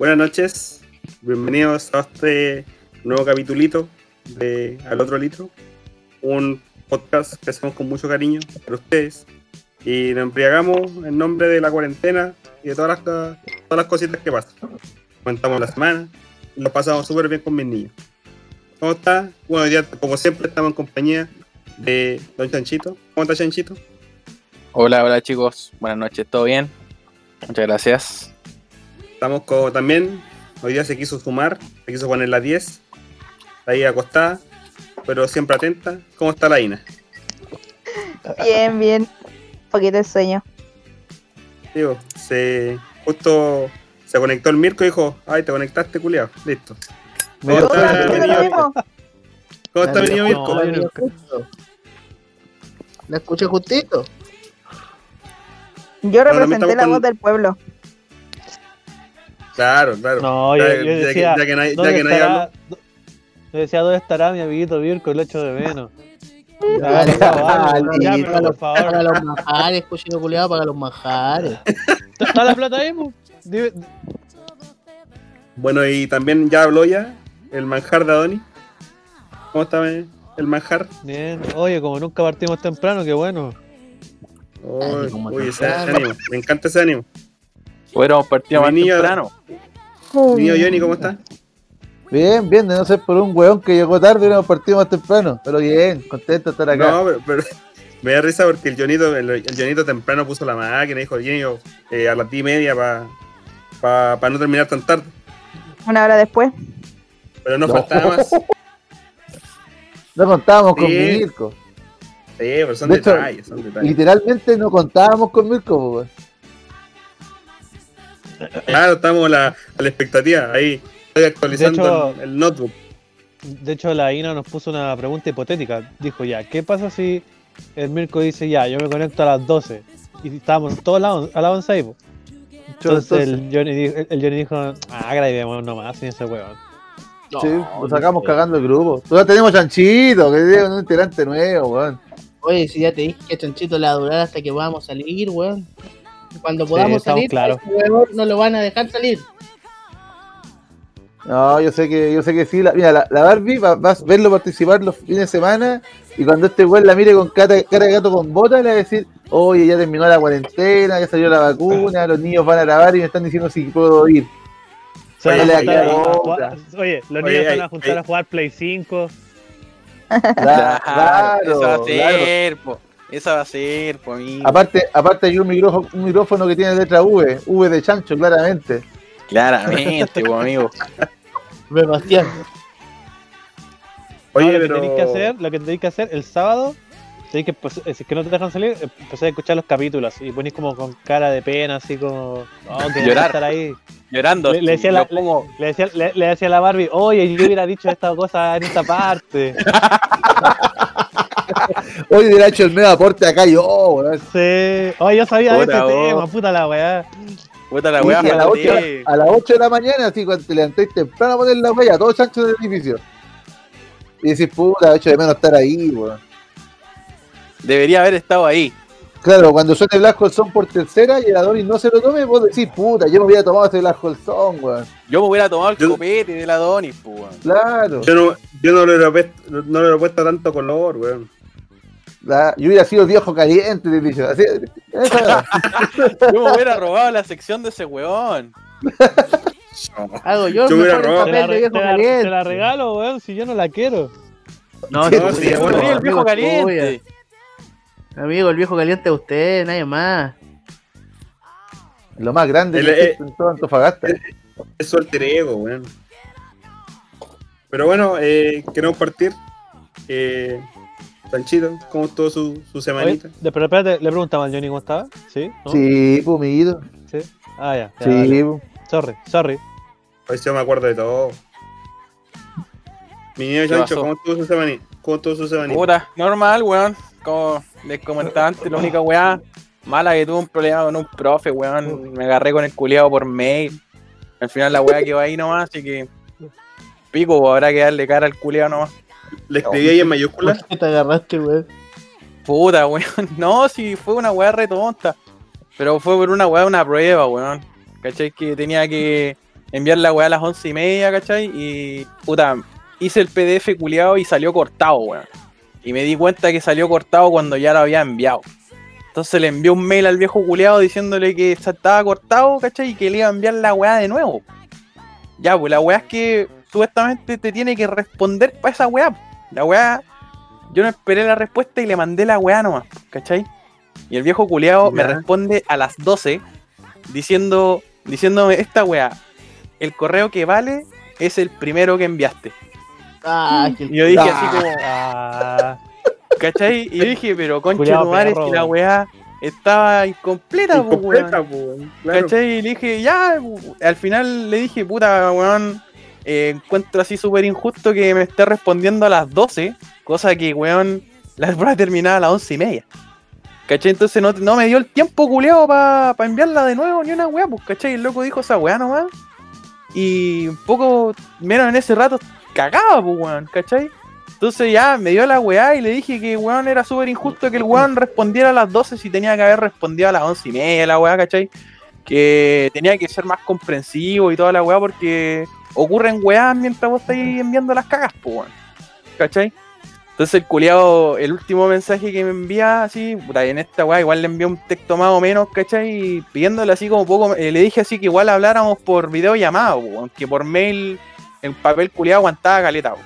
Buenas noches, bienvenidos a este nuevo capitulito de Al Otro Litro, un podcast que hacemos con mucho cariño para ustedes y nos embriagamos en nombre de la cuarentena y de todas las, todas las cositas que pasan. Comentamos la semana y lo pasamos súper bien con mis niños. ¿Cómo está? Bueno, ya como siempre estamos en compañía de Don Chanchito. ¿Cómo está Chanchito? Hola, hola chicos, buenas noches, ¿todo bien? Muchas gracias. Estamos con, también, hoy día se quiso sumar, se quiso poner la 10, está ahí acostada, pero siempre atenta. ¿Cómo está la Ina? Bien, bien. Un poquito de sueño. Digo, se justo se conectó el Mirko y dijo, ay, te conectaste, culiado. Listo. ¿Cómo ¿Todo está, venido, mismo? ¿Cómo está venido Mirko? La escuché justito. Yo representé la con- voz del pueblo. Claro, claro. No, yo, Ya- yo ya que- decía, ya que ya ¿dónde que nadie estará- habló. Yo decía, ¿dónde estará mi amiguito Virco? Lo echo de menos. Dale, dale, paga los manjares, cochino culiado, paga los manjares. ¿Está la plata ahí? Dime- Bueno, y también ya habló ya el manjar de Adoni. ¿Cómo está el manjar? Bien, oye, como nunca partimos temprano, qué bueno. Uy, como uy, ese ánimo. Me encanta ese ánimo. Fuéramos partido más niño- temprano. Mi niño Johnny, ¿cómo está? Bien, bien, de no ser por un weón que llegó tarde y hubiéramos partido más temprano. Pero bien, contento de estar acá. No, pero, pero me da risa porque el Jonito, el, el Jonito temprano puso la máquina y dijo, Jonito, eh, a las 10 y media para no terminar tan tarde. Una hora después. Pero no, No. faltaba más. Sí, No contábamos con Sí. Mirko. pero son De hecho, detalles, son detalles. Literalmente no contábamos con Mirko, weón. Claro, estamos a la, a la expectativa. Ahí estoy actualizando hecho- el, el notebook. De hecho, la Ina nos puso una pregunta hipotética. Dijo, ya, ¿qué pasa si el Mirko dice, ya, yo me conecto a las 12? Y estábamos todos a la, a la 11 ahí, po. Entonces, Entonces, el, Johnny dijo, el, Johnny dijo, ah, grabemos nomás sin ese huevón. sí, lo sacamos cagando el grupo. Todavía tenemos Chanchito, que es un integrante nuevo, weón. Oye, si ya te dije que Chanchito le va a durar hasta que podamos salir, weón. Cuando podamos estamos salir, weón no lo van a dejar salir. No, yo sé que, yo sé que sí. La, mira, la, la Barbie va, va a verlo participar los fines de semana y cuando este weón la mire con cara, cara de gato con bota, le va a decir, oye, ya terminó la cuarentena, ya salió la vacuna, los niños van a grabar y me están diciendo si puedo ir. Oye, jugar- los oye, niños se van a juntar a jugar Play 5. Claro, eso va a claro. ser, po. Eso va a ser, po, amigo. Aparte, aparte hay un micrófono, un micrófono que tiene letra V, V de chancho, claramente. Claramente, po, amigo. Sebastián. Oye, lo pero... que tenéis que hacer, lo que tenéis que hacer el sábado, tenéis que, pues, eh, si es que no te dejan salir, empezar a escuchar los capítulos y ponéis como con cara de pena, así como, oh, que Llorar. estar ahí. Llorando. Le- le decía la- pongo- Le decía, le, le decía a la Barbie, oye, yo hubiera dicho esta cosa en esta parte. Hoy hubiera hecho el medio aporte acá yo, weón. Sí. Oye, yo sabía de este vos. tema, puta la weá. Puta la weá, a, las 8, Mati. a las 8 de la mañana, así cuando te levantáis temprano a poner la huella, todos chanchos del edificio. Y decís, puta, he hecho de menos estar ahí, weón. Debería haber estado ahí. Claro, cuando suene Black Hole Song por tercera y el Adonis no se lo tome, vos decís, puta, yo me hubiera tomado ese Black Hole Song, weón. Yo me hubiera tomado el Yo- copete de la Donis, po, weón. Claro. Yo no, yo no le he puesto, no le he puesto tanto color, weón. La- yo hubiera sido viejo caliente, te dicho. Así, esa- Yo me hubiera robado la sección de ese weón. Hago yo, Yo hubiera robado. Te papel la, de viejo te la- caliente. te la regalo, weón, si yo no la quiero. No, Sí, sí, no, sí, sí, bueno, bueno, el viejo amigo caliente. tuyo. Amigo, el viejo caliente es usted, nadie más. lo más grande El- que eh, en todo Antofagasta. Es su alter ego, weón. Pero bueno, eh, queremos partir. Eh, Sanchito, ¿cómo estuvo su, su Oye, semanita? de- pero espérate, le preguntaba al Johnny cómo estaba. ¿Sí? ¿No? Sí, pumito. ¿Sí? Ah, ya. ya, Sí, dale. pu. Sorry, sorry. Sí yo me acuerdo de todo. Mi niño ¿Qué Chancho? ¿cómo estuvo su semanita? ¿Cómo estuvo su semanita? Puta, normal, weón. Como les comentaba antes, la única weá mala que tuve un problema con un profe, weón. Me agarré con el culiado por mail. Al final la weá quedó ahí nomás, así que. Pico, habrá que darle cara al culiado nomás. ¿Le escribí ahí en ¿Por mayúsculas? qué te agarraste, weón? Puta, weón. No, si fue una weá re tonta. Pero fue por una weá, una prueba, weón. ¿Cachai? Que tenía que enviar la weá a las once y media, ¿cachai? Y puta, hice el PDF culiado y salió cortado, weón. Y me di cuenta que salió cortado cuando ya lo había enviado. Entonces le envié un mail al viejo culiado diciéndole que estaba cortado, ¿cachai? Y que le iba a enviar la weá de nuevo. Ya, pues la weá es que supuestamente te tiene que responder para esa weá. La weá, yo no esperé la respuesta y le mandé la weá nomás, ¿cachai? Y el viejo culiado me responde a las 12 diciendo, diciéndome esta weá. El correo que vale es el primero que enviaste. Ah, que Y yo dije así como, Ah, ¿cachai? Y yo dije, pero concha Culiao tu madre, perro, si la weá estaba incompleta, Incompleta, weón. po, weón. Claro. ¿Cachai? Y le dije, ya, al final le dije, puta, weón, eh, encuentro así súper injusto que me esté respondiendo a las 12, cosa que, weón, la prueba terminaba a las 11 y media. ¿Cachai? Entonces no, no me dio el tiempo culeado para enviarla de nuevo ni una weá, pues, ¿cachai? El loco dijo esa weá nomás. Y un poco menos en ese rato cagaba, pues, weón, ¿cachai? Entonces ya me dio la weá y le dije que weón era súper injusto que el weón respondiera a las 12 si tenía que haber respondido a las 11 y media la weá, ¿cachai? Que tenía que ser más comprensivo y toda la weá porque ocurren weás mientras vos estáis enviando las cagas, pues weón. ¿Cachai? Entonces el culiado, el último mensaje que me envía, así, puta, en esta weá, igual le envié un texto más o menos, ¿cachai? Y pidiéndole así como poco, eh, le dije así que igual habláramos por videollamada, po, weón, que por mail el papel culiado aguantaba caleta, po.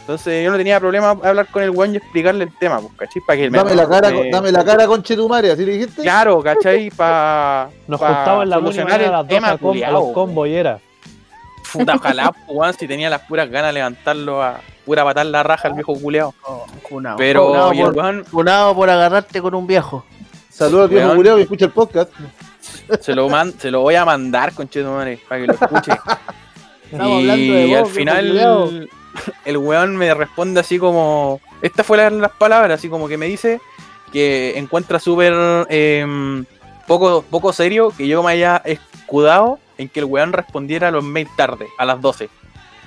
Entonces yo no tenía problema hablar con el weón y explicarle el tema, pues, ¿cachai? Para que me- Dame la cara, me- dame la cara con Chetumare, ¿así le dijiste? Claro, ¿cachai? Para nos juntamos en la solucionar mañana a el las 12 tema, a, com- a culiao, los weón. combos y era. Puta, ojalá, weón, si tenía las puras ganas de levantarlo a pura patar la raja al viejo culeado. Oh, funado. Pero y el por, por agarrarte con un viejo. Saludos al viejo culiao que escucha el podcast. se lo, man- se lo voy a mandar, conchetumare, para que lo escuche. Estamos hablando de y vos, al final el weón me responde así como estas fueron las palabras así como que me dice que encuentra súper em, poco poco serio que yo me haya escudado en que el weón respondiera a los mails tarde a las 12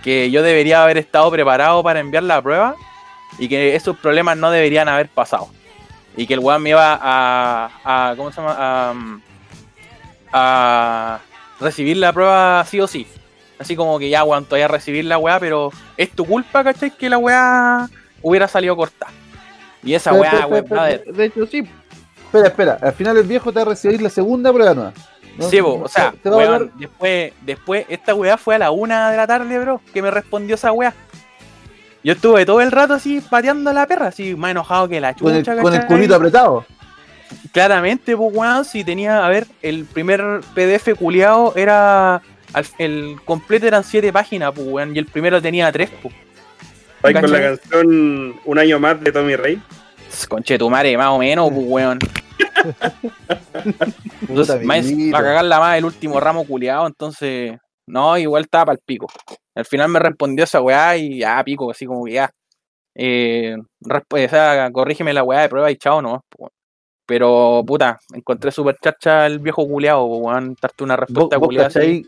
que yo debería haber estado preparado para enviar la prueba y que esos problemas no deberían haber pasado y que el weón me iba a, a ¿cómo se llama? a, a recibir la prueba sí o sí Así como que ya, weón, todavía a recibir la weá, pero es tu culpa, ¿cachai? Que la weá hubiera salido corta. Y esa weá, brother. De hecho, sí. Espera, espera. Al final el viejo te va a recibir la segunda prueba nueva. ¿No? O sea, weón, después, después, esta weá fue a la una de la tarde, bro, que me respondió esa weá. Yo estuve todo el rato así pateando a la perra, así más enojado que la chucha, con, el, con el culito apretado. Claramente, pues, weón, si tenía, a ver, el primer PDF culiado era. al- el completo eran siete páginas, pues, weón, y el primero tenía tres, pues. Ahí con la canción Un año más de Tommy Rey. Conchetumare, más o menos, pues, weón. Entonces, más, amiguito. va a cagarla más el último ramo culiado, entonces. No, igual estaba para el pico. Al final me respondió esa weá y ya, pico, así como que ya. Eh, resp- o sea, corrígeme la weá de prueba y chao, no. Pero, puta, encontré súper chacha el viejo culiado, weón. Darte una Vos, respuesta culiada. así.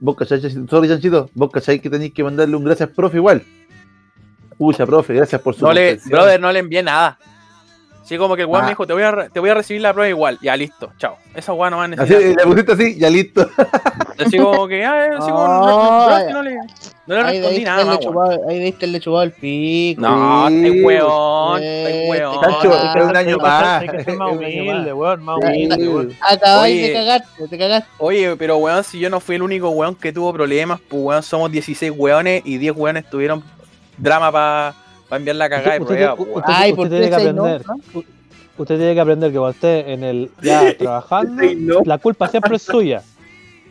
vos cachai, sorry Chanchito, vos cachai que tenéis que mandarle un gracias profe igual. Pucha, profe, gracias por su No le, brother, no le envié nada. Así como que el weón Ah. me dijo, te voy, a, te voy a recibir la prueba igual. Ya, listo, chao. Esa weá no va a Así, necesitar. le pusiste así, ya listo. Así como que, ah, así como, Ah, no, no, no le, no le respondí nada más, weón. chupado- ahí debiste haberle chupado el pico. No, Sí. estáis weón, estáis Eh, weón. Chancho, Ah, es un año más. Hay que ser más Es un año humilde, más. weón, más humilde, weón. Acabáis de cagarte, te cagaste. Oye, pero weón, si yo no fui el único weón que tuvo problemas, pues weón, somos 16 weones y 10 weones tuvieron drama para enviar la cagada de Usted, prueba, usted- weón. usted- Ay, usted ¿por tiene que no, aprender. no? u- Usted tiene que aprender que cuando esté en el ya trabajando, Sí, no. la culpa siempre es suya.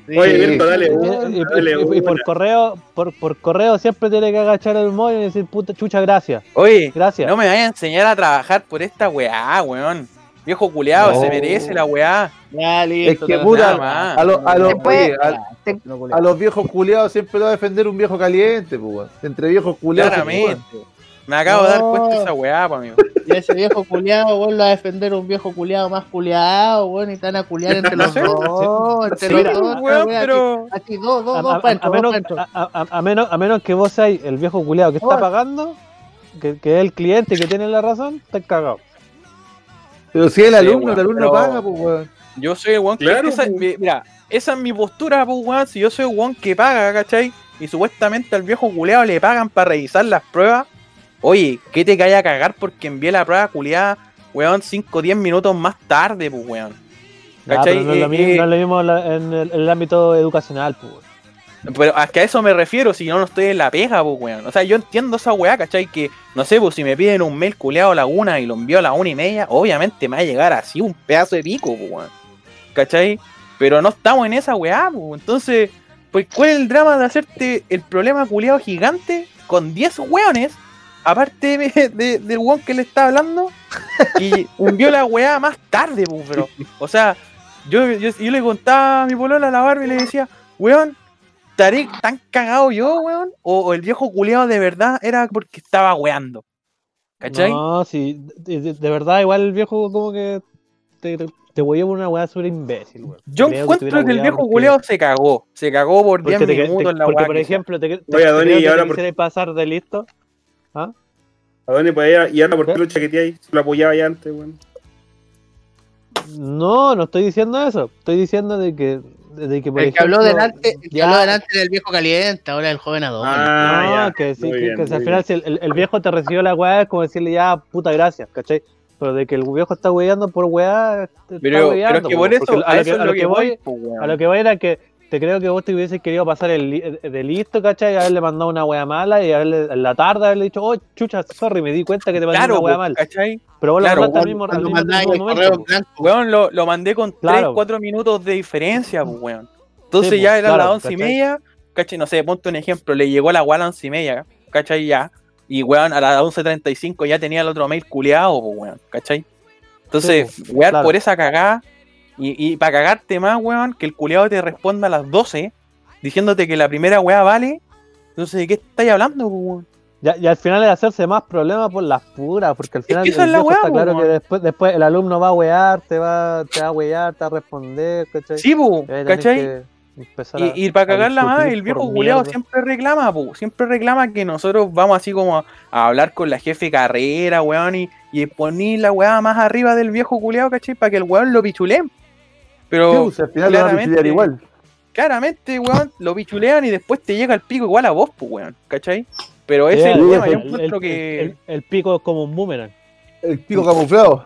Oye. Mirko, dale. Y, una, y- y- dale y- y por correo, por, por correo siempre tiene que agachar el móvil y decir puta chucha, gracias. Oye, Gracias. no me vayas a enseñar a trabajar por esta weá, weón. Viejo culeado, No. se merece la weá. Ya, listo. Es que puta, Nada a, los- a los, Después- oye, a, a los viejos culiados siempre lo va a defender un viejo caliente, pues, weón. Entre viejos culiados. se Claramente. Me acabo de dar cuenta de esa weá, pa' amigo. Y ese viejo culiado, vuelve a defender un viejo culiado más culiado, weón, y están a culiar entre los dos, entre Sí, los mira, dos, weón, weón, pero. así, así, dos, dos, A, dos, a- pancho, a dos, menos, pancho. a, a- a menos, a menos que vos seáis el viejo culiado que está pagando, que, que es el cliente que tiene la razón, está cagado. Pero si el Sí, alumno, weón, el alumno pero- paga, pues, weón. Yo soy el weón que. Claro, esa, po. mi- mira, esa es mi postura, pues, weón. Si yo soy el weón que paga, ¿cachai? Y supuestamente al viejo culeado le pagan para revisar las pruebas. Oye, que te caiga a cagar porque envié la prueba culeada, weón, 5 o 10 minutos más tarde, pues, weón. ¿Cachai? pero no es lo Eh, mismo, eh, no es lo mismo en el, en el ámbito educacional, pues. Pero es que a eso me refiero, si no, no estoy en la pega, pues, weón. O sea, yo entiendo esa weá, ¿cachai? Que, no sé, pues, si me piden un mail culeado a la una y lo envío a la una y media, obviamente me va a llegar así un pedazo de pico, pues, weón. ¿Cachai? Pero no estamos en esa weá, pues. Entonces, pues, ¿cuál es el drama de hacerte el problema culeado gigante con 10 weones? Aparte de, de- del weón que le está hablando, y envió la weá más tarde, pues, pero. O sea, yo, yo, yo le contaba a mi polola a la Barbie y le decía, weón, ¿estaré tan cagado yo, weón? O, o el viejo culeado de verdad era porque estaba weando. ¿Cachai? No, sí, de, de- de verdad, igual el viejo como que te, te, te voy por una weá súper imbécil, weón. yo Creo encuentro que, el viejo porque- culeado se cagó. Se cagó por 10 porque, te- minutos en la porque, weá. por ejemplo, te, te, Oye, te Adoni, creo ¿y que ahora te por- quisierais pasar de listo. ¿A dónde podía ir? ¿Y ahora por qué lo chaqueteáis? Si lo apoyaba ya antes, weón. No, no estoy diciendo eso. Estoy diciendo de que, de que por El que habló delante, el que habló delante del viejo caliente, ahora el joven Adón. Ah, no, ya. que, sí, Muy que, bien, que si al final si el, el- viejo te recibió la weá es como decirle ya puta gracias, ¿cachai? Pero de que el viejo está weyando por weá, está Pero, pero es weyando, que por eso, a, eso lo que voy. pues, a lo que voy era que te creo que vos te hubieses querido pasar el, li- de listo, ¿cachai? Haberle mandado una weá mala y haberle, en la tarde haberle dicho, oh, chucha, sorry, me di cuenta que te mandé Claro, una weá pues, mal. ¿cachai? Pero vos claro, lo mandaste al mismo, al momento. Weón, lo, lo mandé con Claro. 3, 4 minutos de diferencia, pues, weón. Entonces Sí, ya era claro, las once y media, ¿cachai? No sé, ponte un ejemplo, le llegó la weá a las once y media, ¿cachai? Ya. Y weón, a las 11.35 ya tenía el otro mail culeado, pues, weón, ¿cachai? Entonces, Sí, claro. por esa cagada, y, y para cagarte más, weón, que el culeado te responda a las 12, diciéndote que la primera weá vale, entonces, ¿de qué estáis hablando, weón? Y, al final es hacerse más problemas por las puras, porque al final que esa el es la weá, está claro que después, después el alumno va a wear, te va, te va a wear, te va a responder, ¿cachai? Sí, tenés ¿cachai? que Y, y para cagarla más, el viejo culeado siempre reclama, pu, siempre reclama que nosotros vamos así como a, a hablar con la jefe carrera, weón, y, y poner la weá más arriba del viejo culeado, ¿cachai? Para que el weón lo pichuleen. Pero Sí, pues, al final lo van a claramente- igual. claramente, weón, lo pichulean y después te llega el pico igual a vos, pues, weón, ¿cachai? Pero ese es el el- tema, yo encuentro que... el- el pico es como un boomerang. El pico camuflado.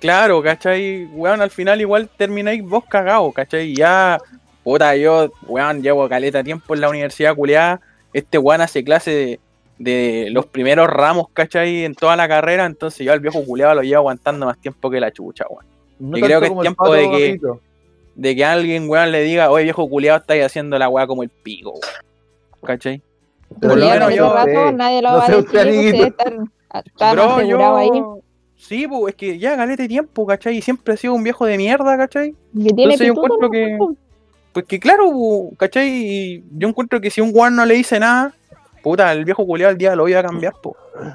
Claro, ¿cachai? Weón, al final igual termináis vos cagados, ¿cachai? Ya, puta, yo, weón, llevo caleta tiempo en la universidad culeada. Este weón hace clase de, de los primeros ramos, ¿cachai? En toda la carrera, entonces yo al viejo culeado lo llevo aguantando más tiempo que la chucha, weón. No Y creo que es tiempo de que- bajito. De que alguien, weón, le diga, oye, viejo culeado, estáis haciendo la weá como el pico, weón. ¿Cachai? Pero Por lo menos yo- rato nadie lo no va a decir, usted, amiguito. ustedes están, están Bro, asegurados ahí. yo... Sí, pues, es que ya galete tiempo, ¿cachai? Y siempre he sido un viejo de mierda, ¿cachai? Que tiene Entonces yo encuentro ¿no? que- Pues que claro, pu, ¿cachai? Y yo encuentro que si un weón no le dice nada, puta, el viejo culiado al día lo iba a cambiar,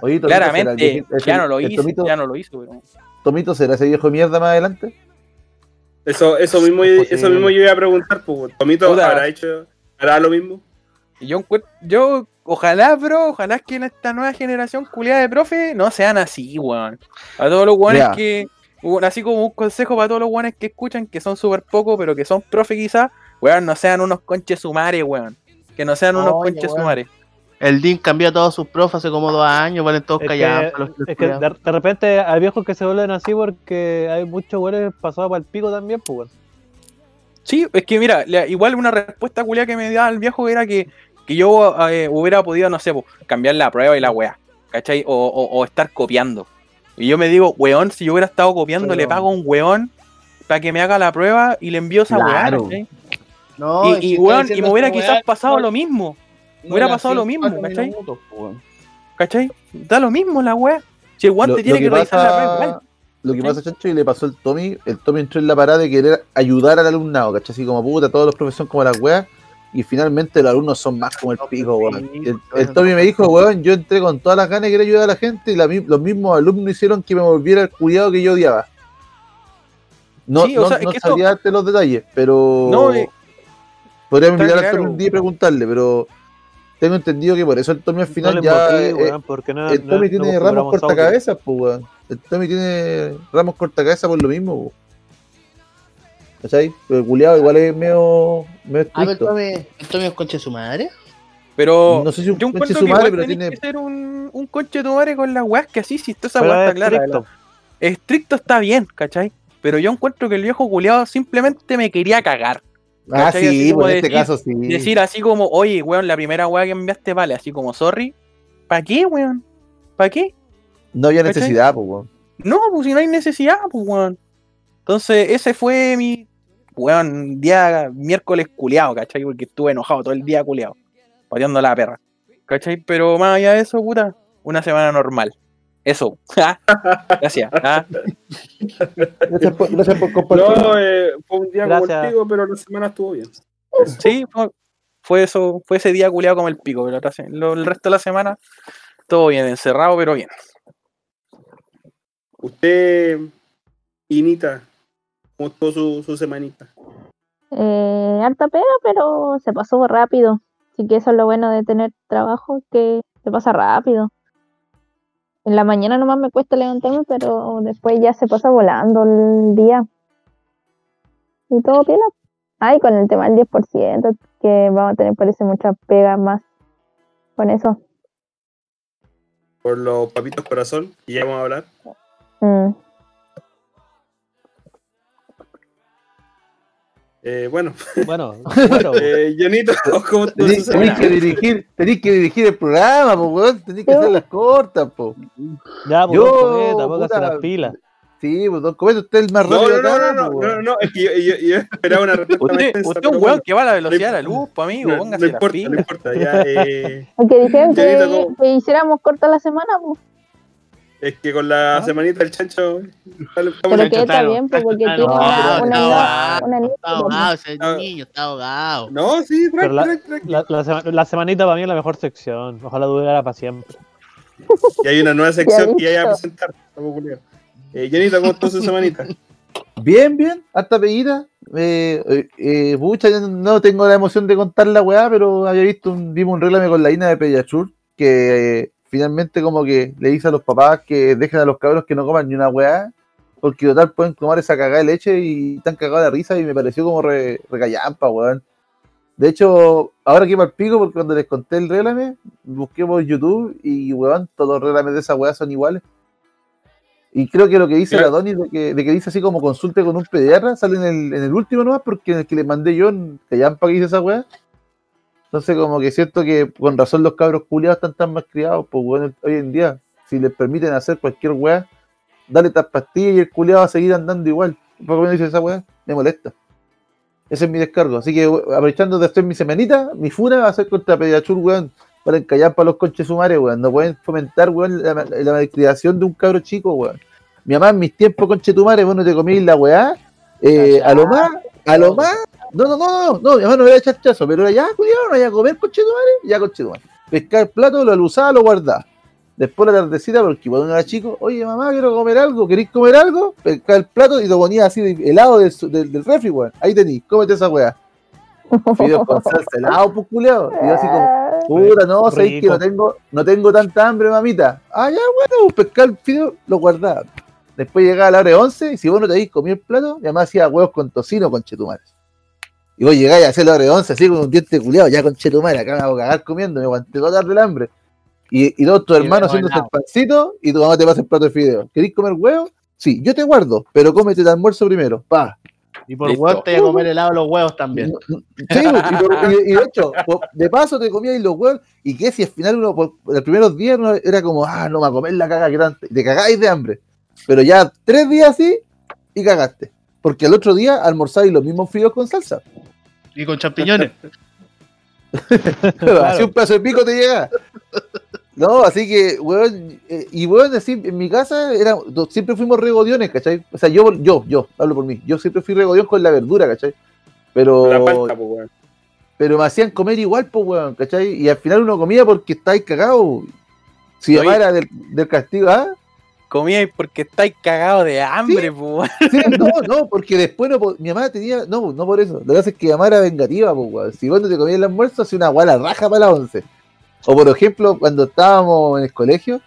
el Claramente, ya no lo hizo, Tomito, ya no lo hizo, pero... Tomito será ese viejo de mierda más adelante. Eso, eso mismo, Es eso mismo yo iba a preguntar, pues, Tomito Puta. habrá hecho, hará lo mismo. Y yo encuentro, yo, ojalá, bro, ojalá que en esta nueva generación culiada de profe no sean así, weón. A todos los weones que, así como un consejo para todos los weones que escuchan, que son súper pocos, pero que son profe quizás, weón, no sean unos conches sumares, weón. Que no sean unos Oye, conches weón. sumares. El Dean cambió a todos sus profes hace como dos años, valen todos Es callados. que, los es que de, de repente hay viejos que se vuelven así porque hay muchos güeyes pasados para el pico también, pues. Sí, es que mira, la- igual una respuesta culia que me daba el viejo era que, que yo eh, hubiera podido, no sé, po, cambiar la prueba y la weá, ¿cachai? O, o- o estar copiando. Y yo me digo, weón, si yo hubiera estado copiando, Pero- le pago a un weón para que me haga la prueba y le envío esa Claro. weá, ¿cachai? No, Y, y, weón, y me hubiera quizás weá, pasado no- lo mismo, no hubiera era pasado lo mismo, ¿cachai? minutos. ¿cachai? Da lo mismo la weá. Si el weón Lo, te tiene lo que, que revisar la lo que ¿cachai? pasa, Chancho, y le pasó al Tommy, el Tommy entró en la parada de querer ayudar al alumnado, ¿cachai? Así como puta, todos los profesores son como las weas, y finalmente los alumnos son más como el pico, weón. El, el Tommy me dijo, weón, yo entré con todas las ganas de querer ayudar a la gente, y la los mismos alumnos hicieron que me volviera el cuidado que yo odiaba. No, Sí, o no, sea, es no que eso- sabría darte los detalles, pero No, eh, podríamos claro. Tommy un día y preguntarle, pero tengo entendido que por eso el Tommy al final no ya... eh, weón, porque no, el Tommy no tiene ramos cortacabezas, pues, weón. El Tommy tiene ramos cortacabezas por lo mismo, weón. ¿cachai? Pero el culiado igual es medio, medio A ver, estricto. tome, tome un conche de su madre. Pero No sé si un yo conche encuentro su madre, pero tiene. que ser un, un conche de tu madre con las weas que así, si toda esa es está clara. estricto. Estricto está bien, ¿cachai? Pero yo encuentro que el viejo culiado simplemente me quería cagar. Ah, sí, pues en este decir- caso sí. Decir así como, oye, weón, la primera wea que me enviaste vale, así como, sorry. ¿Para qué, weón? ¿Para qué? No había ¿cachai? necesidad, pues, weón. No, pues si no hay necesidad, pues, weón. Entonces, ese fue mi, weón, día miércoles culeado, ¿cachai? Porque estuve enojado todo el día culeado, pateando a la perra, ¿cachai? Pero más allá de eso, puta, una semana normal. Eso. Gracias. ah. Gracias por, gracias por compartir. No, eh, fue un día como Gracias. el pico, pero la semana estuvo bien. Sí, fue, fue eso, fue ese día culeado como el pico, pero lo- el resto de la semana, todo bien, encerrado, pero bien. Usted, Inita, ¿cómo estuvo su, su semanita? Eh, harta pega, pero se pasó rápido. Así que eso es lo bueno de tener trabajo, que se pasa rápido. En la mañana nomás me cuesta levantarme, pero después ya se pasa volando el día. Y todo piola. Ay, con el tema del 10%, que vamos a tener parece muchas pegas más con eso. Por los papitos corazón, y ya vamos a hablar. Mm. Eh, bueno, Bueno, bueno, eh, Janito, ¿cómo estuvo su Tenés, tenés semana? que dirigir, tenés que dirigir el programa, pues, weón. Tenés que hacer las cortas, pues. ya, pues, Yo, don Cometa, póngase puta, las pilas. Sí, pues, don Cometa, usted es el más No, rápido no, no, acá, no, no, no, no, es que yo, yo- yo esperaba una respuesta Usted, es un weón bueno, que va a la velocidad de la luz, pues amigo, no, póngase no las importa, no pilas. importa, ya, eh, Porque dijeron que, que hiciéramos corta la semana, pues. Es que con la Ah. semanita del chancho estamos Pero en- que está está bien, pues, porque está tiene una, ahogado, una, está una niña Está ahogado ese niño, está ahogado. No, sí, Pero tranqui, la, tranqui, la, la sema- la semanita para mí es la mejor sección. Ojalá durara para siempre. Y hay una nueva sección que ya voy a presentar. Eh, Janito, ¿cómo estuvo su semanita? Bien, bien, hasta peguita. Eh, eh, pucha, no tengo la emoción de contar la weá, pero había visto un, vimos un réglame con la Ina de Pediachur que eh, finalmente como que le dice a los papás que dejen a los cabros que no coman ni una weá, porque total pueden tomar esa cagada de leche y están cagados de risa y me pareció como re, recallampa, weón. De hecho, ahora que el pico, porque cuando les conté el réglame, busqué por YouTube y weón, todos los reglames de esa weá son iguales. Y creo que lo que dice la Doni, de que, de que dice así como consulte con un pediatra, sale en el, en el último nomás, porque en el que le mandé yo, en Callampa que dice esa weá. Entonces, como que siento que con razón los cabros culiados están tan más criados, pues bueno, hoy en día, si les permiten hacer cualquier weá, dale estas pastillas y el culiado va a seguir andando igual. ¿Por qué me dice esa weá? Me molesta. Ese es mi descargo. Así que, aprovechando de hacer mi semanita, mi fura va a ser contra Pediachur, weón, para encallar para los conches sumares, weón. No pueden fomentar, weón, la, la malcriación de un cabro chico, weón. Mi mamá en mis tiempos, conchetumare, vos no te comís la weá. Eh, a lo más, a lo más. No, no, no, no, no, mi mamá no era chachazo, pero era ya, cuidado, no vaya a comer conchetumare, ya conchetumare. Pescar el plato, lo usaba, lo guardaba. Después la tardecita, porque cuando uno era chico, oye mamá, quiero comer algo, ¿queréis comer algo? Pescar el plato y lo ponía así de helado del, del, del refri, weón. Ahí tenéis, cómete esa weá. Fideos con salsa helado, pues culiao. Y yo así como, Puta, no, sabéis que no tengo, no tengo tanta hambre, mamita. Ah, ya, bueno, pescar el fideo, lo guardaba. Después llegaba a la hora de 11 y si vos no te habéis comido el plato, mi mamá hacía huevos con tocino con chetumares. Y vos llegáis a hacer la hora de 11 así con un diente culiado, ya con chetumares, acá me hago cagar comiendo, me aguanté toda tarde el hambre. Y, y todos tus hermanos haciéndose el pancito y tu mamá te pasa el plato de fideo. ¿Queréis comer huevo? Sí, yo te guardo, pero cómete el almuerzo primero. Pa, Y por Listo. huevo te voy a comer helado los huevos también. Sí, y, por- y- y de hecho, de paso te comías los huevos, y que si al final uno, por los primeros días uno era como, ah, no me va a comer la caga que tanto, y te cagáis de hambre. Pero ya tres días así, y cagaste. Porque al otro día almorzáis los mismos fideos con salsa. Y con champiñones. Así un pedazo de pico te llega. No, así que, weón, eh, y weón, así, en mi casa era, siempre fuimos regodiones, ¿cachai? O sea, yo, yo, yo, hablo por mí, yo siempre fui regodión con la verdura, ¿cachai? Pero, La palta, pues, weón. pero me hacían comer igual, pues, weón, ¿cachai? Y al final uno comía porque estáis cagados. Si mamá era del, del castigo, ¿ah? Comíais porque estáis cagados de hambre, pues. Sí, no, no, porque después no, po- mi mamá tenía, no, no por eso. Lo que pasa es que mi mamá era vengativa, pues, weón. Si vos no te comías el almuerzo, hacía una guala raja para la once. O por ejemplo, cuando estábamos en el colegio,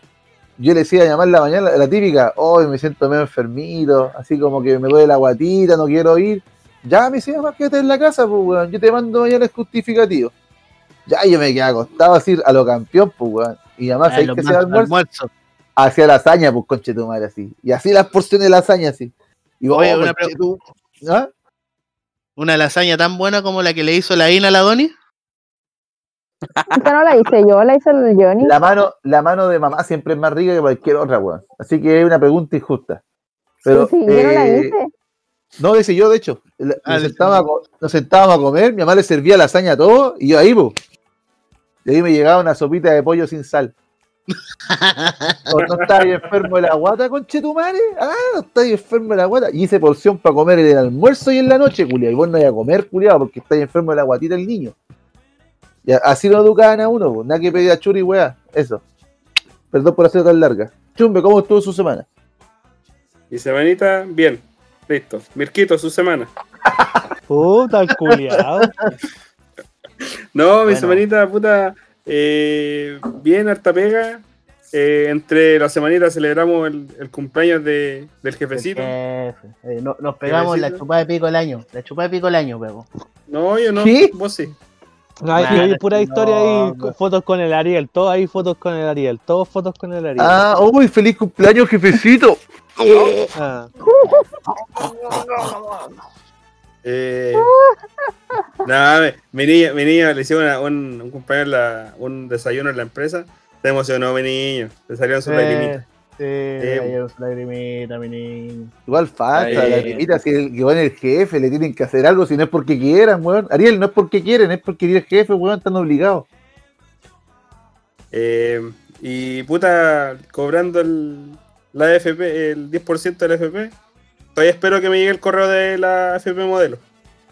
yo le decía a en la mañana, la típica, hoy me siento medio enfermito, así como que me duele la guatita, no quiero ir. Ya me decía, más quédate en la casa, pues, weón. Yo te mando mañana el justificativo. Ya yo me quedé acostado así a lo campeón, pues, weón. Y además, Ah, ¿sabes los que mansos almuerzo? almuerzo. Hacía lasaña, pues, conche tu madre, así. Y así las porciones de lasaña, así. Y vos, Oye, oh, una tu- ¿Ah? Una lasaña tan buena como la que le hizo la Ina a la Doni. Esa no la hice yo, la hizo el Johnny. La mano, la mano de mamá siempre es más rica que cualquier otra, weón. Así que es una pregunta injusta. Pero, sí, yo no la eh, hice. No, dice yo, de hecho. Ah, nos, sentábamos a, co- nos sentábamos a comer, mi mamá le servía lasaña a todos y yo ahí, po. Y ahí me llegaba una sopita de pollo sin sal. ¿No, ahí enfermo de la guata, conche tu madre? Ah, no ahí enfermo de la guata. Y hice porción para comer en el almuerzo y en la noche, culia. Y vos no vais a comer, culiado, porque estáis enfermo de la guatita el niño. Y así lo educaban a uno, po. nada que pedir a churi, weá. Eso. Perdón por hacer tan larga. Chumbe, ¿cómo estuvo su semana? Y semanita, bien. Listo. Mirquito, su semana. Puta, el culiao. No, mi Bueno. semanita, puta, eh, bien, harta pega. Eh, entre la semanita celebramos el, el cumpleaños de, del jefecito. Jefe, eh, no- nos pegamos la Jefecito. chupada de pico el año. La chupada de pico el año, pego. No, yo no, ¿Qué? vos sí. Ay, Nah, hay pura no, historia ahí, no. fotos con el Ariel, todos ahí fotos con el Ariel, todos fotos con el Ariel. Ah, uy, feliz cumpleaños, jefecito. Ah. Eh, nada, mi niña, mi niña le hicieron una- un, un cumpleaños, la- un desayuno en la empresa. Se emocionó mi niño. Le salieron sus lagrimitas. Sí, Eh, ayer su lagrimita, mi niño. Igual falta, Ahí. la primita, si el, que va en el jefe, le tienen que hacer algo, si no es porque quieran, weón. Ariel, no es porque quieren, es porque eres jefe, weón, están obligados. Eh, y puta, cobrando el, la AFP, el 10% de la AFP. Todavía espero que me llegue el correo de la AFP modelo.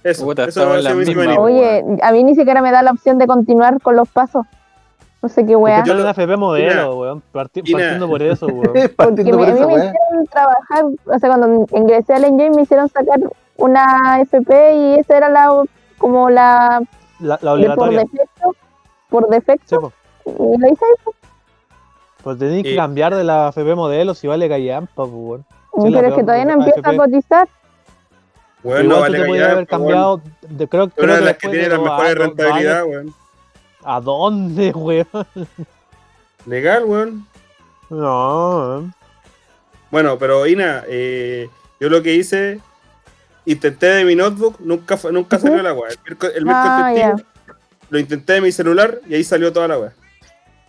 Eso, Puta, eso va a la ser mi misma. Oye, a mí ni siquiera me da la opción de continuar con los pasos. No sé qué weá. Yo en FP modelo, weón. parti- partiendo por eso, weón. Porque Partiendo me- por a mí me hicieron trabajar, o sea, cuando ingresé al Enjoy me hicieron sacar una FP y esa era la como la La, la de por obligatoria. defecto, por Sí, defecto, po. y lo hice ahí, Pues tenés que Eh. cambiar de la FP modelo si vale callampa, pues, weón. Pero es que todavía no AFP. empieza a cotizar. Weón, Igual no vale te haber cambiado, de, creo, Una creo de que las que tiene las mejores años, dos rentabilidad, años. weón. ¿A dónde, weón? Legal, weón. No, weón. Bueno, pero Ina, eh, yo lo que hice, intenté de mi notebook, nunca fue- nunca salió la weá. El el Ah. Lo intenté de mi celular y ahí salió toda la weá.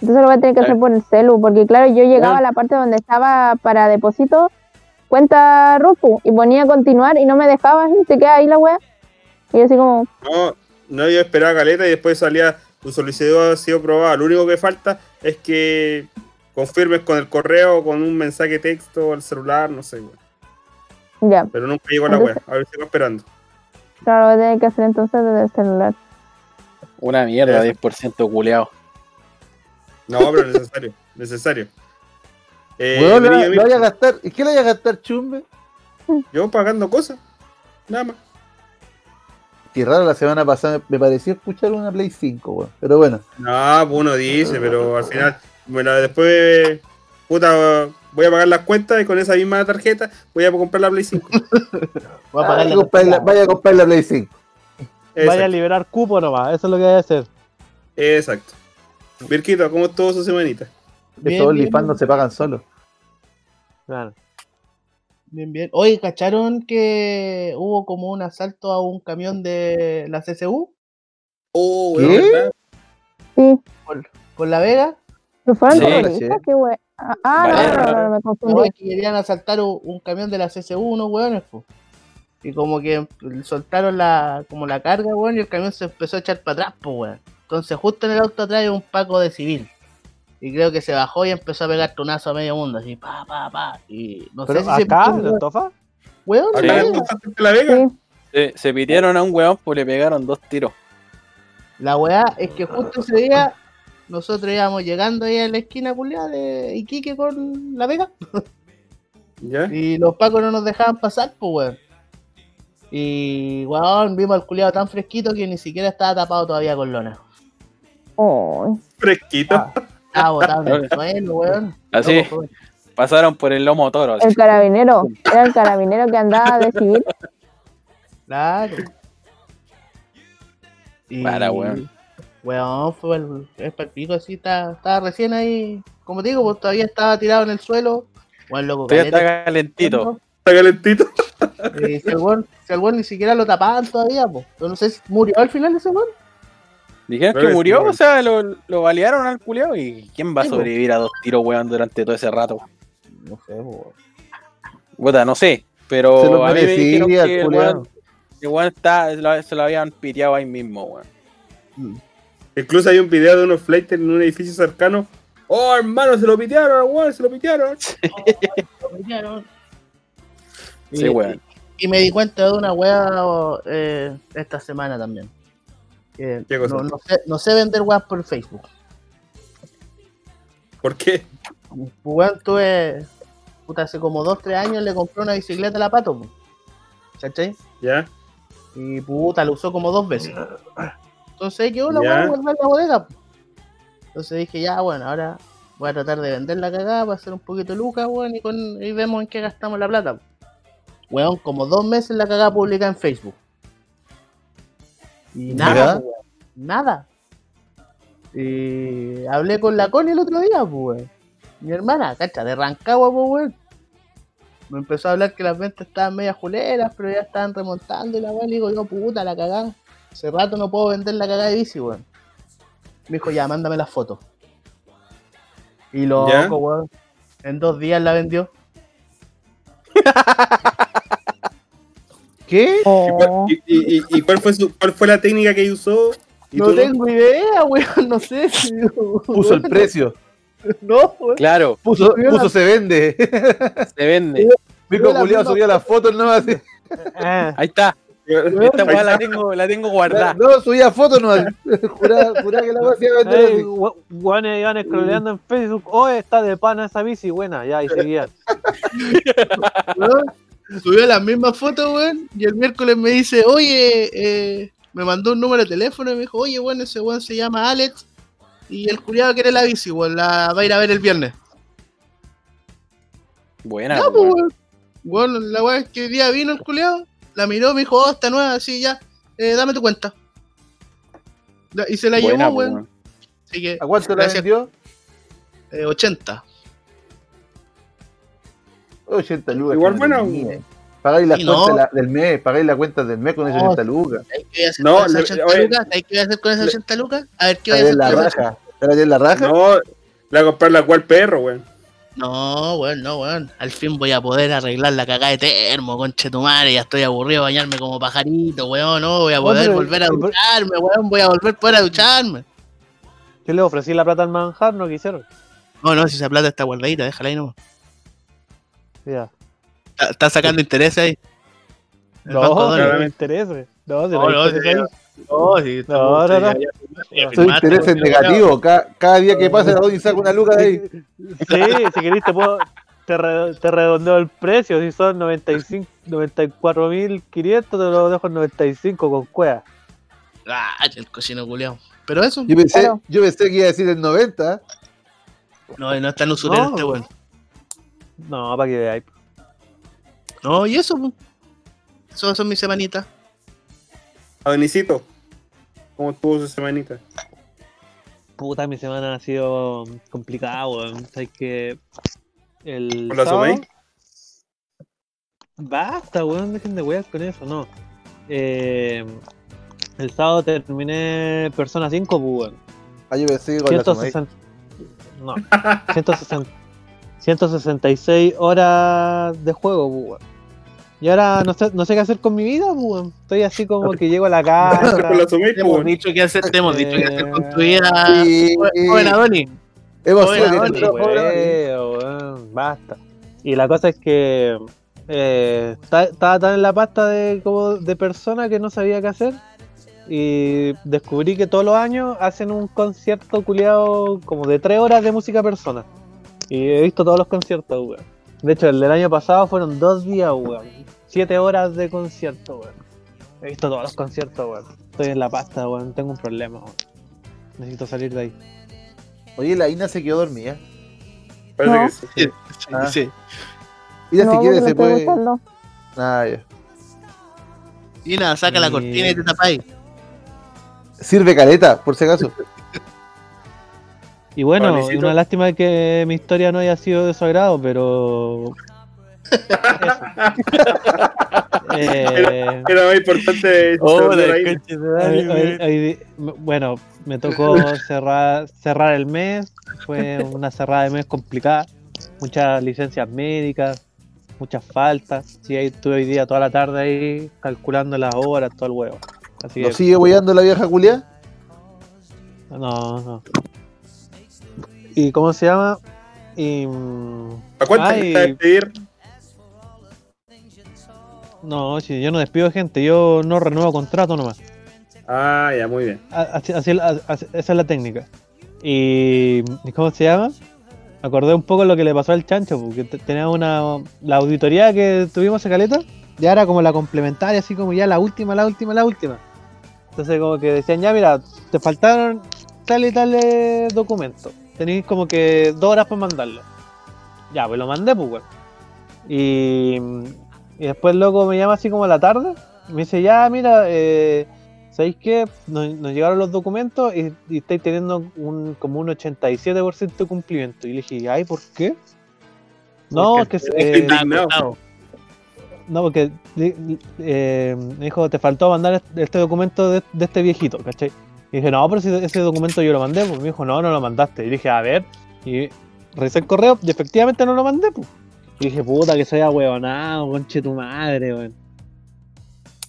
Entonces lo voy a tener que hacer por el celu, porque claro, yo llegaba a la parte donde estaba para depósito, cuenta Rufu, y ponía continuar y no me dejaba, y se queda ahí la wea. Y yo así como, No, no yo esperaba caleta y después salía tu solicitud ha sido aprobada. Lo único que falta es que confirmes con el correo, con un mensaje de texto al celular, no sé, weón. ya, Pero nunca llegó la weá. A ver, sigo esperando. claro, lo voy a tener que hacer entonces desde el celular. Una mierda, Eso. 10% culeado. No, pero necesario, necesario. Eh, niño lo vaya a gastar. ¿Y qué le vaya a gastar, chumbe? yo pagando cosas, nada más. Qué raro, la semana pasada me pareció escuchar una Play 5, weón. Pero bueno, No, pues uno dice, pero al final, bueno, después, puta, voy a pagar las cuentas y con esa misma tarjeta voy a comprar la Play 5. Voy a Ah, la comprar la- vaya a comprar la Play 5. Vaya a Exacto. liberar cupo nomás, eso es lo que hay que hacer. exacto. Virquito, ¿cómo estuvo su semanita? Bien, Esos OnlyFans no se pagan solos. Claro. Bien, bien. Oye, ¿cacharon que hubo como un asalto a un camión de la CCU Oh, ¿Qué? Sí, por La Vega? ¿no fueron Sí. Qué wea. Ah, Vale. no, no, no, no, me No, confundí. es que querían asaltar un, un camión de la CCU, unos hueones, po. Y como que soltaron la, como la carga, weón, y el camión se empezó a echar para atrás, pues, weón. Entonces justo en el auto atrás hay un paco de civil. Y creo que se bajó y empezó a pegar tunazo a medio mundo, así, pa, pa, pa. Y no Pero sé si acá, se en Antofa, Weón, Sí. La Vega. Sí, Se, se pidieron a un weón, pues le pegaron dos tiros. La weá es que justo ese día nosotros íbamos llegando ahí a la esquina culiada de Iquique con la Vega. ¿Ya? Y los pacos no nos dejaban pasar, pues, weón. Y, weón, vimos al culiado tan fresquito que ni siquiera estaba tapado todavía con lona. Oh, Fresquito. Ah, Estaba botado en el suelo, weón. Así, Loco, pasaron por el lomo toro. así. el carabinero, era el carabinero que andaba de civil. Claro. Y, Para, weón. Weón, fue el, el pico así, está- estaba recién ahí. Como te digo, pues todavía estaba tirado en el suelo. Weón, loco, Todavía está calentito. Está calentito. Eh, si, el weón, si al weón ni siquiera lo tapaban todavía, pues. Yo no sé si murió al final de ese weón. Dijeron que murió, sí, o sea, lo, lo balearon al culiao. ¿Y quién va a Sí, sobrevivir a dos tiros, weón, durante todo ese rato? No sé, weón. Puta, no sé. Pero Se lo a mí me dijeron merecía, que el culiao. weón, el weón está, se lo- se lo habían piteado ahí mismo, weón. Incluso hay un video de unos flights en un edificio cercano. Oh, hermano, se lo pitearon, weón, se lo pitearon. Lo metieron. Sí, Y- weón. Y me di cuenta de una weá eh, esta semana también. Que ¿Qué cosa? No, no sé, no sé vender weas por Facebook. ¿Por qué? Weón, tuve. Puta, hace como 2-3 años le compré una bicicleta a la pato. ¿Cachai? ¿Ya? Y puta, la usó como dos veces. Entonces quedó la Ya. weá guardada en la bodega. Entonces dije, ya, bueno, ahora voy a tratar de vender la cagada para hacer un poquito de lucas, weón, y, con, y vemos en qué gastamos la plata. Weón, como dos meses la cagada publicada en Facebook. Y nada, weón, nada. Y hablé con la Connie el otro día, pues. Mi hermana, cacha, de Rancagua, pues, weón. Me empezó a hablar que las ventas estaban medias juleras, pero ya estaban remontando y la weón. Le digo, yo, puta, la cagada. Hace rato no puedo vender la cagada de bici, weón. Me dijo, ya, mándame las fotos. Y loco, weón. En dos días la vendió. ¿Qué? ¿Y, cuál- y- y- y- y cuál, fue su, cuál fue la técnica que usó? ¿Y No tengo idea, weón, no sé. Puso el precio. No, weón. Claro, Puso, Subió la- puso se vende. se vende. La Culeado misma subía las fotos nomás. así. Ah, Ahí está. Esta weá la tengo, la tengo guardada. No, subía fotos nomás. Juraba, juraba que la weá se iba a vender guanes iban scrolleando en Facebook. Oh, está de pana esa bici, buena, ya, y seguían. Weón. Subió las mismas fotos, weón. Y el miércoles me dice, oye, eh, me mandó un número de teléfono y me dijo, oye, weón, ese weón se llama Alex. Y el culiado quiere la bici, weón, la va a ir a ver el viernes. Buena, pues, weón. weón. Bueno, la weá es que hoy día vino el culiado, la miró, me dijo, oh, está nueva, así ya, eh, dame tu cuenta. La- Y se la Buena, llevó, po, weón. weón. Así que, ¿A cuánto la Gracias. vendió? eh, 80. 80 lucas. Igual que weón. Pagáis las Sí, no. cuentas la- del mes, pagáis las cuentas del mes con esas No. 80 lucas. ¿Sabes qué voy a hacer No, con esas le- 80 oye, lucas? ¿Sabes qué voy a hacer con esas le- 80 lucas? A ver, ¿qué ¿Te voy a la hacer la raja? ¿Te la raja? No, la comprar la cual perro, weón. No, weón, no, weón. Al fin voy a poder arreglar la cagada de termo, conche tu madre. Ya estoy aburrido de bañarme como pajarito, weón. No, voy a poder Hombre, volver a ducharme, weón. Voy a volver a poder a ducharme. Yo le ofrecí la plata al manjar, no quisieron. No, no, si esa plata está guardadita, déjala ahí nomás. Ya. Está, está sacando interés ahí. No, no me. No, si No, no, no, ahí. No, está- No, no, no. interés es negativo. Cada, cada día que pasa, la Doni saca una luca de ahí. Sí, si querés te puedo. Te, re- te redondeo el precio. Si son 95, 94.500, te lo dejo en 95 con cueva. Ah, el cochino culiao. Pero eso, Yo pensé, Claro. yo pensé que iba a decir el 90. no, no es tan usurero No. este weón. No, para que veáis. No, y eso, pues. Eso son mis semanitas. Adonisito, ¿cómo estuvo su semanita? Puta, mi semana ha sido complicada, weón. Sabes que. El. ¿Con la sábado-? Basta, weón, dejen de wear con eso, no. Eh, el sábado terminé Persona 5, pues, weón. Ah, yo pensé con la Sumai. 160. No, 160, 166 horas de juego, weón. Y ahora no sé, no sé qué hacer con mi vida, weón. Estoy así como que llego a la casa. Te hemos dicho qué hacer, te hemos dicho qué hacer con tu vida. Sí, Joven Adoni. hemos Joven Adoni, weón, basta. Y la cosa es que eh, ta- estaba tan en la pasta de, como de persona que no sabía qué hacer. Y descubrí que todos los años hacen un concierto culiado como de tres horas de música persona. Y he visto todos los conciertos, weón. De hecho, el del año pasado fueron dos días, weón. Siete horas de concierto, weón. He visto todos los conciertos, weón. Estoy en la pasta, weón. Tengo un problema, weón. Necesito salir de ahí. Oye, la Ina se quedó dormida. Parece No. que sí. Sí, Ah. sí. Mira, si no, quiere se puede. Ah, ya. Nada, saca la cortina y te tapáis. Sirve caleta, por si acaso. Y bueno, Pablito. una lástima que mi historia no haya sido de su agrado, pero. Eso. Eh, Era más importante. Oh, de ahí. de hoy- hoy- hoy- bueno, me tocó cerrar, cerrar el mes. Fue una cerrada de mes complicada. Muchas licencias médicas, muchas faltas. Sí, ahí estuve hoy día toda la tarde ahí calculando las horas, todo el huevo. Así ¿Nos que, sigue hueando la vieja culia? no, no. ¿Y cómo se llama? Y. ¿A cuánto ay, a despedir? No, si yo no despido gente, yo no renuevo contrato nomás. Ah, ya, muy bien. A- así- así- así- esa es la técnica. Y, ¿y ¿cómo se llama? Acordé un poco lo que le pasó al chancho, porque te- tenía una. La auditoría que tuvimos en Caleta, ya era como la complementaria, así como ya la última, la última, la última. Entonces, como que decían, ya mira, te faltaron tal y tal documento. Tenéis como que dos horas para mandarlo. Ya, pues lo mandé, pues, weón. Y, y después, loco, me llama así como a la tarde. Me dice, ya, mira, eh, ¿sabéis qué? Nos, nos llegaron los documentos y, y estáis teniendo un, como un 87% de cumplimiento. Y le dije, ay, ¿por qué? No, Porque que eh, Estaba indignado. no, porque eh, me dijo, te faltó mandar este- este documento de, de este viejito, ¿cachai? Y dije, no, pero si ese documento yo lo mandé, pues me dijo, no, no lo mandaste. Y dije, a ver, y revisé el correo y efectivamente no lo mandé, pues. Y dije, puta, que soy ahueonado, conche tu madre, weón.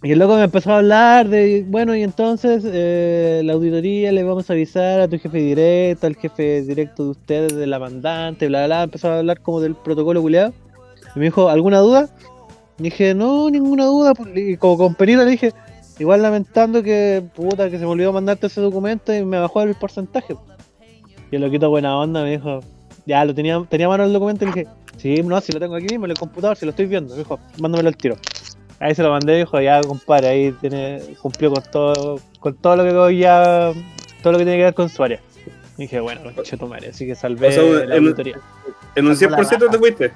Y el loco me empezó a hablar de, bueno, y entonces eh, la auditoría le vamos a avisar a tu jefe directo, al jefe directo de ustedes, de la mandante, bla, bla. Empezó a hablar como del protocolo culiado. Y me dijo, ¿alguna duda? Y dije, no, ninguna duda. pues, Y como con penita le dije, igual lamentando que, puta, que se me olvidó mandarte ese documento y me bajó el porcentaje. Y el loquito buena onda me dijo, ya, lo tenía, tenía mano el documento y le dije, sí, no, si lo tengo aquí mismo en el computador, si lo estoy viendo. Me dijo, mándamelo al tiro. Ahí se lo mandé y dijo, ya, compadre, ahí tiene, cumplió con todo, con todo lo que ya, todo lo que tiene que ver con su área. Y dije, bueno, conche tu madre, así que salvé O sea, la en- auditoría. En un 100% te fuiste.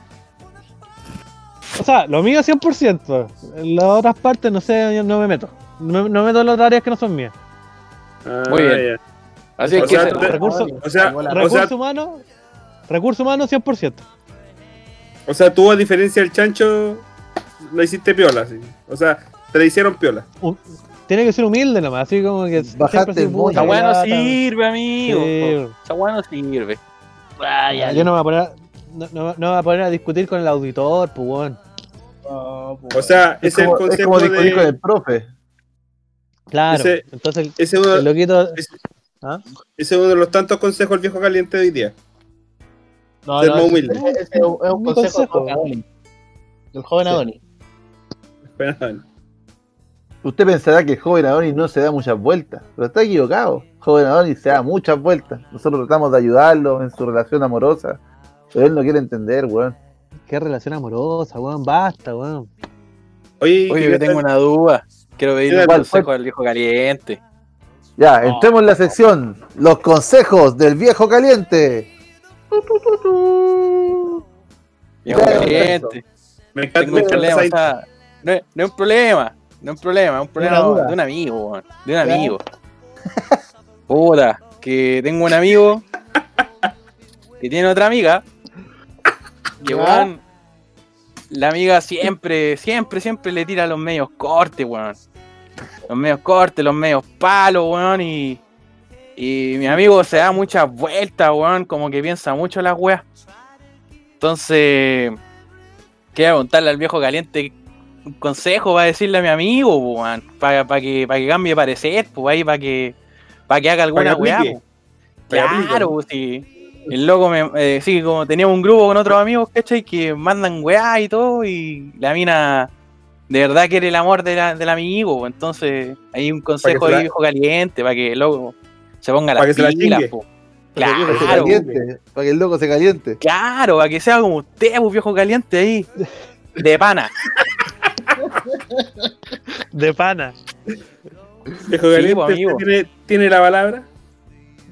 O sea, lo mío 100%. En las otras partes, no sé, yo no me meto. No, no me meto las áreas que no son mías. Ah, Muy bien. ya. Así es O que sea, se- te- Recurso, O sea, Hola. o recurso sea, humano, recurso humano 100%. o sea, tú a diferencia del chancho, lo hiciste piola, sí. O sea, te la hicieron piola. Un- tiene que ser humilde nomás, así como que Bajaste el puta, Esa weá no sirve, amigo. Sí. Esa weá no sirve. Ah, ya, Yo no me voy a poner, a- no, no- no me voy a poner a discutir con el auditor, pues weón. no, pues, O sea, Es ese es el como, es consejo como discutir con de. el profe. Claro. Ese- Entonces el, Ese es uno, el loquito. ese- ¿Ah? ese es uno de los tantos consejos del viejo caliente de hoy día. no, ser no, más humilde. ese es un, es un Mi consejo, del consejo. joven Adonis. Del joven. Adonis. Usted pensará que el joven Adonis no se da muchas vueltas, pero está equivocado. Joven Adonis se da muchas vueltas. Nosotros tratamos de ayudarlo en su relación amorosa, pero él no quiere entender, weón. Qué relación amorosa, weón. Basta, weón. Oye, Oye, yo tengo una duda. Quiero pedirle un ¿Cuál, consejo al viejo caliente. Ya, entremos en la sección Los consejos del viejo caliente. Viejo caliente. me encanta, me problema, o sea, no es, no es un problema. No es un problema, es un problema de un amigo, weón, De un amigo. Puta, que tengo un amigo que tiene otra amiga. Que weón, la amiga siempre, siempre, siempre le tira los medios cortes, weón. Los medios cortes, los medios palos, weón, y. Y mi amigo se da muchas vueltas, weón, como que piensa mucho las weas. Entonces, quiero preguntarle al viejo caliente un consejo para decirle a mi amigo, weón, para que, para que cambie de parecer, pues ahí para que, para que haga alguna weá. Para. Claro, pues sí. El loco me eh, sí, como teníamos un grupo con otros amigos, ¿cachai? Que mandan weá y todo, y la mina de verdad quiere el amor de la- del amigo, entonces hay un consejo se ahí la- viejo caliente para que el loco se ponga Para las que se la. Para que Claro, caliente, para que el loco se caliente. claro, para que sea como usted, pues, viejo caliente ahí, de pana. De pana. Viejo Sí, caliente, amigo. ¿usted ¿tiene, tiene la palabra?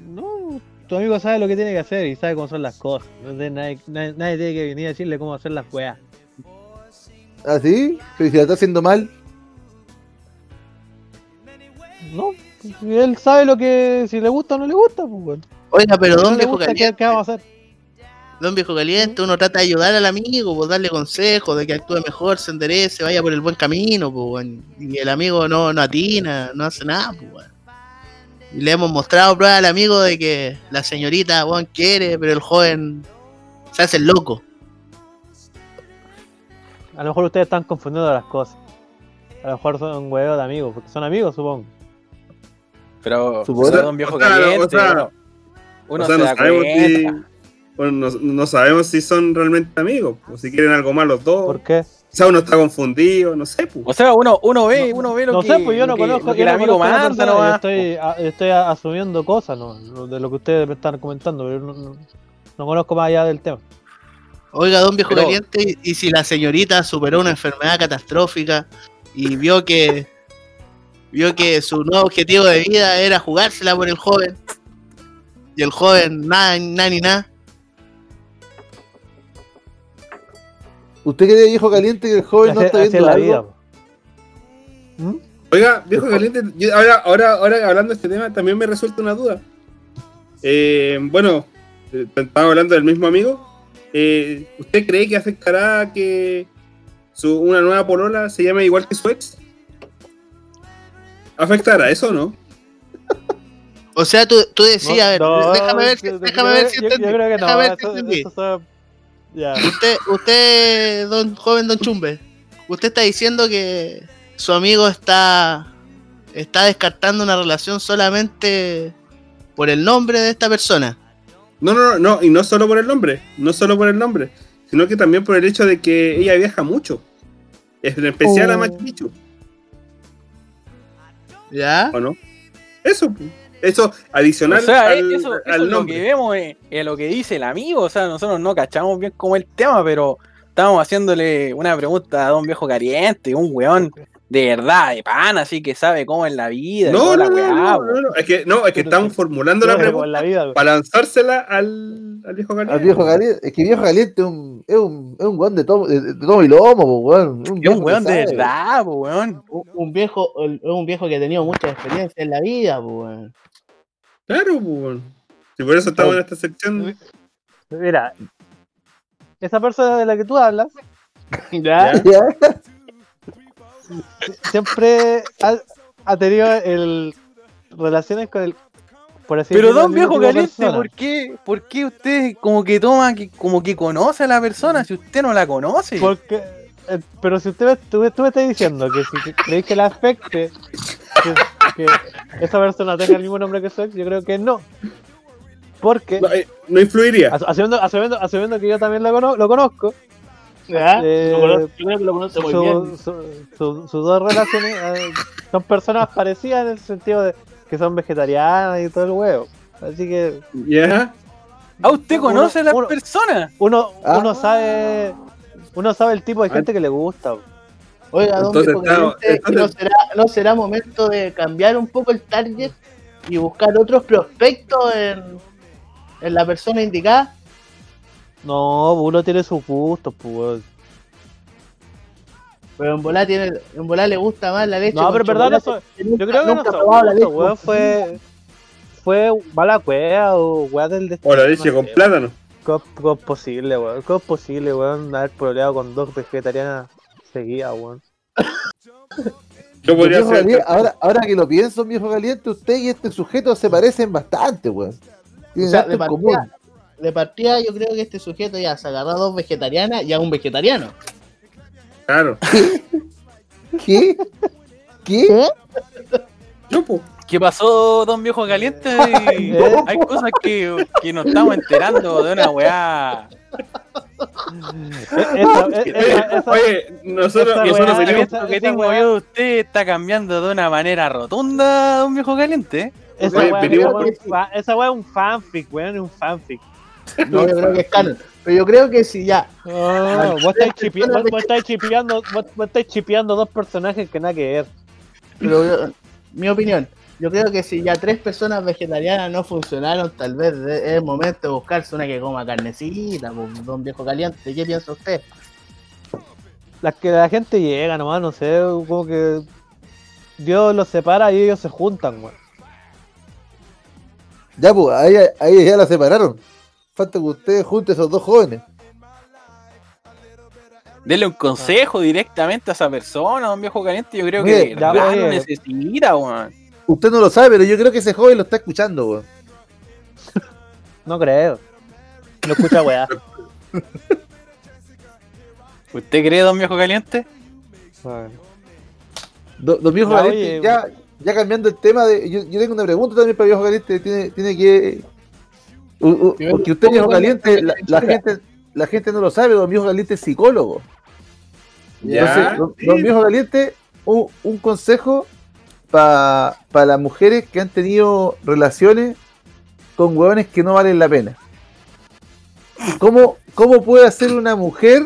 No, tu amigo sabe lo que tiene que hacer y sabe cómo son las cosas. Entonces nadie, nadie, nadie tiene que venir a decirle cómo hacer las weas. ¿Ah, sí? Pero si la está haciendo mal, Y él sabe lo que, si le gusta o no le gusta, pues, weón. Oiga, pero Si no don le gusta, ¿qué, caliente, qué vamos a hacer? don viejo caliente, uno trata de ayudar al amigo, pues darle consejos de que actúe mejor, se enderece, vaya por el buen camino, pues, weón. Y el amigo no, no atina, no hace nada, pues. Y le hemos mostrado prueba al amigo de que la señorita, weón, quiere, pero el joven se hace el loco. A lo mejor ustedes están confundiendo las cosas. A lo mejor son huevos de amigos, porque son amigos, supongo. Pero, Supongo- pero don viejo o sea, caliente, o sea, uno, uno o sea, se no da sabemos si, bueno, no, no sabemos si son realmente amigos, o si quieren algo más los dos. ¿Por qué? Quizá uno está confundido, no sé, pues. O sea, uno, uno ve, uno ve lo No que, sé, pues yo no que- conozco, que yo el no amigo manda yo nomás, estoy, a- estoy a- asumiendo cosas, ¿no? De lo que ustedes me están comentando, pero no, no- no conozco más allá del tema. Oiga, don viejo Pero- caliente, y- si la señorita superó una enfermedad catastrófica y vio que vio que su nuevo objetivo de vida era jugársela por el joven y el joven nada, nada ni nada. ¿Usted cree, viejo caliente, que el joven no está viendo la algo? vida. po. Oiga, viejo caliente, yo ahora, ahora, ahora hablando de este tema, también me resulta una duda. Eh, bueno, eh, estaba hablando del mismo amigo. Eh, ¿Usted cree que afectará que su, una nueva polola se llame igual que su ex? ¿Afectará eso o no? O sea, tú, tú decías, a ver, No, déjame ver, si- yo- déjame yo ver creo- si yo- entendí. Yo creo que no, déjame ver si eso- entendí. eso son- Ya. Usted, usted, don joven don Chumbe, usted está diciendo que su amigo está está descartando una relación solamente por el nombre de esta persona. No, no, no, no, y no solo por el nombre, no solo por el nombre, sino que también por el hecho de que ella viaja mucho. En especial a Oh. Machu Picchu, ¿Ya? ¿o no? Eso, eso adicional O sea, al, eso, eso al es lo que vemos, es, es lo que dice el amigo. O sea, nosotros no cachamos bien cómo es el tema, pero estábamos haciéndole una pregunta a don viejo caliente, un weón de verdad, de pana, así que sabe cómo es la vida. No, no, la no, weá, no, no, no, es que, no, es que estamos formulando la pregunta la vida, para lanzársela al, al viejo caliente. Al viejo caliente, es que viejo caliente es un, es un, es un weón de todo, de, de todo y lomo, po, weón. Es un weón de verdad, po, weón. Un, un viejo, el- un viejo que ha tenido mucha experiencia en la vida, pues. weón. Claro, pues. Si por eso estamos en esta sección. Mira, esa persona de la que tú hablas ¿Ya? Ya. Siempre ha, ha tenido el relaciones con el por así Pero don viejo caliente. ¿por qué, ¿por qué usted como que toma, que, como que conoce a la persona si usted no la conoce? Porque, eh, pero si usted, me- tú, tú me estás diciendo que si creéis que le afecte que, que esa persona tenga el mismo nombre que su ex, yo creo que no. Porque, No, eh, no influiría. as- asumiendo, asumiendo, asumiendo que yo también lo, cono- lo conozco. Eh, Lo conozco- yo creo que lo conoce muy su- bien. su- su- sus dos relaciones eh, son personas parecidas en el sentido de que son vegetarianas y todo el huevo. Así que Ya. ¿A usted conoce a la uno- persona? uno, Ah. uno sabe uno sabe el tipo de gente que le gusta. Oiga, don Entonces, viejo claro, caliente, ¿y ¿no, será, ¿no será momento de cambiar un poco el target y buscar otros prospectos en, en la persona indicada? No, uno tiene sus gustos, pues. weón. Pero en volar, tiene, en volar le gusta más la leche. No, pero verdad no nunca- Yo creo que no nunca probado la leche weón. Fue, fue mala cueva o weá del destino. O la leche no con sé, plátano. ¿Cómo, cómo es posible, weón? ¿Cómo es posible, weón, haber proleado con dos vegetarianas seguidas, weón? Yo podría ser. caliente, ahora, ahora que lo pienso, viejo caliente, usted y este sujeto se parecen bastante, weón. O Tienen sea, harto de partida, de partida yo creo que este sujeto ya se agarró a dos vegetarianas y a un vegetariano. Claro. ¿Qué? ¿Qué? Pues. ¿Qué pasó, don viejo caliente? ¿Eh? Hay cosas que, que nos estamos enterando de una weá. Eh, esa- eh, esa- esa- Oye, nosotros, Que nosotros weá- tengo yo de usted está cambiando de una manera rotunda, don viejo caliente. Esa weá es un fanfic, weón, es un fanfic. No, yo creo que es canon. Pero yo creo que si ya. No, vos estáis vos- chipeando, vos- vos estáis chipeando dos personajes que nada que ver. Pero yo- mi opinión, yo creo que si ya tres personas vegetarianas no funcionaron, tal vez es el momento de buscarse una que coma carnecita, don viejo caliente. ¿Qué piensa usted? Las que la gente llega nomás, no sé, como que Dios los separa y ellos se juntan, weón. Ya, pues, ahí, ahí ya la separaron. Falta que ustedes junten esos dos jóvenes. Denle un consejo directamente a esa persona, don viejo caliente. Yo creo Mire, que ya, oye. lo necesita, weón. Usted no lo sabe, pero yo creo que ese joven lo está escuchando, weón. No creo. No escucha weá. ¿Usted cree, don viejo caliente? Bueno. Do- Don Viejo Ya, Caliente, oye. ya, ya cambiando el tema, de, yo, yo tengo una pregunta también para Viejo Caliente. Tiene, tiene que. U- u- Yo- porque usted, Viejo ¿cómo Caliente, la, gente, la gente no lo sabe, Don Viejo Caliente es psicólogo. Entonces, don, don Viejo Caliente, un, un consejo para las mujeres que han tenido relaciones con hueones que no valen la pena. ¿Cómo, ¿Cómo puede hacer una mujer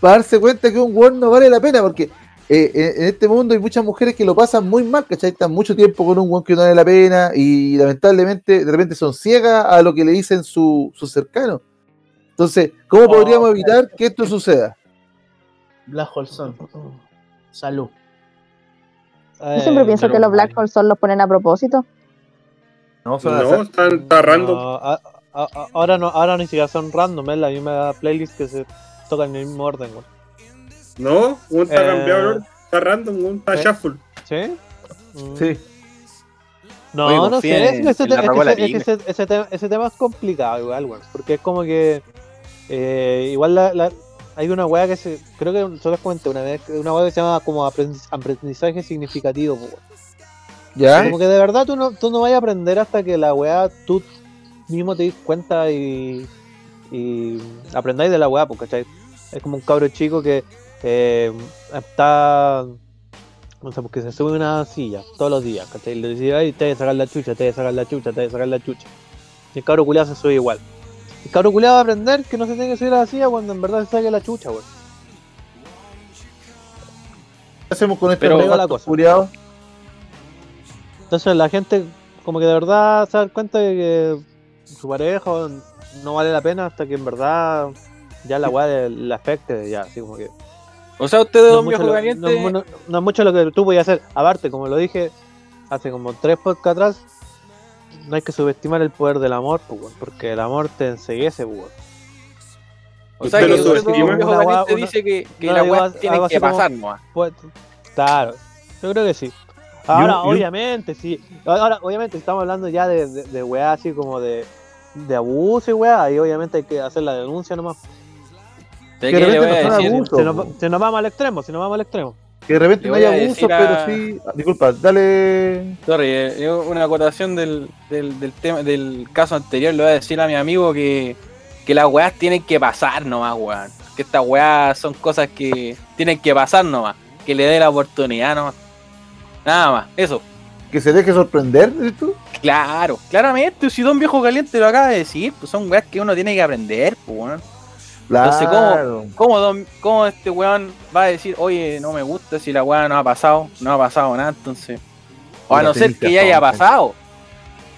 para darse cuenta que un hueón no vale la pena? Porque eh, en, en este mundo hay muchas mujeres que lo pasan muy mal, ¿cachai? Están mucho tiempo con un hueón que no vale la pena y lamentablemente de repente son ciegas a lo que le dicen su- sus cercanos. Entonces, ¿cómo Oh, podríamos evitar que esto suceda? Black Hole Sun. Salud. Yo siempre Eh, pienso pero que los. Black Hole Sun los ponen a propósito. No, son No, están está random. No, a- a- a- ahora no, ahora ni siquiera son random, es la misma playlist que se toca en el mismo orden, güey. No, un está Eh, cambiado, está random, un está ¿sí? shuffle. ¿Sí? Mm. Sí. No, Oye, no sé, ese, ese- es que Tigre. ese- ese tema, ese tema es complicado igual, güey, porque es como que eh, igual la, la- hay una weá que se, creo que se los comenté una vez, una weá que se llama como aprendiz- aprendizaje significativo, güey. ¿Ya? Como que de verdad tú no, tú no vayas a aprender hasta que la weá tú mismo te des cuenta y, y aprendáis de la weá, pues, ¿cachai? Es como un cabro chico que eh, está, no sé, porque se sube una silla todos los días, ¿cachai? Y le dice, ay, te voy a sacar la chucha, te voy a sacar la chucha, te voy a sacar la chucha. Y el cabro culiado se sube igual. El cabro culiado va a aprender que no se tiene que subir a la silla cuando en verdad se saque la chucha, weón. ¿Qué hacemos con este curiados? Entonces la gente como que de verdad se da cuenta de que su pareja no vale la pena hasta que en verdad ya la weá le, le afecte, ya, así como que... O sea, usted, No es, don mucho viejo lo, caliente. no no- no es mucho lo que tú podías hacer. Aparte, como lo dije hace como tres podcasts atrás, no hay que subestimar el poder del amor, pues, porque el amor te enseguece, pues, weón. o sea, ¿Usted que lo subestima? viejo weá- dice que, que no, algo tienen así que como- pasar nomás. Pues, claro, yo creo que sí. Ahora, yo- obviamente, sí. Ahora, obviamente, estamos hablando ya de, de, de weá así como de, de abuso y weá, ahí obviamente hay que hacer la denuncia nomás. ¿De Que de repente a no son decir? abuso. Se nos, se nos vamos al extremo, si nos vamos al extremo. Que de repente no haya abuso, pero sí. ah, Disculpa, dale. Sorry, eh, yo una acotación del, del, del tema del caso anterior le voy a decir a mi amigo que, que las weas tienen que pasar nomás, weón. Que estas weas son cosas que tienen que pasar nomás. Que le dé la oportunidad nomás. Nada más, eso. Que se deje sorprender, ¿dices tú? Claro, claramente, si Don Viejo Caliente lo acaba de decir, pues son weas que uno tiene que aprender, pues weón. Entonces, ¿cómo? ¿Cómo, don- cómo este weón va a decir, oye, no me gusta si la weá no ha pasado? No ha pasado nada, entonces. O a no ser que ya haya pasado.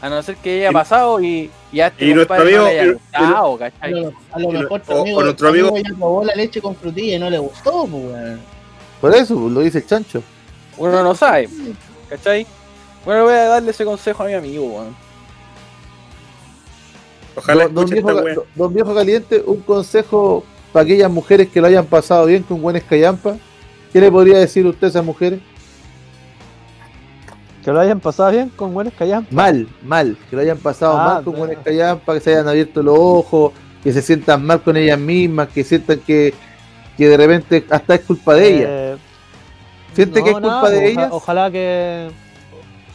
A no ser que ya haya pasado y, y a este y nuestro no amigo- le haya gustado, A ¿cachai? lo, a lo mejor tu amigo, o nuestro tu amigo- ya probó la leche con frutilla y no le gustó, pues, weón. Por eso, pues, lo dice el chancho. Uno no sabe, ¿cachai? Bueno, voy a darle ese consejo a mi amigo, weón. Ojalá Don, don viejo, esta wea. don- don Viejo Caliente, un consejo para aquellas mujeres que lo hayan pasado bien con buenas callampas. ¿Qué le podría decir usted a esas mujeres? Que lo hayan pasado bien con buenas callampas. Mal, mal, que lo hayan pasado Ah, mal con no. buenas callampas, que se hayan abierto los ojos, que se sientan mal con ellas mismas, que sientan que, que de repente hasta es culpa de ellas. Eh, ¿Siente no, que es culpa nada, de oja- ellas? Ojalá que.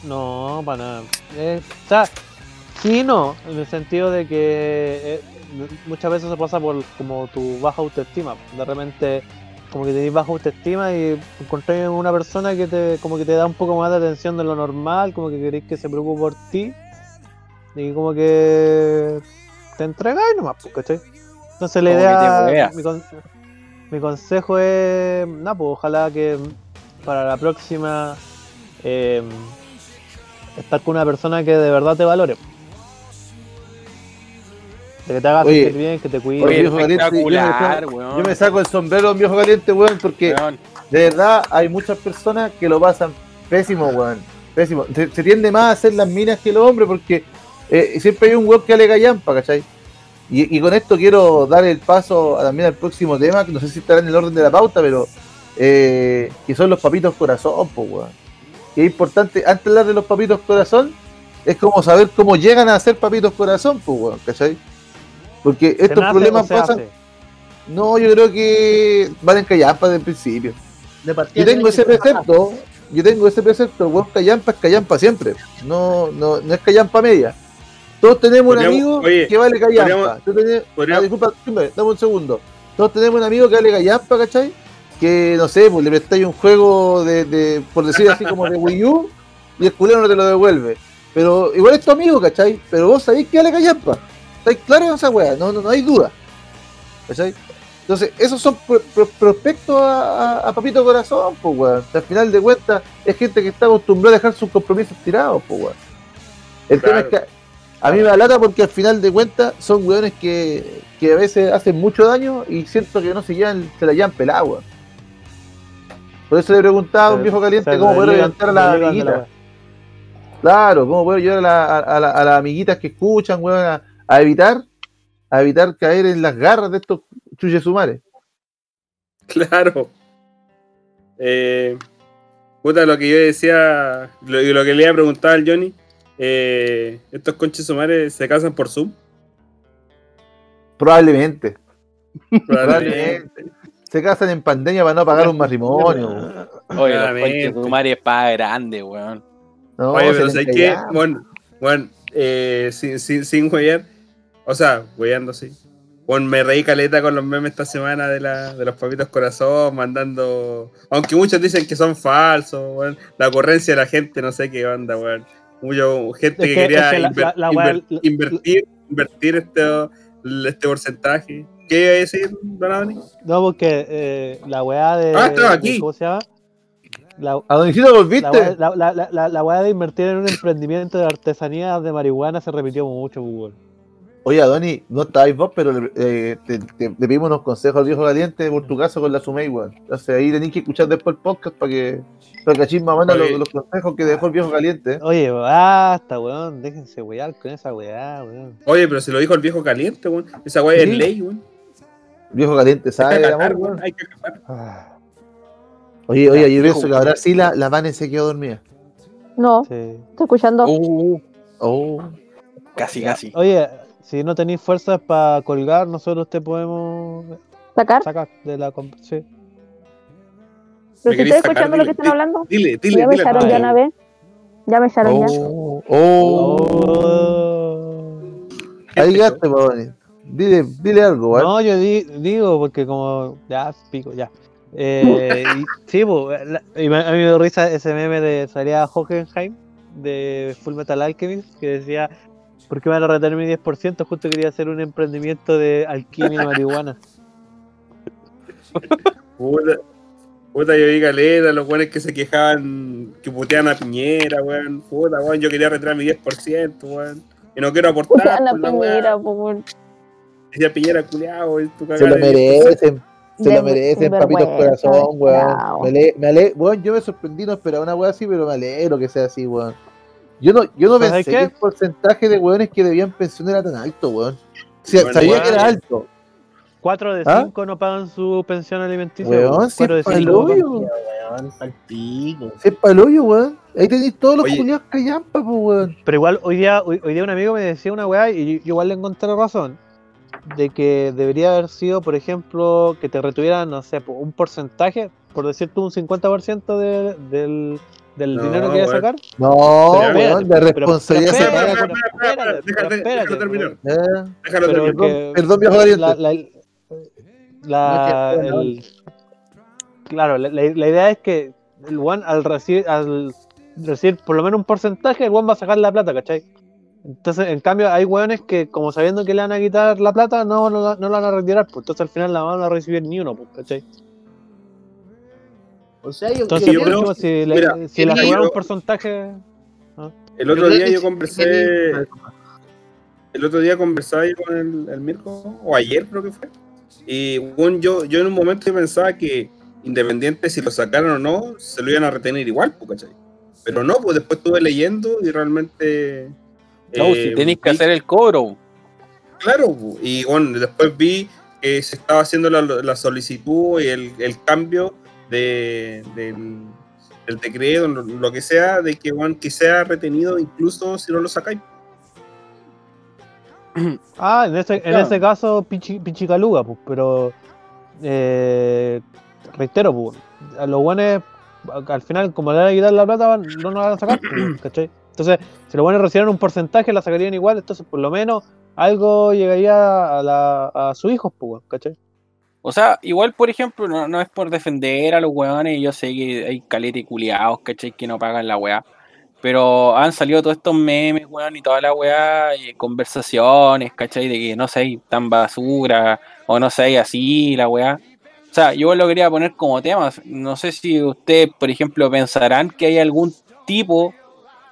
No, para nada. Eh, o sea, sí, no, en el sentido de que eh, muchas veces se pasa por como tu baja autoestima. De repente, como que tenés baja autoestima y encontrás una persona que te como que te da un poco más de atención de lo normal, como que querés que se preocupe por ti y como que te entregáis nomás, pues, ¿cachai? Entonces la idea, mi, con- mi consejo es, nada, pues ojalá que para la próxima eh, estar con una persona que de verdad te valore. De que te haga Oye, sentir bien, que te cuide. Oye, viejo caliente, yo me saco- weón. Yo me saco el sombrero, viejo caliente, weón, porque Weón, de verdad hay muchas personas que lo pasan pésimo, weón. Pésimo. Se, se tiende más a hacer las minas que los hombres porque eh, siempre hay un weón que ale gallampa, ¿cachai? Y, y con esto quiero dar el paso a- también al próximo tema, que no sé si estará en el orden de la pauta, pero eh, que son los papitos corazón, pues, weón. Y es importante, antes de hablar de los papitos corazón, es como saber cómo llegan a ser papitos corazón, pues, weón, ¿cachai? Porque ¿Se estos nace problemas pasan. hace? No, yo creo que van en callampa desde el principio. De Yo tengo ese precepto, yo tengo ese precepto, weón callampa es callampa siempre. No, no, no es callampa media. Todos tenemos un amigo oye, que vale callampa. tenés- ah, disculpa, dame un segundo. Todos tenemos un amigo que vale callampa, ¿cachai? Que no sé, pues le prestáis un juego de, de, por decir así como de Wii U y el culero no te lo devuelve. Pero igual es tu amigo, ¿cachai? Pero vos sabéis que vale callampa. ¿Estáis claros en esa weá? No, no, no hay duda. ¿Cachai? Entonces, esos son pro- pro- prospectos a, a- a Papito Corazón, pues, weón. Al final de cuentas, es gente que está acostumbrada a dejar sus compromisos tirados, pues, weón. El tema es que a mí me da lata porque al final de cuentas son weones que, que a veces hacen mucho daño y siento que no se llevan, se la llevan pelada, weón. Por eso le preguntaba a un viejo caliente cómo poder orientar a la amiguitas. Claro, cómo poder ayudar a, la- a- a la- a las amiguitas que escuchan, weón, a, evitar, a evitar caer en las garras de estos chuyes sumares. Claro. Eh, puta, lo que yo decía, lo, lo que le iba a preguntar al Johnny, eh, estos conches sumares se casan por Zoom. Probablemente. Probablemente. Se casan en pandemia para no pagar un matrimonio. Oye, los Claramente. conches Sumari es para grande, weón. No, Oye, pero ¿sabes qué? Bueno, bueno eh, sin, sin, sin huear, o sea, hueando sí. Bueno, me reí caleta con los memes esta semana de, la, de los papitos corazón, mandando. Aunque muchos dicen que son falsos, weón. La ocurrencia de la gente, no sé qué onda, weón. Mucho gente Es que, que- quería es que la- inver- la- la weá- inver- la- invertir, invertir este, este porcentaje. ¿Qué iba a decir, Don Adoni? No, porque eh, la weá de, Ah, estaba de- aquí. ¿Cómo se llama? La, ¿A volviste? la, la, la- la- la weá de invertir en un emprendimiento de artesanía de marihuana se repitió mucho, weón. Oye, Adoni, no estabais vos, pero le, eh, te, te- le pedimos unos consejos al viejo caliente por tu caso con la Sumei, weón. Entonces ahí tenéis que escuchar después el podcast para que para que menos Oye. los, los consejos que dejó el viejo caliente. Oye, basta, weón. Déjense wear con esa weá, weón. Oye, pero se lo dijo el viejo caliente, weón. Esa weá Sí. es ley, weón. El viejo caliente Hay sabe que de amor, weón. Hay que. Ah, Oye, oye, viejo eso que ahora sí la, la Vane se quedó dormida. No, sí. estoy escuchando. Uh, Oh, casi, casi. Oye, si no tenéis fuerzas para colgar, nosotros te podemos ¿Sacar? sacar de la comp- sí. Pero ¿Me si querés estoy sacar? escuchando lo que están hablando. Dile, dile, Ya me echaron no, ya una vez. Ya me echaron ya. oh, oh. Ahí. Dile, dile algo, weón. No, yo di- digo, porque como. Ya, pico, ya. Eh, y- sí, pues, la- y me- a mí me dio risa ese meme de salía Hockenheim de Full Metal Alchemist que decía: ¿Por qué van a retener mi 10%? Justo quería hacer un emprendimiento de alquimia y marihuana. Puta, puta, yo vi caleta, los buenos que se quejaban, que puteaban a Piñera, weón. Puta, weón, yo quería retirar mi 10%, weón. Y no quiero aportar. Puta, Ana pues, la Piñera, por Decía Piñera, culiao, tu Se lo de 10%. merecen. Se lo merecen, papitos corazón, weón. Me, ale- me ale- weón, yo me sorprendí, no esperaba una weá así, pero me alegro que sea así, weón. Yo no, yo no ¿Sabes pensé qué? que el porcentaje de weones que debían pensión era tan alto, weón. Sí, Bueno, sabía weón. que era alto. 4 de ¿Ah? 5 no pagan su pensión alimenticia. Weón, si 4 de es pa'l 5. hoyo. Weón, pa'l pico. Si es pa'l hoyo, weón. Ahí tenéis todos los culiados callampa, pues, weón. Pero igual hoy día, hoy, hoy día un amigo me decía una weá y yo, igual le encontré razón. De que debería haber sido, por ejemplo, que te retuvieran, no sé, un porcentaje, por decir tú un 50% de- del, del No, dinero que ibas a sacar. No, weón, de pero- responsabilidad se paga. Déjate, terminar. Eh, Déjalo terminar. perdón, viejo la, la- la- el- claro, la, la- la idea es que el one al recibir, al recibir por lo menos un porcentaje, el one va a sacar la plata, ¿cachai? Entonces, en cambio, hay weones que, como sabiendo que le van a quitar la plata, no, no, la- no la van a retirar, pues entonces al final la van a recibir ni uno, pues, ¿cachai? O sea, yo, Entonces, yo por creo- si le, mira, si le yo- un porcentaje, El otro día yo conversé, el otro día conversaba yo con el, el Mirko, o ayer creo que fue, y bueno, yo, yo en un momento yo pensaba que independiente si lo sacaron o no, se lo iban a retener igual, pues, ¿cachai? Pero no, pues después estuve leyendo y realmente No, Eh, si tenéis que hacer el cobro. Claro, y bueno, después vi que se estaba haciendo la, la solicitud y el, el cambio de, del, del decreto, lo, que sea, de que, bueno, que sea retenido incluso si no lo sacáis. Ah, en ese, en ese caso, Pichi, Pichicaluga, pues, pero eh, reitero, pues, a los buenos, al final, como le van a quitar la plata, van- no nos van a sacar, ¿cachai? Entonces, si los buenos recibieran un porcentaje, la sacarían igual, entonces por lo menos algo llegaría a, la, a sus hijos, pues, ¿cachai? O sea, igual, por ejemplo, no, no es por defender a los weones, yo sé que hay caleta y culiados, ¿cachai? Que no pagan la weá. Pero han salido todos estos memes, weón, y toda la weá, y conversaciones, ¿cachai? De que no sé, tan basura, o no sé, así, la weá. O sea, yo lo quería poner como tema. No sé si ustedes, por ejemplo, pensarán que hay algún tipo,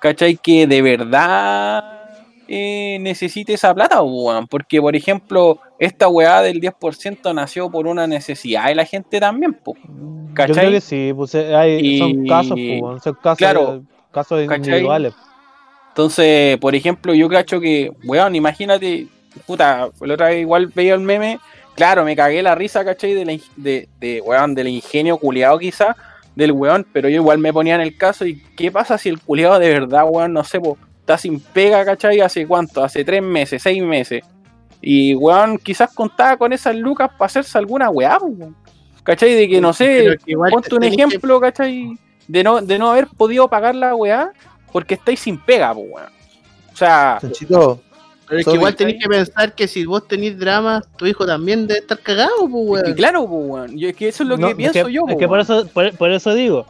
¿cachai? Que de verdad eh, necesite esa plata, weón. Porque, por ejemplo, esta weá del 10% nació por una necesidad de la gente también. Yo ¿Cachai? creo que sí, pues, eh, hay, son casos, pues, son casos, Claro, casos ¿cachai? individuales. Entonces, por ejemplo, yo cacho que, weón, imagínate, puta, la otra vez igual veía el meme, claro, me cagué la risa, ¿cachai? De, la, de, weón, del ingenio culiado quizá, del weón, pero yo igual me ponía en el caso y ¿qué pasa si el culiado de verdad, weón, no sé, po, está sin pega, ¿cachai? ¿Hace cuánto? Hace tres meses, seis meses. Y, weón, quizás contaba con esas lucas para hacerse alguna weá, weón. ¿cachai? De que, no sé, que ponte un tenés que- ejemplo, ¿cachai? De no, de no haber podido pagar la weá porque estáis sin pega, pues, weón. O sea, Chanchito, Pero es que igual tenés que pensar que si vos tenés drama, tu hijo también debe estar cagado, pues, es que weón. claro, pues, weón. Yo- es que eso es lo que No, es pienso que- yo, Es que por eso, por, por eso digo,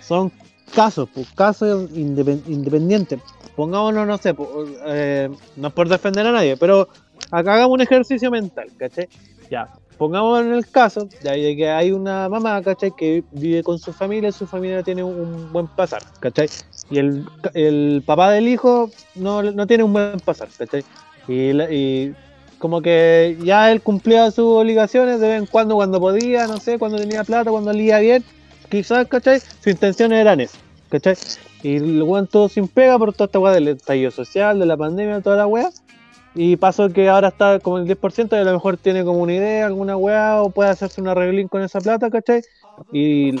son casos, pues, casos indepen- independientes. Pongámonos, no sé, pues, eh, no es por defender a nadie, pero acá hagamos un ejercicio mental, ¿cachai? Ya, pongámonos en el caso de que hay una mamá, ¿cachai? Que vive con su familia, su familia tiene un buen pasar, ¿cachai? Y el, el papá del hijo no, no tiene un buen pasar, ¿cachai? Y, y como que ya él cumplía sus obligaciones de vez en cuando, cuando podía, no sé, cuando tenía plata, cuando le iba bien, quizás, ¿cachai? Sus intenciones eran esas, ¿cachai? Y el weón todo sin pega por toda esta weá del estallido social, de la pandemia, toda la weá. Y pasó que ahora está como el 10% y a lo mejor tiene como una idea, alguna weá, o puede hacerse una arreglín con esa plata, ¿cachai? Y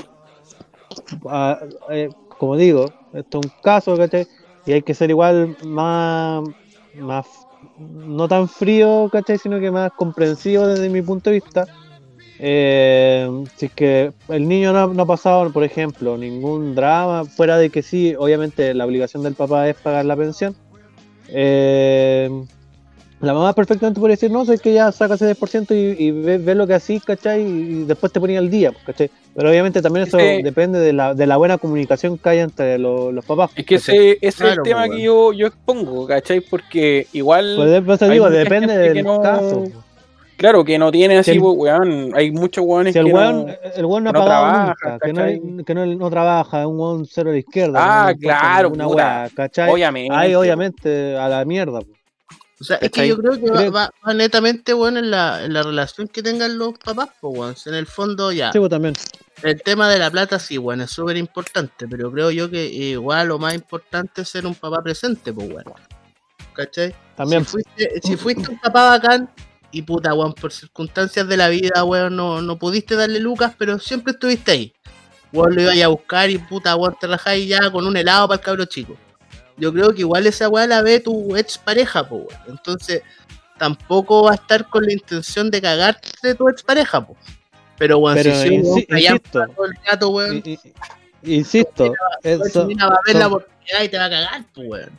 ah, eh, como digo, esto es un caso, ¿cachai? Y hay que ser igual más, más no tan frío, ¿cachai? Sino que más comprensivo desde mi punto de vista. Eh, si es que el niño no, no ha pasado, por ejemplo, ningún drama, fuera de que sí, obviamente la obligación del papá es pagar la pensión. Eh, la mamá perfectamente puede decir, no, sé que ya saca ese 10% y, y ve, ve lo que así, ¿cachai? Y después te ponía al día, ¿cachai? Pero obviamente también eso depende de la, de la buena comunicación que haya entre lo- los papás. Es que ¿cachai? ese, ese es el tema pues, que yo, yo expongo, ¿cachai? Porque igual, Pues de- pues te hay digo, depende del no- caso. claro, que no tiene así, Si el- pues, weón. Hay muchos weones Si el que weón, no... el weón no ha que no pagado trabaja, nunca, que no, que no, no trabaja, es un weón cero a la izquierda. Ah, claro, weá, ¿cachai? Obviamente. Ahí pues. obviamente a la mierda. po. O sea, es que yo creo que va, Creo- va- va netamente, weón, en la, en la relación que tengan los papás, pues, weón. En el fondo, ya. Sí, pues también. El tema de la plata, sí, weón, es súper importante, pero creo yo que igual lo más importante es ser un papá presente, pues, weón. ¿Cachai? También. Si fuiste, si fuiste un papá bacán y puta, weón, por circunstancias de la vida, weón, no, no pudiste darle lucas, pero siempre estuviste ahí. Weón, lo ibas a buscar y puta, weón, te rajáis ya con un helado para el cabro chico. Yo creo que igual esa weá la ve tu ex pareja, pues, weón. Entonces, tampoco va a estar con la intención de cagarte de tu ex pareja, pues. Pero, weón, Pero si sí, insi- callar insisto, todo el gato, weón, insisto, eso- mira, va a ver son- la oportunidad y te va a cagar, pues, weón.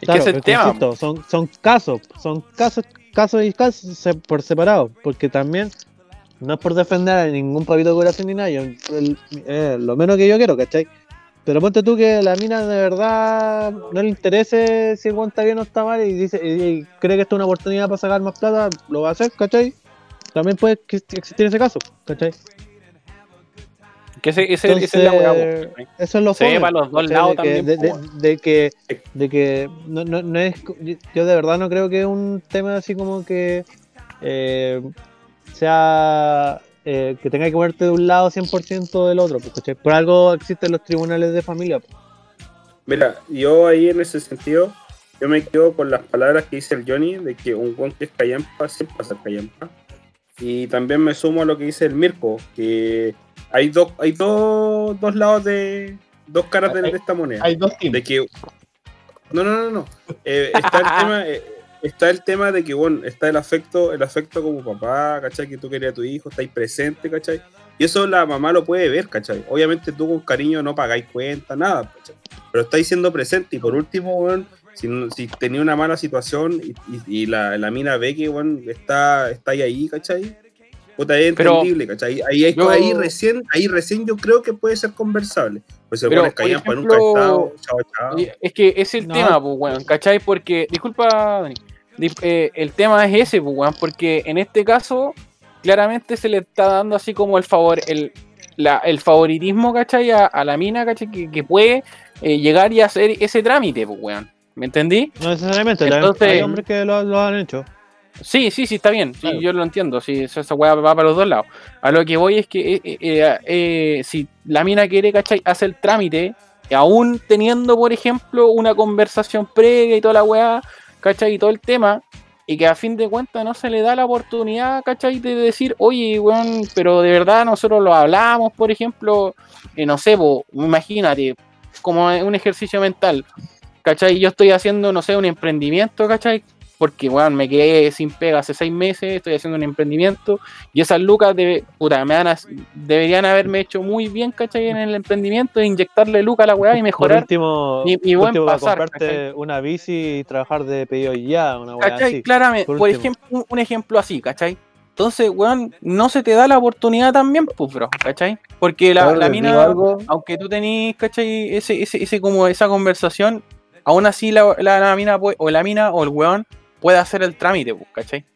Es claro, que es el tema. insisto, son, son casos, son casos, casos y casos se- por separado, porque también no es por defender a ningún papito de corazón ni nada, yo- el- eh, lo menos que yo quiero, ¿cachai? Pero ponte tú que la mina de verdad no le interese si el weón está bien o está mal y dice y, cree que esto es una oportunidad para sacar más plata, lo va a hacer, ¿cachai? También puede existir ese caso, ¿cachai? Que ese, ese, esa es la Entonces, pues, Eso es lo Se fome, para los dos lados de que, también, de, de- po, de que de que no, no, no es yo de verdad no creo que es un tema así como que eh, sea eh, que tenga que ponerte de un lado 100% del otro pues, ¿cachai? por algo existen los tribunales de familia pues. Mira, yo ahí en ese sentido yo me quedo con las palabras que dice el Johnny de que un guan que es callampa siempre va a ser callampa. Y también me sumo a lo que dice el Mirko, que hay dos, hay dos, dos lados de. dos caras de, de esta moneda. Hay dos teams. de que no no no no Eh, está el tema eh, está el tema de que bueno está el afecto el afecto como papá ¿cachai? que tú querías a tu hijo estáis presente ¿cachai? y eso la mamá lo puede ver ¿cachai? obviamente tú con cariño no pagáis cuenta nada ¿cachai? pero estáis siendo presente y por último bueno, si, si tenía una mala situación y, y- y la, la mina ve que bueno, está, está ahí, ahí ¿cachai? Puta, es Pero entendible, ¿cachai? Ahí, ahí, yo- ahí recién, ahí recién yo creo que puede ser conversable. Pues el Pero, bueno es por callampa, ejemplo, nunca estado, chao, chao. Y Es que es el No. tema, pues, weón, ¿cachai? Porque, disculpa, Dani, eh, el tema es ese, pues, porque en este caso, claramente se le está dando así como el favor, el, la- el favoritismo, ¿cachai? A, a la mina, ¿cachai? Que, que puede eh, llegar y hacer ese trámite, pues, weón. ¿Me entendí? No necesariamente, Entonces- hay hombres que lo, lo han hecho. Sí, sí, sí, está bien. Sí, Claro. yo lo entiendo. Sí, esa, esa weá va para los dos lados. A lo que voy es que eh, si la mina quiere, ¿cachai? Hace el trámite, aún teniendo, por ejemplo, una conversación previa y toda la weá, ¿cachai? Y todo el tema, y que a fin de cuentas no se le da la oportunidad, ¿cachai? De decir, oye, weón, pero de verdad nosotros lo hablamos, por ejemplo, eh, no sé, imagínate, como un ejercicio mental, ¿cachai? Yo estoy haciendo, no sé, un emprendimiento, ¿cachai? Porque, weón, me quedé sin pega hace seis meses, estoy haciendo un emprendimiento y esas lucas debe, puta, me van a- deberían haberme hecho muy bien, ¿cachai? En el emprendimiento, de inyectarle lucas a la weá y Por mejorar. último, mi- mi por buen último, para pasar, comprarte ¿cachai? una bici y trabajar de pedido y ya, una weá ¿Cachai? así. Claramente, por por, último. ejemplo, un, un ejemplo así, ¿cachai? Entonces, weón, no se te da la oportunidad también, pues, bro, ¿cachai? Porque la, mina, algo. aunque tú tenés, ¿cachai? Ese, ese, ese como esa conversación, aún así la, la, la mina o la mina o el weón puede hacer el trámite, pues, ¿cachai?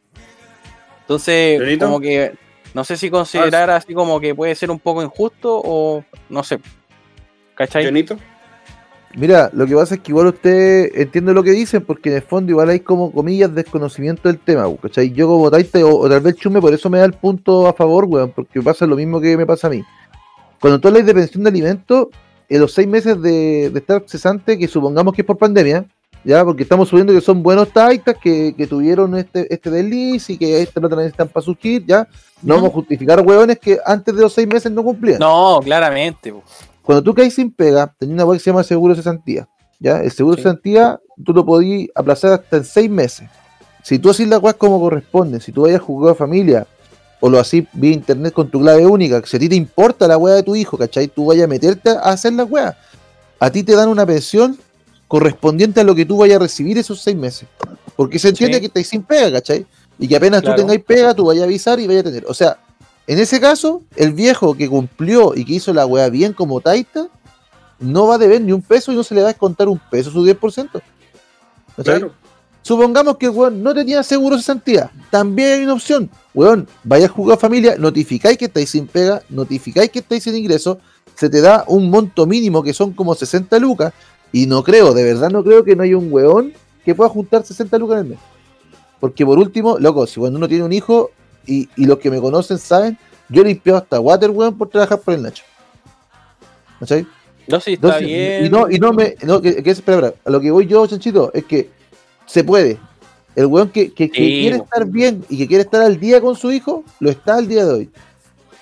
Entonces, como que no sé si considerar así como que puede ser un poco injusto o no sé. ¿Cachai? Mira, lo que pasa es que igual usted entiende lo que dicen, porque en el fondo igual hay como comillas desconocimiento del tema, ¿cachai? Yo como Taita o, o tal vez Chume, por eso me da el punto a favor, weón, porque pasa lo mismo que me pasa a mí. Cuando tú hablas de pensión de alimentos, en los seis meses de, de estar cesante, que supongamos que es por pandemia, ya, porque estamos subiendo que son buenos taitas, que, que tuvieron este, este desliz y que esta plata necesitan para surgir, ya. No vamos a justificar, weones, que antes de los seis meses no cumplían. No, claramente. po. Cuando tú caes sin pega, tenés una cosa que se llama seguro de cesantía. ¿ya? El seguro Sí. de cesantía tú lo podías aplazar hasta en seis meses. Si tú haces la weá como corresponde, si tú vayas a jugar a familia o lo haces vía internet con tu clave única, que si a ti te importa la weá de tu hijo, ¿cachai? Tú vayas a meterte a hacer la weá. A ti te dan una pensión correspondiente a lo que tú vayas a recibir esos seis meses. Porque se entiende Sí. que estáis sin pega, ¿cachai? Y que apenas Claro. tú tengáis pega, tú vayas a avisar y vayas a tener. O sea, en ese caso, el viejo que cumplió y que hizo la weá bien como Taita, no va a deber ni un peso y no se le va a descontar un peso su 10%. ¿Cachai? claro. Supongamos que el weón no tenía seguro de cesantía. También hay una opción. Weón, vaya a jugar familia, notificáis que estáis sin pega, notificáis que estáis sin ingreso, se te da un monto mínimo que son como 60 lucas. Y no creo, de verdad no creo que no haya un weón que pueda juntar 60 lucas en el mes. Porque por último, loco, si cuando uno tiene un hijo, y, y los que me conocen saben, yo he limpiado hasta water, weón, por trabajar por el Nacho. ¿Cachai? No, sí, está Entonces, bien. Y no, y no me. No, que, que- espera, espera, a lo que voy yo, chanchito, es que se puede. El weón que, que- que Sí, quiere estar bien y que quiere estar al día con su hijo, lo está al día de hoy.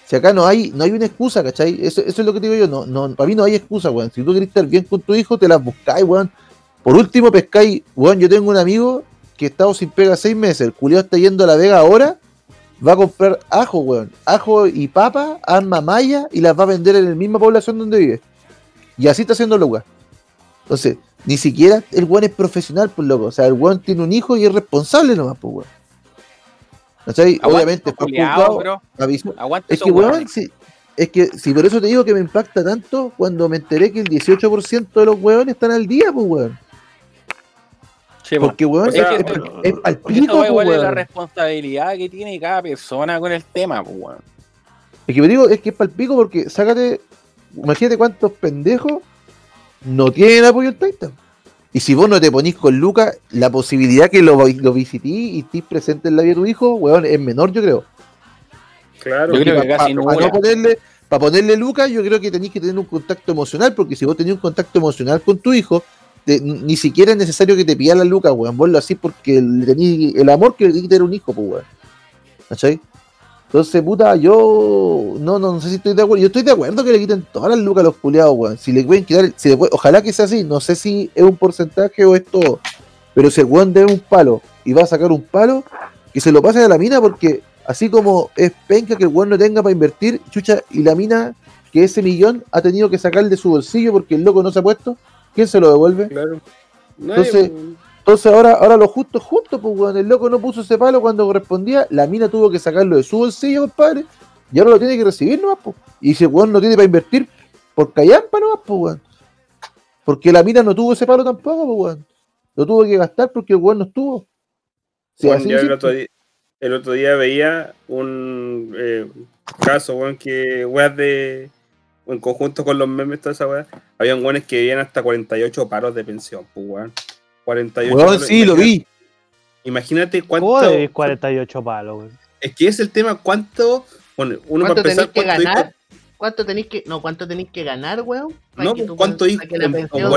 Si acá no hay, no hay una excusa, ¿cachai? Eso, es lo que digo yo. No, no, para mí no hay excusa, weón. Si tú quieres estar bien con tu hijo, te las buscáis, weón. Por último, pescáis, weón. Yo tengo un amigo que ha estado sin pega seis meses. El culiao está yendo a la Vega ahora. Va a comprar ajo, weón. Ajo y papa, arma maya y las va a vender en la misma población donde vive. Y así está haciendo weón. Entonces, ni siquiera el weón es profesional, pues loco. O sea, el weón tiene un hijo y es responsable nomás, pues weón. ¿Cachai? Aguante Obviamente, culiados, juzgado, Es que, weón, si, es que si por eso te digo que me impacta tanto cuando me enteré que el 18% de los weones están al día, pues weón. Sí, po. Porque, weón, O sea, es, es, es al Porque pico, pues, es la responsabilidad que tiene cada persona con el tema, pues, weón. Es que me digo, es que es palpico porque sácate, imagínate cuántos pendejos no tienen apoyo en Titan. Y si vos no te ponís con Lucas, la posibilidad que lo, lo visitís y estés presente en la vida de tu hijo, weón, es menor, yo creo. Claro. Yo creo que casi. Para no ponerle, para ponerle Lucas, yo creo que tenéis que tener un contacto emocional, porque si vos tenés un contacto emocional con tu hijo, te- ni siquiera es necesario que te pida la lucas, weón. Vos lo así porque le tení el amor que le tenés que tener un hijo, pues, weón. ¿Cachai? Entonces, puta, yo no, no, no sé si estoy de acuerdo. Yo estoy de acuerdo que le quiten todas las lucas a los culiados, weón. Si le pueden quitar, si le puede- ojalá que sea así. No sé si es un porcentaje o es todo. Pero si el weón debe un palo y va a sacar un palo, que se lo pase a la mina porque así como es penca que el weón no tenga para invertir, chucha, y la mina que ese millón ha tenido que sacar de su bolsillo porque el loco no se ha puesto, ¿quién se lo devuelve? Claro. Nadie, Entonces- Entonces ahora, ahora lo justo justo, pues weón, el loco no puso ese palo cuando correspondía, la mina tuvo que sacarlo de su bolsillo, compadre, y ahora lo tiene que recibir nomás, pues. Y si el weón no tiene para invertir, por callampa nomás, pues weón. Porque la mina no tuvo ese palo tampoco, pues weón. Lo tuvo que gastar porque el weón no estuvo. Sí, Bueno, yo el, otro día, el otro día veía un eh, caso, weón, que weas de. En conjunto con los memes, toda esa wea, habían weones que vivían hasta 48 paros de pensión, pues weón. 48 Weón, paros, sí, lo imagínate- vi. Imagínate ¿Cómo cuánto. debís 48 palos, güey? Es que es el tema, cuánto. Bueno, uno ¿Cuánto para empezar, que cuánto hijo- ganar? ¿Cuánto tenéis que, no, cuánto tenéis que ganar, weón? No, tu- ¿cuánto hijo- weón, weón?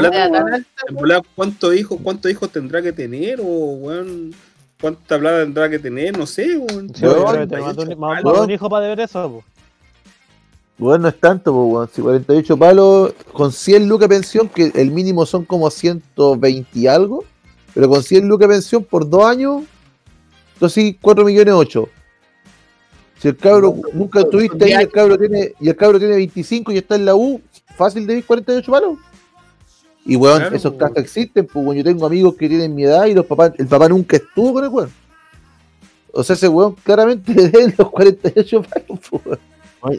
volada, ¿Cuántos hijos, cuántos hijos tendrá que tener? O, weón, ¿cuánta plata tendrá que tener? No sé, weón. Sí, Weón, pero te mando un, 48 mando palos. un hijo para deber eso, po. Weón, no es tanto, pues. Si 48 palos, con 100 lucas de pensión, que el mínimo son como 120 y algo, pero con 100 lucas de pensión por dos años, entonces 4 millones 8. Si el cabro nunca estuviste ahí, el cabro tiene, y el cabro tiene 25 y está en la U, fácil de ir 48 palos. Y weón, Claro, esos casos existen, pues weón. Yo tengo amigos que tienen mi edad y los papás, el papá nunca estuvo con el weón. O sea, ese weón claramente le deben los 48 palos, pues weón.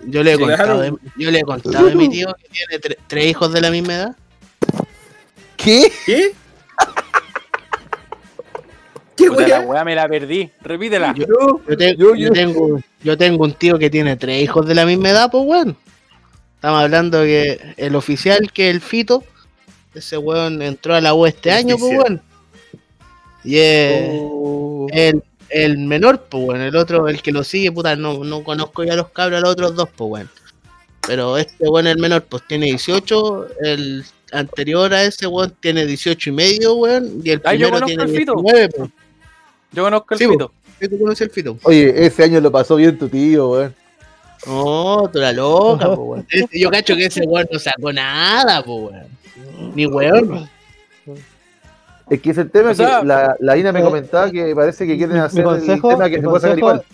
Yo le he contado, de, yo le he contado de mi tío que tiene tre- tres hijos de la misma edad. ¿Qué? ¿Qué? ¿Qué Puta, la weá? me la perdí. Repítela. Yo, Yo, yo te- yo- yo yo- tengo, yo tengo un tío que tiene tres hijos de la misma edad, pues weón. Estamos hablando que el oficial que es el Fito, ese weón entró a la U este El año, pues weón. Y es Oh. el, el menor, pues weón. El otro, el que lo sigue, puta, no, no conozco ya los cabros, los otros dos, pues weón. Pero este weón, el menor, pues tiene 18, el anterior a ese weón tiene 18 y medio, weón. Y el Ah, yo primero conozco tiene Fito. 19, pues. Yo conozco el Sí, po. pito. ¿Sí ¿Tú conoces el Fito? Oye, ese año lo pasó bien tu tío, weón. No, tú la loca, po, weón. Yo cacho que ese weón no sacó nada, po, weón. Ni weón. Es que es el tema O sea, que la, la Ina me eh, comentaba que parece que quieren hacer consejo, el tema que se puede sacar consejo- igual.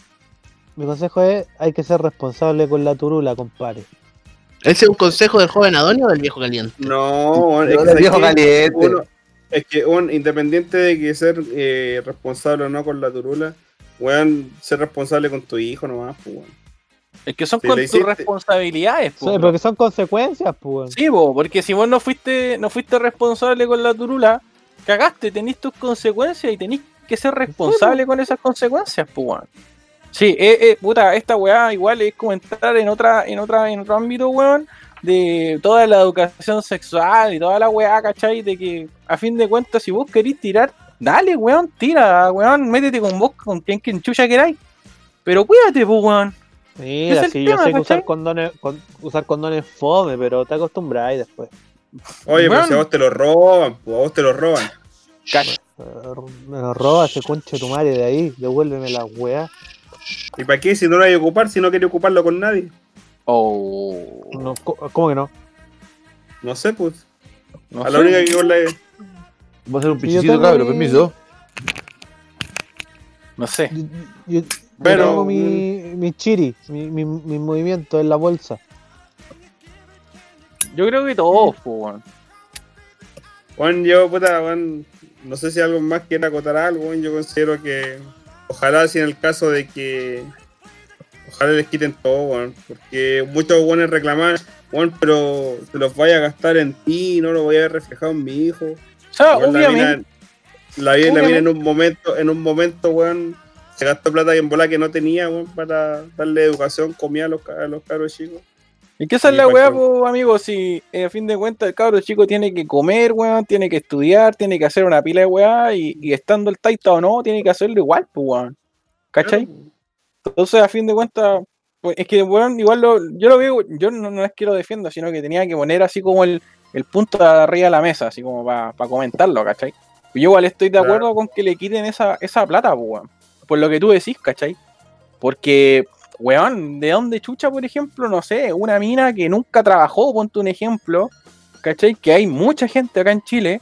mi consejo es, hay que ser responsable con la turula, compadre. ¿Ese es un consejo del joven Adonio o del viejo caliente? No, es Yo que, le ¿sabes viejo caliente. Uno- es que un independiente de que ser eh, responsable o no con la turula, weón, ser responsable con tu hijo nomás, pues, weón. Es que son Si con tus responsabilidades, po. Sí, porque son consecuencias, pues. Sí, po, porque si vos no fuiste, no fuiste responsable con la turula, cagaste, tenés tus consecuencias y tenés que ser responsable con esas consecuencias, pues. Sí, eh, eh, puta, esta weá igual es como entrar en otra, en otra, en otro ámbito, weón, de toda la educación sexual y toda la weá, ¿cachai? De que a fin de cuentas, si vos querís tirar, dale, weón, tira, weón, métete con vos, con quien quien chucha queráis. Pero cuídate, pues, weón. Mira, sí, yo tema, sé que usar condones, con- usar condones fome, pero te acostumbras después. Oye, pero Weón. si a vos te lo roban, pues a vos te lo roban. Me lo roba ese conche tu madre de ahí, devuélveme la weá. ¿Y para qué si no lo hay que ocupar, si no quiere ocuparlo con nadie? Oh. No, ¿Cómo que no? No sé, pues. No a la única que con la Voy a hacer un pichicito, tengo cabrón, mi- permiso. No sé. Yo, yo- yo Pero- tengo mi, mi chiri, mi, mi, mi movimiento en la bolsa. Yo creo que todos, po, weón. Juan, yo, puta, Juan, no sé si algo más quiere acotar algo, weón, yo considero que ojalá si en el caso de que ojalá les quiten todo, weón, porque muchos buenos reclaman, weón, pero se los vaya a gastar en ti, no lo voy a ver reflejado en mi hijo. O sea, Weón, la obviamente. mina, la, vi- la mina Obviamente. en un momento, en un momento, weón, se gastó plata y en bola que no tenía, weón, para darle educación, comida a los, a los cabros chicos. ¿Y qué es la pa' weá, amigo? Si eh, a fin de cuentas el cabro chico tiene que comer, weón, tiene que estudiar, tiene que hacer una pila de weá, y, y estando el taita o no, tiene que hacerlo igual, pues, weón. ¿Cachai? Entonces, a fin de cuentas, pues, es que, weón, igual lo, yo lo veo, yo no, no es que lo defienda, sino que tenía que poner así como el, el punto de arriba de la mesa, así como para comentarlo, ¿cachai? Yo igual estoy de Claro. acuerdo con que le quiten esa, esa plata, pues, weón. Por lo que tú decís, ¿cachai? Porque, weón, ¿de dónde chucha, por ejemplo? No sé, una mina que nunca trabajó, ponte un ejemplo, ¿cachai? Que hay mucha gente acá en Chile,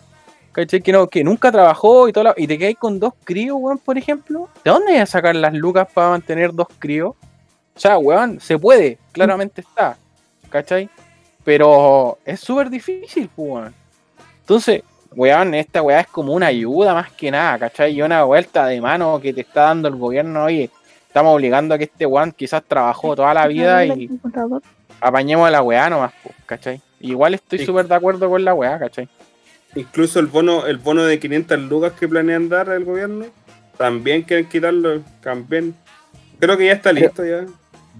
¿cachai? Que, no, que nunca trabajó y todo la- y te quedáis con dos críos, weón, por ejemplo. ¿De dónde vas a sacar las lucas para mantener dos críos? O sea, weón, se puede, claramente está, ¿cachai? Pero es súper difícil, pues, weón. Entonces, weón, esta weá es como una ayuda más que nada, ¿cachai? Y una vuelta de mano que te está dando el gobierno, oye, estamos obligando a que este weón quizás trabajó toda la vida y apañemos a la weá nomás, ¿cachai? Igual estoy Sí. súper de acuerdo con la weá, ¿cachai? Incluso el bono, el bono de 500 lucas que planean dar el gobierno, también quieren quitarlo, también. Creo que ya está listo ya.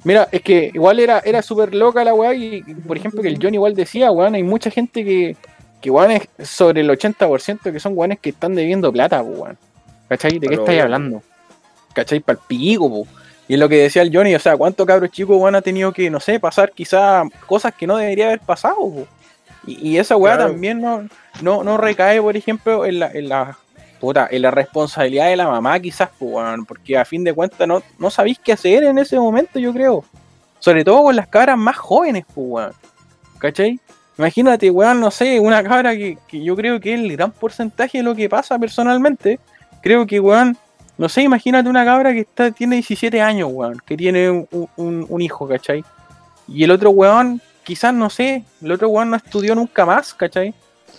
Mira, es que igual era, era súper loca la weá y, por ejemplo, que el John igual decía, weón, hay mucha gente que, que weón, es sobre el 80% que son weones que están debiendo plata, pues, weón. ¿Cachai? ¿De qué estáis weón. hablando? ¿Cachai? Para el pico, po. Y es lo que decía el Johnny, o sea, ¿cuántos cabros chicos, weón, ha tenido que, no sé, pasar quizá cosas que no debería haber pasado, po? Y, y esa weá Claro. también no, no, no recae, por ejemplo, en la, en la puta, en la responsabilidad de la mamá, quizás, pues, weón, porque a fin de cuentas no, no sabéis qué hacer en ese momento, yo creo. Sobre todo con las cabras más jóvenes, pues, weón. ¿Cachai? Imagínate, weón, no sé, una cabra que, que yo creo que es el gran porcentaje de lo que pasa personalmente. Creo que, weón, no sé, imagínate una cabra que está, tiene 17 años, weón, que tiene un, un- un hijo, ¿cachai? Y el otro weón, quizás, no sé, el otro weón no estudió nunca más, ¿cachai?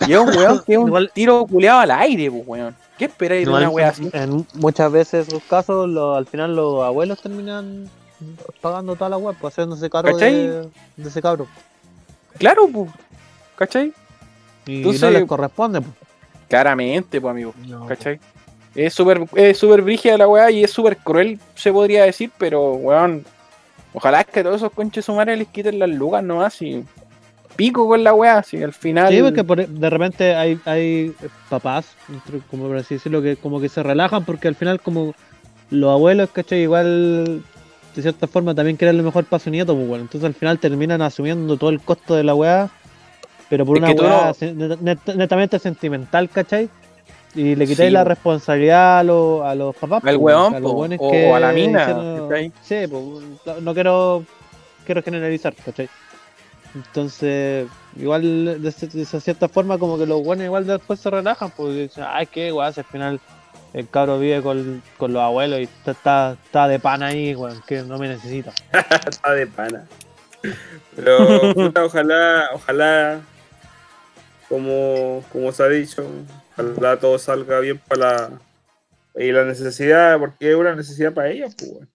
Y es un weón que es un Igual- tiro culeado al aire, pues, weón. ¿Qué esperáis de una wea así? En muchas veces esos casos, lo- al final los abuelos terminan pagando toda la web, pues haciéndose cargo de, de ese cabro. Claro, pues, ¿cachai? Y Entonces- no les corresponde, pues. Claramente, pues, amigo. ¿cachai? Es súper es súper brígida la weá y es súper cruel, se podría decir, pero weón, ojalá es que todos esos conches sumares les quiten las lugas nomás y pico con la weá, si al final. Sí, porque por- de repente hay, hay papás, como por así decirlo, que como que se relajan porque al final como los abuelos, ¿cachai? Igual de cierta forma también quieren lo mejor para su nieto, pues bueno. Entonces al final terminan asumiendo todo el costo de la weá, pero por Es una weá no- net- netamente sentimental, ¿cachai? Y le quitáis Sí, la po. responsabilidad a los, a los papás. Al weón, a los po, weones o- que a la mina. Sí, pues, no quiero, quiero generalizar, ¿cachai? Entonces, igual de, de esa cierta forma, como que los buenos igual después se relajan, pues dicen, ay, qué weá, si al final el cabro vive con, con los abuelos y está, está, está de pan ahí, weón, que no me necesita. Está de pana. Pero puta, ojalá, ojalá, como, como se ha dicho, ojalá todo salga bien para la, y la necesidad, porque es una necesidad para ellas, pues.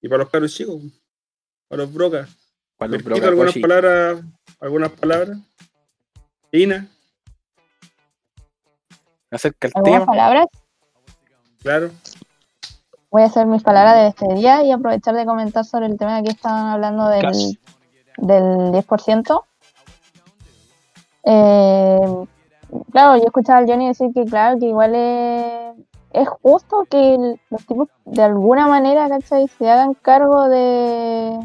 Y para los caros chicos, para los brocas. Cuando Mirquito, broca, algunas palabras, algunas palabras. Ina, acerca el ¿Algunas tema. palabras? claro. Voy a hacer mis palabras de despedida y aprovechar de comentar sobre el tema que estaban hablando del, Cash. del 10%. Eh, claro, yo escuchaba al Johnny decir que, claro, que igual es, es justo que el- los tipos de alguna manera, ¿cachai? Se hagan cargo de,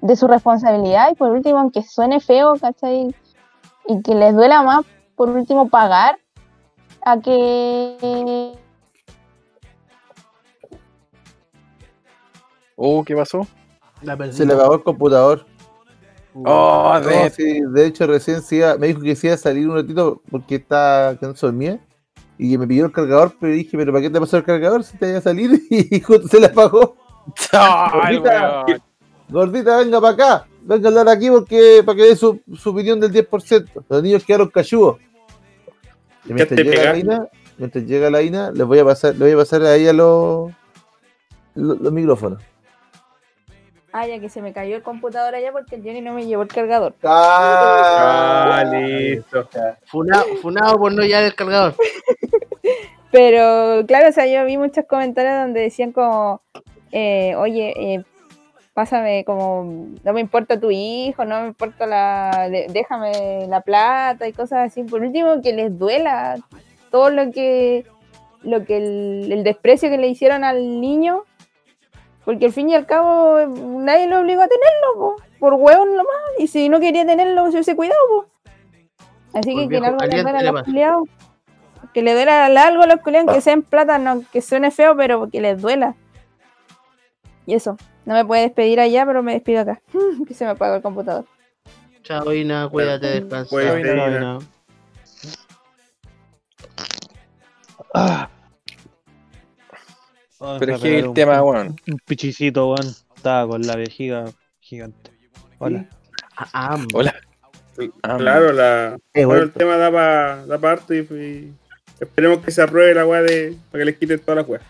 de su responsabilidad y por último, aunque suene feo, ¿cachai? Y que les duela más, por último, pagar a que Oh, ¿qué pasó? La. Se le apagó el computador. Oh, No, de- sí, de hecho, recién iba- me dijo que se iba a salir un ratito porque está que no se dormía. Y me pidió el cargador, pero dije, ¿pero para qué te pasó el cargador si te iba a salir? Y justo se le apagó. Gordita. weón. Gordita, venga para acá. Venga a hablar aquí porque para que dé su, su opinión del 10%. Los niños quedaron cachudos. Y mientras llega, la. INA, mientras llega la INA, les voy a pasar, les voy a pasar ahí a los, los, los micrófonos. Ah, ya que se me cayó el computador allá porque el Johnny no me llevó el cargador. Ah, listo. Funado, funado por no llevar el cargador. Pero claro, o sea, yo vi muchos comentarios donde decían como, eh, oye, eh, pásame como, no me importa tu hijo, no me importa la, déjame la plata y cosas así. Por último, que les duela todo lo que, lo que el, el desprecio que le hicieron al niño, porque al fin y al cabo nadie lo obligó a tenerlo, po, por huevón nomás, y si no quería tenerlo, se hubiese cuidado, po. Así Por que que viejo algo le a los culiados. Que le duela algo a los culiados, que sean plata, no, que suene feo, pero que les duela. Y eso. No me puede despedir allá, pero me despido acá. que se me apaga el computador. Chao, Ina, cuídate, descansa. Eh, no, no. Ah. Pero es que el un- tema, weón. Un pichicito, weón. Estaba con la vejiga gigante. Hola. Ah, ah, Hola. Ah, Claro, la, Eh, bueno, el tema da para da pa harto y, y esperemos que se apruebe la weá de. para que les quiten todas las weas.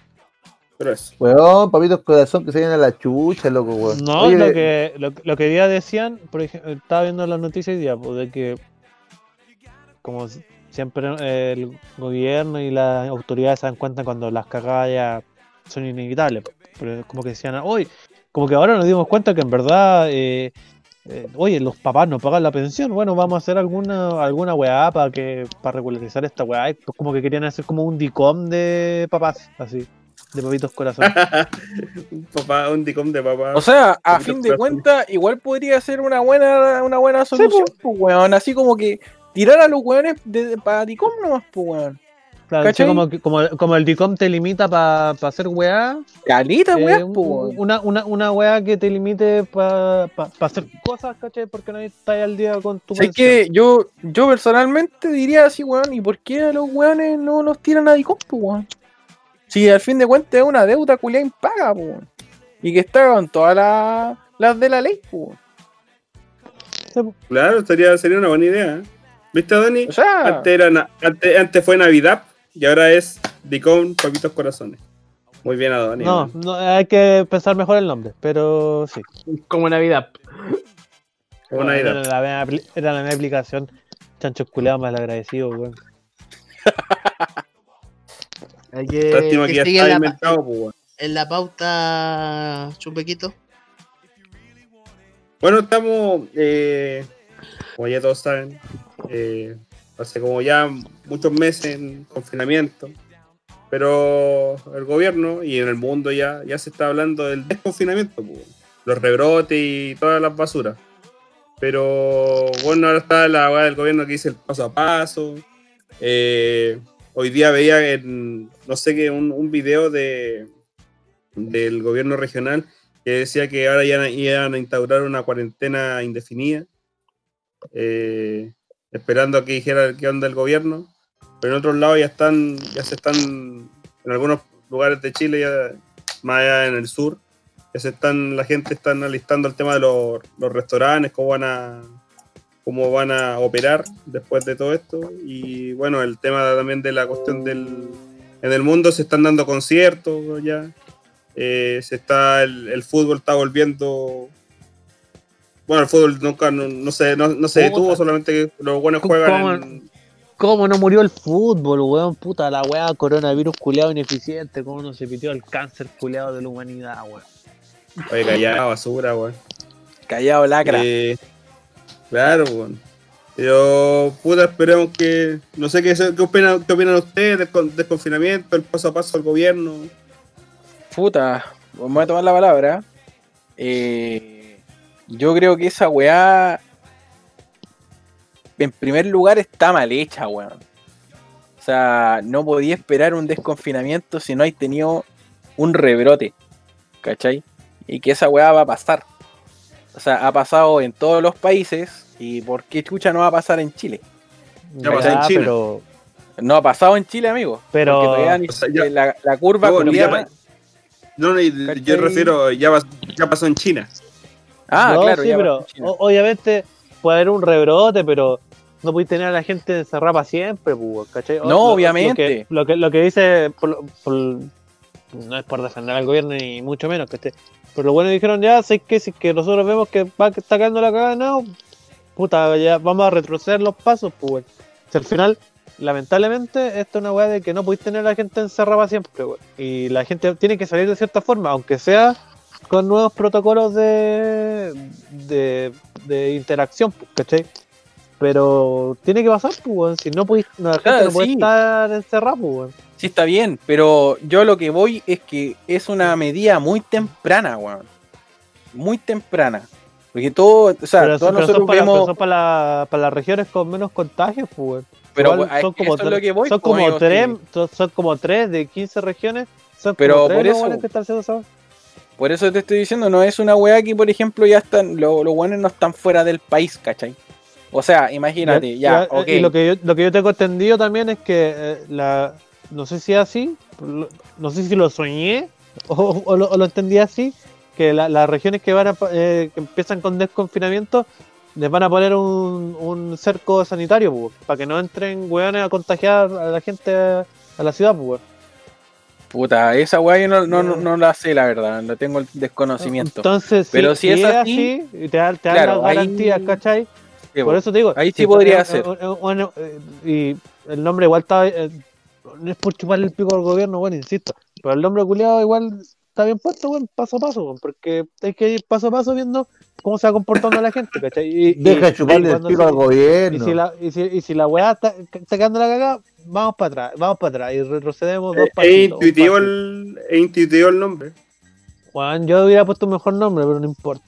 Pero eso. Weón, papitos corazón que se vienen a la chucha, loco, weón. No, Oye, lo que, lo, lo que día decían, por ejemplo, estaba viendo las noticias hoy día, pues, de que como siempre eh, el gobierno y las autoridades se dan cuenta cuando las cagadas ya son inevitables. pues, Pero como que decían, hoy, como que ahora nos dimos cuenta que en verdad, eh, eh, oye, los papás no pagan la pensión, bueno, vamos a hacer alguna alguna weá para que para regularizar esta weá. Y pues como que querían hacer como un DICOM de papás, así, de papitos corazón. un papá, un dicom de papá. O sea, a fin de cuentas, igual podría ser una buena, una buena solución, pues, weón. Así como que tirar a los weones de, para Ticom nomás, pues, weón. Claro, como, como, como el DICOM te limita para hacer weá, Calita, eh, un- weón. una, una, una weá que te limite para hacer cosas, ¿cachai? Porque no estás al día con tu Sé pensión. que yo, yo personalmente diría así, weón, ¿y por qué a los weones no los tiran a Dicom, pues, weón? Si al fin de cuentas es una deuda culia impaga, pues, weón. Y que está con todas la- las de la ley, weón. Claro, sería, sería una buena idea. ¿eh? ¿Viste, Dani? O sea, Antes, era antes, antes fue Navidad y ahora es Dicom Papitos Corazones. Muy bien, Adoni. No, no, hay que pensar mejor el nombre, pero sí. como Navidad. Buena era, idea. la, era la misma aplicación. Chancho culeado mal agradecido, weón. Hay que, Lástima que que ya sigue está en la, inventado, pues, weón. en la pauta, Chupequito. Bueno, estamos, eh, como ya todos saben, eh, hace como ya muchos meses en confinamiento, pero el gobierno y en el mundo ya, ya se está hablando del desconfinamiento, pues, los rebrotes y todas las basuras. Pero bueno, ahora está la weá del gobierno que dice el paso a paso. Eh, hoy día veía en, no sé qué, un, un video de, del gobierno regional que decía que ahora ya iban a instaurar una cuarentena indefinida, eh, esperando a que dijera qué onda el gobierno. Pero en otros lados ya están, ya se están, en algunos lugares de Chile, ya más allá en el sur, ya se están, la gente están alistando el tema de los, los restaurantes, cómo van a cómo van a operar después de todo esto. Y bueno, el tema también de la cuestión del. En el mundo se están dando conciertos ya. Eh, se está el, el fútbol está volviendo bueno el fútbol nunca no, no se no, no se detuvo solamente que los buenos ¿Cómo- juegan en- ¿Cómo no murió el fútbol, weón? Puta, la weá, coronavirus culeado ineficiente. ¿Cómo no se pitió el cáncer culeado de la humanidad, weón? oye callado basura weón. callado lacra. Eh, claro weón. pero puta esperemos que no sé qué, qué opinan qué opinan ustedes del, con- del confinamiento el paso a paso del gobierno Puta, me voy a tomar la palabra. Eh, yo creo que esa weá, en primer lugar, está mal hecha, weón. O sea, no podía esperar un desconfinamiento si no hay tenido un rebrote, ¿cachai? Y que esa weá va a pasar. O sea, ha pasado en todos los países y ¿por qué chucha no va a pasar en Chile? Ya pasó en. Pero, No ha pasado en Chile, amigo. Pero- Porque todavía ni- O sea, ya- la, la curva No, no, yo refiero ya pasó en China Ah, No, claro, sí, ya pero obviamente puede haber un rebrote, pero no podéis tener a la gente encerrada para siempre, pues, ¿cachai? No, lo- obviamente. Lo que, lo que, lo que dice, por lo- por- no es por defender al gobierno ni mucho menos, ¿cachai? Pero lo bueno dijeron ya, sé que si que nosotros vemos que va cayendo la cagada, no, puta, ya vamos a retroceder los pasos, pues. Si al final, lamentablemente, esto es una weá de que no podéis tener a la gente encerrada para siempre, weón. Y la gente tiene que salir de cierta forma, aunque sea con nuevos protocolos de, de, de interacción, ¿cachai? Pero tiene que pasar, pues. Si no podéis, Claro, no sí. estar encerrada, pues. Sí, está bien, pero yo lo que voy es que es una medida muy temprana, weón. Muy temprana. Porque todo, o sea, Pero, todos pero nosotros para, son para, la- para las regiones con menos contagios, pues. Pero Igual son como, eso es lo tre- que voy, son como amigo, tres, sí. son, son como tres de 15 regiones. Son Pero como tres por eso- que están haciendo esa- Por eso te estoy diciendo, no es una weá que, por ejemplo, ya están, lo- los buenos no están fuera del país, ¿cachai? O sea, imagínate, ya, eh, ok. Y lo que, yo, lo que yo tengo entendido también es que eh, la, no sé si es así, no sé si lo soñé o, o lo, o lo entendí así, que la- las regiones que van a, eh, que empiezan con desconfinamiento les van a poner un, un cerco sanitario pues, para que no entren weones a contagiar a la gente a la ciudad. Pues. Puta, esa weá yo no, no, no, no la sé, la verdad, no tengo el desconocimiento. Entonces, Pero si es así, y te, dan- te dan claro, las ahí- garantías, ¿cachai? Sí, Por po. eso te digo. Ahí sí si podría ser. bueno, eh, y el nombre igual está. eh, no es por chuparle el pico al gobierno, bueno, insisto. Pero el nombre culiado igual está bien puesto, bueno, paso a paso, porque hay que ir paso a paso viendo cómo se va comportando la gente, ¿cachai? Y, y- Deja de y chuparle el pico al y gobierno. si, la, y, si, y si la weá está, quedando la cagada, vamos para atrás, vamos para atrás y retrocedemos dos Es, es pasitos. un intuitivo pasito. el, es intuitivo el nombre. Weón, yo hubiera puesto un mejor nombre, pero no importa.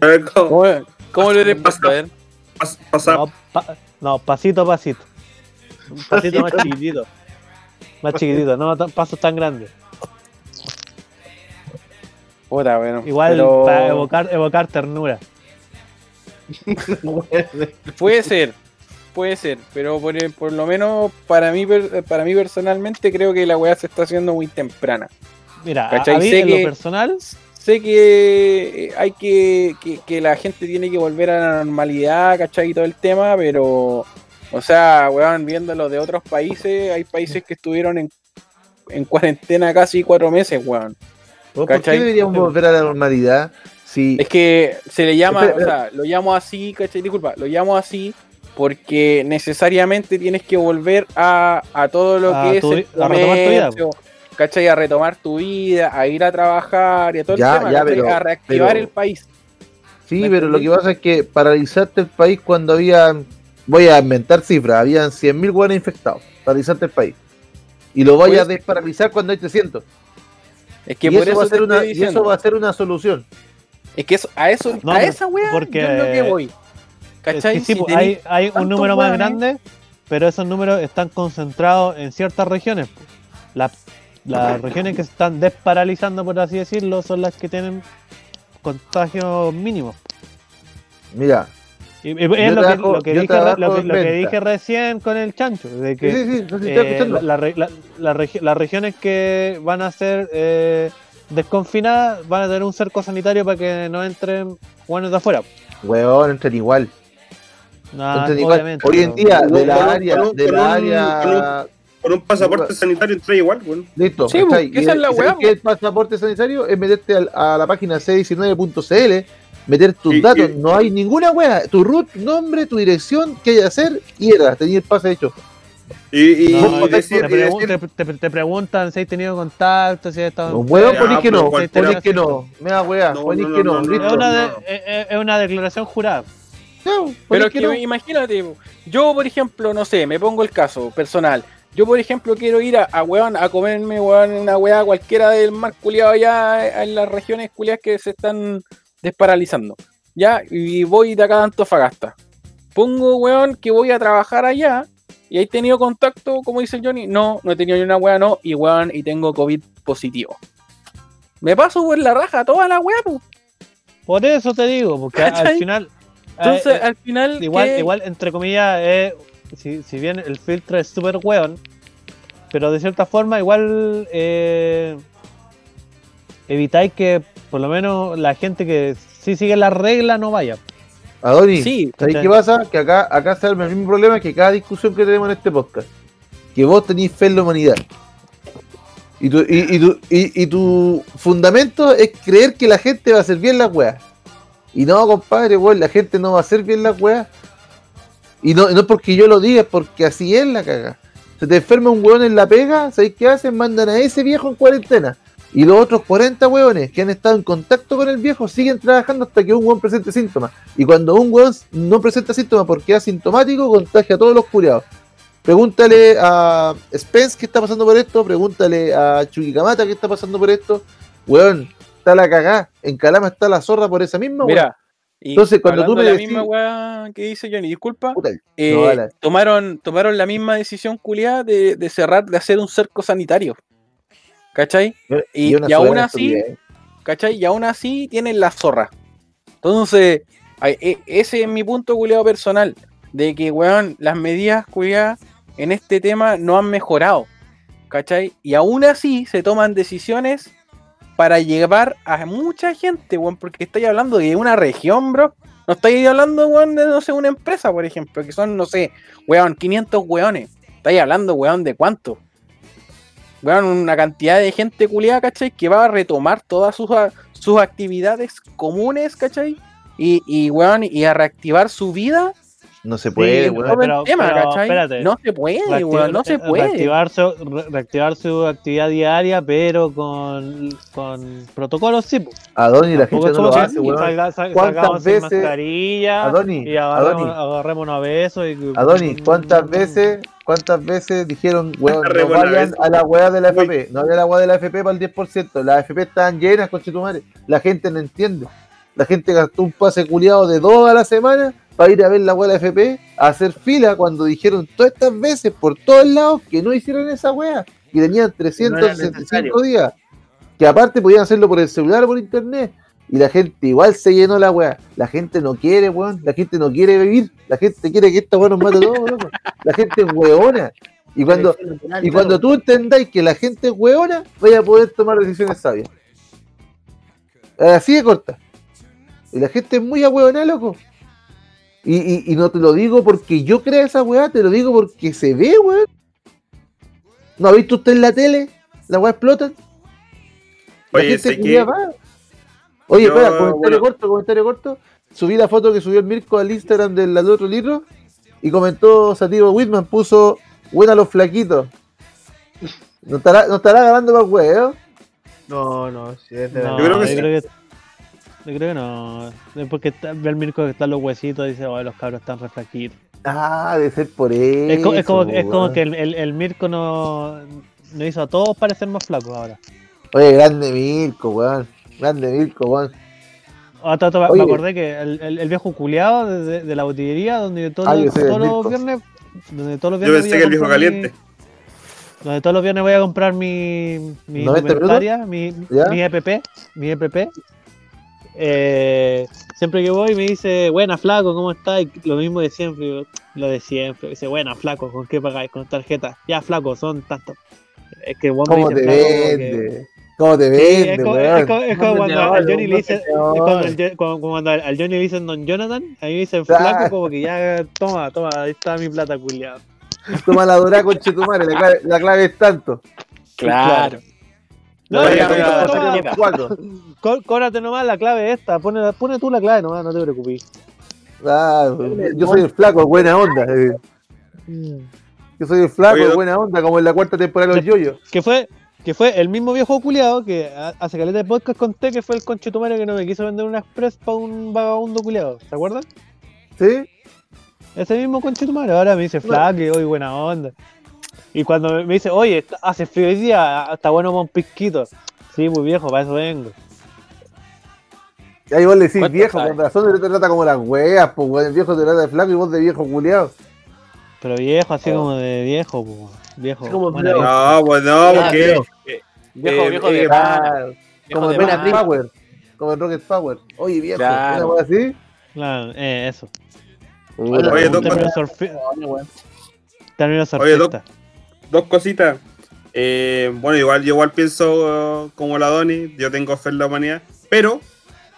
A ver, ¿cómo? ¿Cómo, le Pasa- puesto? A ver. Pas- pasa- No, pa- no, pasito a pasito. Un pasito más chiquitito. Más chiquitito, no tan- pasos tan grandes. Puta, bueno. Igual pero para evocar, evocar ternura. Puede ser, puede ser, pero por, por lo menos para mí, para mí personalmente creo que la weá se está haciendo muy temprana. Mira, ¿Cachai? a mí Sé en que- lo personal, Sé que eh, hay que, que, que la gente tiene que volver a la normalidad, ¿cachai? Y todo el tema, pero, o sea, weón, viéndolo de otros países, hay países que estuvieron en, en cuarentena casi cuatro meses, weón. ¿Por qué deberíamos volver a la normalidad? Si Es que se le llama, Espera, o sea, lo llamo así, ¿cachai? Disculpa, lo llamo así porque necesariamente tienes que volver a, a todo lo A que es tu el vi- a retomar tu vida, comercio, ¿cachai? A retomar tu vida, a ir a trabajar y a todo Ya, el tema, ya, ¿cachai? pero- a reactivar pero- el país. Sí, ¿Me pero lo que pasa es que paralizaste el país cuando había, voy a inventar cifras, habían 100.000 hueones infectados. Paralizaste el país. Y lo voy a Pues- desparalizar cuando hay 300. Es que y, por eso eso, va a ser una, y eso va a ser una solución. Es que eso, a eso, No, a pero- esa wea porque- yo es lo que voy. es ¿Cachai? que sí, Si hay, hay un número más grande, pero esos números están concentrados en ciertas regiones. Las, las regiones que se están desparalizando, por así decirlo, son las que tienen contagios mínimos. Mira, es lo que, lo dije, re- trabajo lo que- en lo que venta. dije recién con el chancho, de sí, que sí, sí, si eh, la la- la las regiones que van a ser eh, desconfinadas van a tener un cerco sanitario para que no entren buenos de afuera. Weón, entran igual. Obviamente, Hoy en día, de la área, de la área. Con un pasaporte sanitario entra igual, weón. Listo, Sí, pues, esa es la ¿Y sabes weá, qué es el pasaporte sanitario? Es meterte al- a, la página c19.cl, meter tus Y- datos. y- No hay ninguna weá. Tu root, nombre, tu dirección, qué hay que hacer y era, tenía el pase hecho. Y, y, No, y te, decir, te y decir- pregun- te- te- te preguntan si has tenido contacto, si has estado No, Ya, ponís que no, ponís que no. Me da weá, No, ponís no, que no, no, no. Es una, de- no. es- es- es una declaración jurada. Ponís Pero es que que no. imagínate, yo por ejemplo, no sé, me pongo el caso personal. Yo por ejemplo quiero ir a, a weón, a comerme weón, una weá cualquiera del mar culiado allá en las regiones culiadas que se están desparalizando. Ya, y voy de acá a Antofagasta. Pongo weón que voy a trabajar allá y he tenido contacto, como dice el Johnny. No, no he tenido ni una weá, no, y weón, y tengo COVID positivo. Me paso por la raja toda la weá, pues. Por eso te digo, porque al final. Entonces, eh, eh, al final. igual, igual, entre comillas, eh, si, si bien el filtro es súper weón, pero de cierta forma, igual eh, evitáis que por lo menos la gente que sí sigue la regla no vaya. Adoni, Sí, ¿sabes ¿cachai? qué pasa? Que acá, acá se arma el mismo problema que cada discusión que tenemos en este podcast. Que vos tenés fe en la humanidad. Y tu, y, y tu, y, y tu fundamento es creer que la gente va a hacer bien las weas. Y no, compadre, weón, la gente no va a hacer bien las weas. Y no, no porque yo lo diga, porque así es la caga. Se te enferma un weón en la pega, ¿sabes qué hacen? Mandan a ese viejo en cuarentena. Y los otros 40 weones que han estado en contacto con el viejo siguen trabajando hasta que un weón presente síntomas. Y cuando un weón no presenta síntomas porque es asintomático, contagia a todos los curiados. Pregúntale a Spence qué está pasando por esto, pregúntale a Chuquicamata qué está pasando por esto. Weón, está la cagá. En Calama está la zorra por esa misma. Mira, Y Entonces, cuando tú hablando me de la decís- misma weá que dice Johnny, disculpa, Puta, eh, no, tomaron, tomaron la misma decisión culiada de, de cerrar, de hacer un cerco sanitario. ¿Cachai? y- y aún así- estupidez. ¿Cachai? Y aún así tienen la zorra. Entonces, e- ese es mi punto culiado personal. De que, weón, las medidas culiadas en este tema no han mejorado. ¿Cachai? Y aún así se toman decisiones para llevar a mucha gente, weón. Porque estáis hablando de una región, bro. No estáis hablando, weón, de, no sé, una empresa, por ejemplo. Que son, no sé, weón, 500 weones. Estáis hablando, weón, de cuánto. Weón, una cantidad de gente culiada, ¿cachai? Que va a retomar todas sus, sus actividades comunes, ¿cachai? Y, y, weón, y a reactivar su vida. No se puede, Sí, weón. espérate. No se puede, Reacti- weón, no se puede. Reactivar su, re- reactivar su actividad diaria, pero con, con protocolos, sí. Adoni la gente no lo hace, weón. salga- sal- ¿Cuántas veces- mascarilla Adoni, y agarremos, Adoni. agarrémonos a besos. Y, Adoni, ¿cuántas veces, cuántas veces dijeron, weón, no vayan a la weá de la Uy. FP? No había la weá de la FP para el 10%. Las FP estaban llenas, conchetumare. La gente no entiende. La gente gastó un pase culiado de dos a la semana para ir a ver la weá de la FP, a hacer fila cuando dijeron todas estas veces por todos lados que no hicieron esa weá. Y tenían 365 necesario. días. Que aparte podían hacerlo por el celular o por internet. Y la gente igual se llenó la weá. La gente no quiere, weón. La gente no quiere vivir. La gente quiere que esta weá nos mate a todos, loco. La gente es weona. Y cuando, y cuando tú entendáis que la gente es weona, vaya a poder tomar decisiones sabias. Así de corta. Y la gente es muy ahueonada, loco. Y, y, y no te lo digo porque yo crea esa weá, te lo digo porque se ve, weón. ¿No ha visto usted en la tele? La weá explota. La Oye, gente que va. Oye, yo, espera, comentario bueno. corto, comentario corto. Subí la foto que subió el Mirko al Instagram del al otro libro y comentó Sativo Whitman, puso buena los flaquitos. No estará, no estará ganando más weón. No, no, sí, es de No, Yo creo que yo sí. creo que, yo creo que no. Porque está- ve el Mirko que están los huesitos y dice, "Oye, los cabros están re flaquitos". Ah, de ser por eso. Es, co- es como, es como que el, el, el Mirko no, no hizo a todos parecer más flacos ahora. Oye, grande Mirko, weón. Grande Mirko, weón. Hasta me- acordé que el, el, el viejo culiado de, de- de la botillería, donde todos, Ah, yo los, todos viernes. Donde todos los yo viernes pensé voy a que el viejo comprar mi- caliente. donde todos los viernes voy a comprar mi, mi 90 indumentaria, mi, ¿Ya? mi EPP, mi EPP. Eh, siempre que voy me dice, buena flaco, ¿cómo estás? Y Lo mismo de siempre, lo de siempre. Dice, buena flaco, ¿con qué pagáis? Con tarjeta. Ya flaco, son tantos. Es que vos me ¿Cómo dice te vende? ¿Cómo te Sí, vende, es como, weón? es como- es como Un cuando al Johnny le dicen, es vendedor. como al Jo- como- como cuando al Johnny le dicen Don Jonathan, a mí me dicen Claro. flaco, como que ya, toma, toma, ahí está mi plata, culiado. Toma la dorada con Chetumare, la clave, la clave es tanto. Claro. No, Oye, ya, oye, toma, oye, toma, oye, Cuatro. có- cóbrate nomás la clave esta, pone, pone tú la clave nomás, no te preocupes. Ah, yo soy el flaco, buena onda. eh. Yo soy el flaco, Oye, buena onda, como en la cuarta temporada de los yoyos. Que fue, que fue el mismo viejo culiado que hace caleta de podcast conté que fue el conchetumare que no me quiso vender una express para un vagabundo culiado, ¿se acuerdan? ¿Sí? Ese mismo conchetumare ahora me dice flaco y hoy buena onda. Y cuando me dice, oye, hace frío hoy día, está bueno para un pisquito. Sí, pues viejo, para eso vengo. Y ahí vos le decís ¿Cuánto viejo, sabe? con razón te trata como las weas, pues weón. El viejo te trata de flaco y vos de viejo culiado. Pero viejo, así como de viejo, pues. Viejo. Como vida. No, pues no, Ah, porque. viejo. eh, Viejo, viejo eh, de Viejo como de pana. Power. Como en Rocket Power. Oye, viejo, Claro. una wea así. Claro, eh, eso. Oye, dos término. Dos- cositas. Eh, bueno, igual igual pienso como la Doni, yo tengo fe en la humanidad, pero,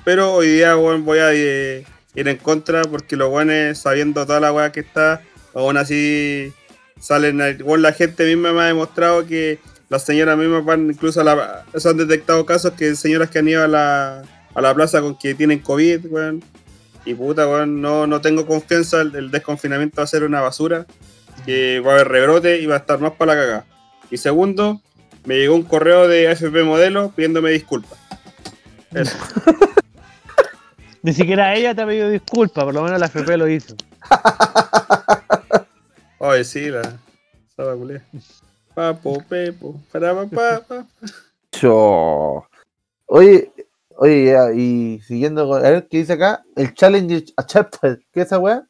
pero hoy día weón, voy a eh, ir en contra porque los buenos, sabiendo toda la weá que está, aún así salen, bueno, la gente misma me ha demostrado que las señoras mismas van, incluso a la, se han detectado casos que señoras que han ido a la, a la plaza con que tienen COVID, weón. Y puta, weón, no, no tengo confianza, el, el desconfinamiento va a ser una basura, que va a haber rebrote y va a estar más para la cagada. Y segundo, me llegó un correo de AFP Modelo pidiéndome disculpas. Eso. Ni siquiera ella te ha pedido disculpas, por lo menos la FP lo hizo. Oye, sí, la. Saba culé. Papo, pepo, para pa, pa, pa. Oye, Oye, y siguiendo con. A ver qué dice acá. El challenge accepted. ¿Qué es esa weá?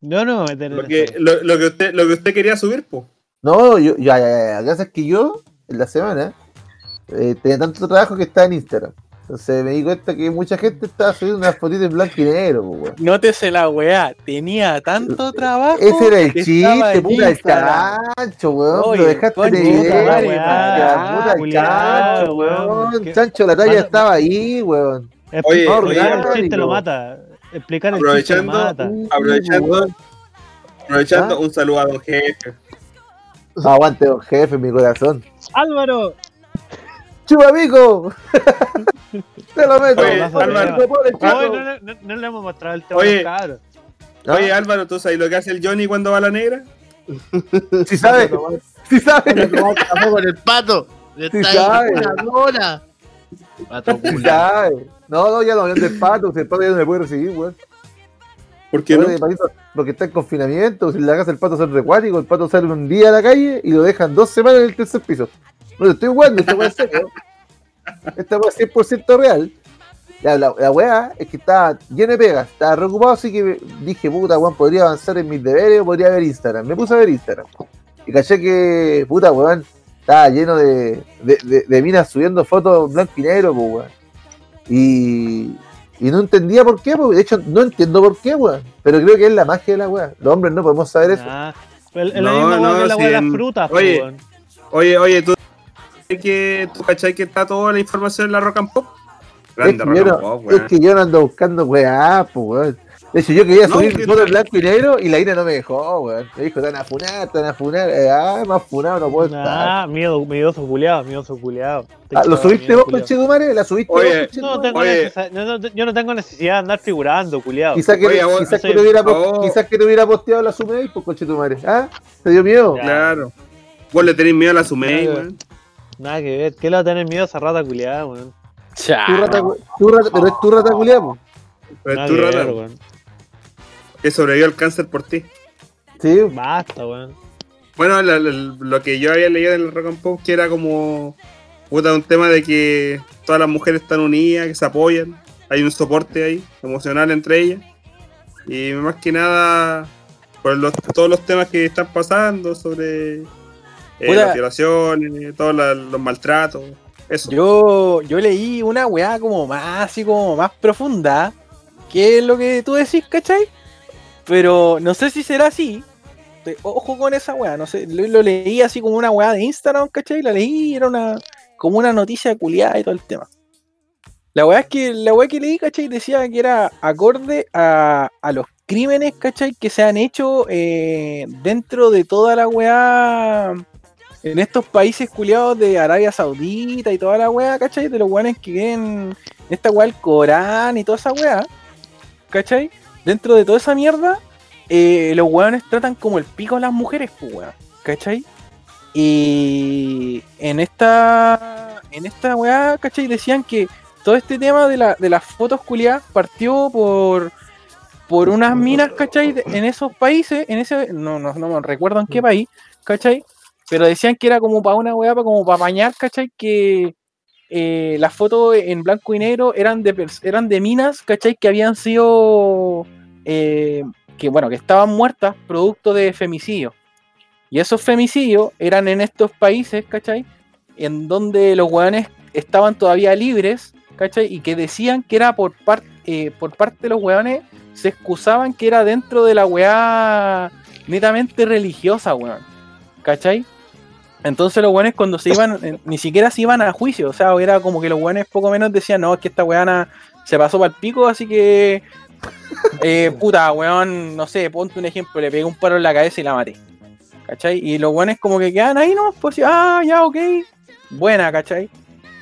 Yo no a meter Lo que, lo, lo que usted, lo que usted quería subir, pues. No, yo, ya, ya, ya. La cosa es que yo, en la semana, eh, tenía tanto trabajo que estaba en Instagram. Entonces me di cuenta que mucha gente estaba subiendo unas fotitos en blanco y negro, weón. Nótese la weá, tenía tanto trabajo. Ese era el chiste, puta el chancho, weón. Oye, lo dejaste de weón. Puta el chancho, weón. Chancho, la talla estaba ahí, weón. Oye, oye, el chiste lo no. mata. Explicar el Aprovechando- mata. Aprovechando, aprovechando ¿Ah? un saludo a don jefe. Aguante, don jefe, mi corazón. Álvaro, ¡Chupa pico! Te lo meto. Oye, Álvaro. Oye, no, le- no- no le hemos mostrado el tema Oye. los cabros. ¿Ah? Oye, Álvaro, ¿tú sabes lo que hace el Johnny cuando va a la negra? Si sabes, si sabes, Café con el pato. Sí Está sabe. ahí una hora. Pato si culo. No, no, ya no hablan del pato, si el pato ya no me puede recibir, weón. ¿Por qué no? Porque está en confinamiento, si en la casa el pato son recuáticos, el pato sale un día a la calle y lo dejan dos semanas en el tercer piso. No te estoy jugando, esta weá es serio. Esta weá es 100% real. La, la weá es que estaba lleno de pegas, estaba preocupado, así que dije, puta, weón, podría avanzar en mis deberes o podría ver Instagram. Me puse a ver Instagram. Y caché que, puta, weón, estaba lleno de, de, de- de minas subiendo fotos blanco y negro, pues, weón. Y, y no entendía por qué, pues, de hecho, no entiendo por qué, weón. Pero creo que es la magia de la weá. Los hombres no podemos saber eso. Ah, es la No, misma no, que la weá de las frutas, oye. weón. Oye, oye, ¿tú sabes que tú cachai que está toda la información en la Rock and Pop? Es Grande que, yo Rock no, and Pop, es que yo no ando buscando weá, pues, weón. De hecho, yo quería No, subir que- fotos en blanco y negro y la Ina no me dejó, weón. Me dijo, te van a funar, te van a funar. Eh, ah, más funado no puedo estar. Ah, miedo, miedoso culiado, miedoso culiado. Ah, ¿Lo subiste vos, conchetumare? ¿La subiste Oye, vos, No tengo no, no, yo no tengo necesidad de andar figurando, culiado. Quizás que, Oye, vos- quizás, no que te hubiera, po- oh. quizás que te hubiera posteado la Sumei, pues conchetumare. ¿Ah? ¿Te dio miedo? Ya. Claro. Vos le tenés miedo a la Sumei, weón. Nada que ver. ¿Qué le va a tener miedo a esa rata culiada, weón? Cha. Tu rata, tu rata- pero es tu rata culiada. Pero Nada es tu rata. Que sobrevivió al cáncer por ti. Sí, Basta, weón. Bueno, lo que yo había leído en el Rock and Pop que era como puta, un tema de que todas las mujeres están unidas, que se apoyan, hay un soporte ahí emocional entre ellas y más que nada por los- todos los temas que están pasando sobre eh, las violaciones, todos la- los maltratos, eso. Yo, yo leí una weá como más así como más profunda, que es lo que tú decís, ¿cachai? Pero no sé si será así. Ojo con esa weá, no sé, lo, leí así como una weá de Instagram, ¿cachai? La leí, era una como una noticia culiada y todo el tema. La weá es que la weá que leí, ¿cachai? Decía que era acorde a, a los crímenes, ¿cachai? Que se han hecho eh, dentro de toda la weá en estos países culiados de Arabia Saudita y toda la weá, ¿cachai? De los weones que creen esta weá el Corán y toda esa weá, ¿cachai? Dentro de toda esa mierda, eh, los weones tratan como el pico a las mujeres, pues weá, ¿cachai? Y en esta, en esta weá, ¿cachai? Decían que todo este tema de, la, de las fotos culiadas partió por por unas minas, ¿cachai? de- En esos países, en ese, no, no, no me recuerdo en qué país, ¿cachai? Pero decían que era como para una weá, pa- como para bañar, ¿cachai? Que eh, las fotos en blanco y negro eran de, eran de minas, ¿cachai? Que habían sido, eh, que bueno, que estaban muertas producto de femicidio. Y esos femicidios eran en estos países, ¿cachai? En donde los weones estaban todavía libres, ¿cachai? Y que decían que era por, par- eh, por parte de los weones, se excusaban que era dentro de la weá netamente religiosa, weón. ¿Cachai? Entonces los weones cuando se iban, eh, ni siquiera se iban a juicio, o sea, era como que los weones poco menos decían, no, es que esta weana se pasó para el pico, así que, eh, puta, weón, no sé, ponte un ejemplo, le pegué un paro en la cabeza y la maté. ¿Cachai? Y los weones como que quedan ahí, ¿no? Pues ah, ya, ok, buena, ¿cachai?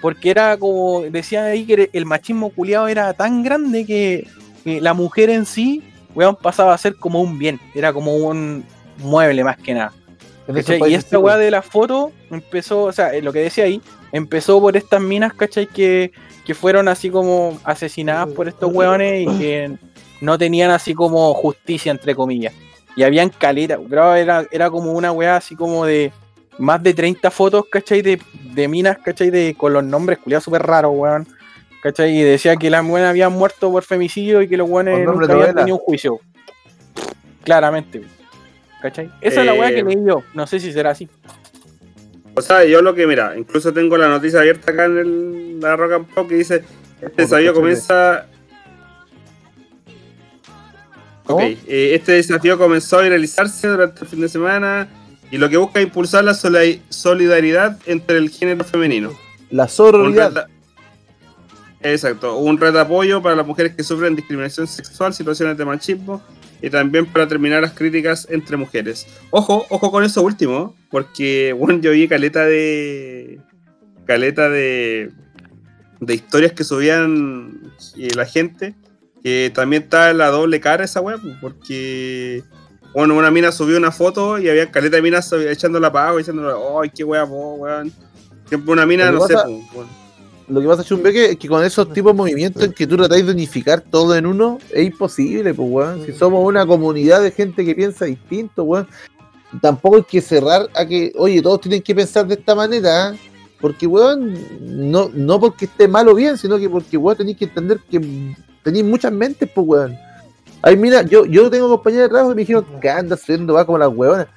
Porque era como, decían ahí que el machismo culiado era tan grande que, que la mujer en sí, weón, pasaba a ser como un bien, era como un mueble más que nada. Y esta sí, weá pues. de la foto empezó, o sea, eh, lo que decía ahí, empezó por estas minas, ¿cachai? Que, que fueron así como asesinadas por estos weones y que no tenían así como justicia, entre comillas. Y habían caleta, pero era, era como una weá así como de más de 30 fotos, ¿cachai? De, de minas, ¿cachai? De, con los nombres culiados súper raros, weón. ¿cachai? Y decía que las buenas habían muerto por femicidio y que los nombre nunca habían tenido un juicio. Claramente, ¿cachai? Esa es la weá que Eh, leí yo. No sé si será así. O sea, yo lo que, mira, incluso tengo la noticia abierta acá en el, la Rock and Pop que dice: Este desafío comienza. ¿Cómo? Ok, eh, este desafío comenzó a realizarse durante el fin de semana y lo que busca es impulsar la soli- solidaridad entre el género femenino. La sororidad. red- Exacto, un red de apoyo para las mujeres que sufren discriminación sexual, situaciones de machismo y también para terminar las críticas entre mujeres. Ojo, ojo con eso último, porque bueno, yo vi caleta de caleta de de historias que subían eh, la gente, que también está la doble cara esa web, porque bueno, una mina subió una foto y había caleta de minas echándola para abajo, diciéndole, ¡ay, qué wea, vos, weón! Siempre una mina, no sé, pasa- pues, bueno. Lo que pasa, Chumbeque, es que con esos tipos de movimientos en que tú tratáis de unificar todo en uno, es imposible, pues, weón. Si somos una comunidad de gente que piensa distinto, weón. Tampoco hay que cerrar a que, oye, todos tienen que pensar de esta manera, ¿eh? porque, weón, no, no porque esté mal o bien, sino que porque, weón, tenéis que entender que tenéis muchas mentes, pues, weón. Ay, mira, yo, yo tengo compañeros de trabajo que me dijeron que anda subiendo va como las weonas.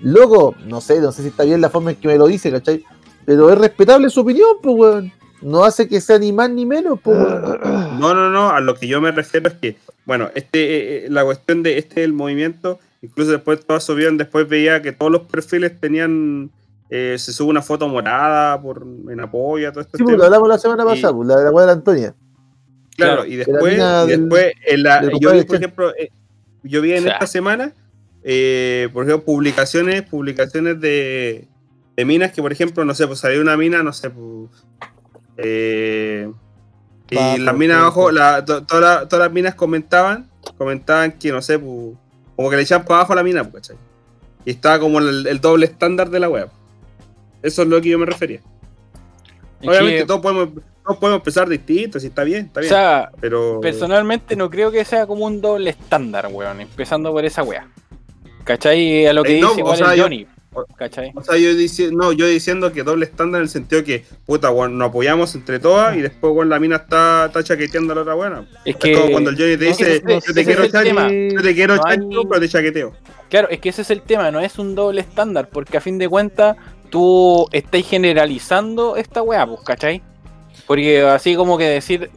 Loco, no sé, no sé si está bien la forma en que me lo dice, ¿cachai? Pero es respetable su opinión, pues, weón. No hace que sea ni más ni menos, weón. No, no, no, a lo que yo me refiero es que, bueno, este, eh, eh, la cuestión de este el movimiento, incluso después todas subieron, después veía que todos los perfiles tenían, eh, se sube una foto morada por, en apoyo a todo esto. Sí, pues, lo hablamos la semana pasada, pues, la de la la Antonia. Claro, y después, mina y del- después en la, yo vi, por ejemplo, eh, yo vi en O sea. esta semana, eh, por ejemplo, publicaciones, publicaciones de, de minas que, por ejemplo, no sé, pues salió una mina, no sé, pues, eh, y las minas abajo, la- to- todas las- todas las minas comentaban, comentaban que, no sé, pues, como que le echaban para abajo a la mina, pues, ¿cachai? Y estaba como el, el doble estándar de la web. Eso es lo que yo me refería. Obviamente que, todos podemos, todos podemos pensar distintos, y está bien, está o bien. sea, pero personalmente no creo que sea como un doble estándar, weón. Empezando por esa weá. ¿Cachai? A lo que Eh, no, dice o igual sea, el yo- Johnny. ¿Cachai? O sea, yo diciendo, no, yo diciendo que doble estándar en el sentido que, puta, nos apoyamos entre todas y después, weón, la mina está, está chaqueteando a la otra buena. Es Es que. como cuando el Johnny te no, dice, yo te quiero tema. yo te quiero No pero te chaqueteo. Claro, es que ese es el tema, no es un doble estándar, porque a fin de cuentas tú estás generalizando esta weá, pues, ¿cachai? Porque así como que decir,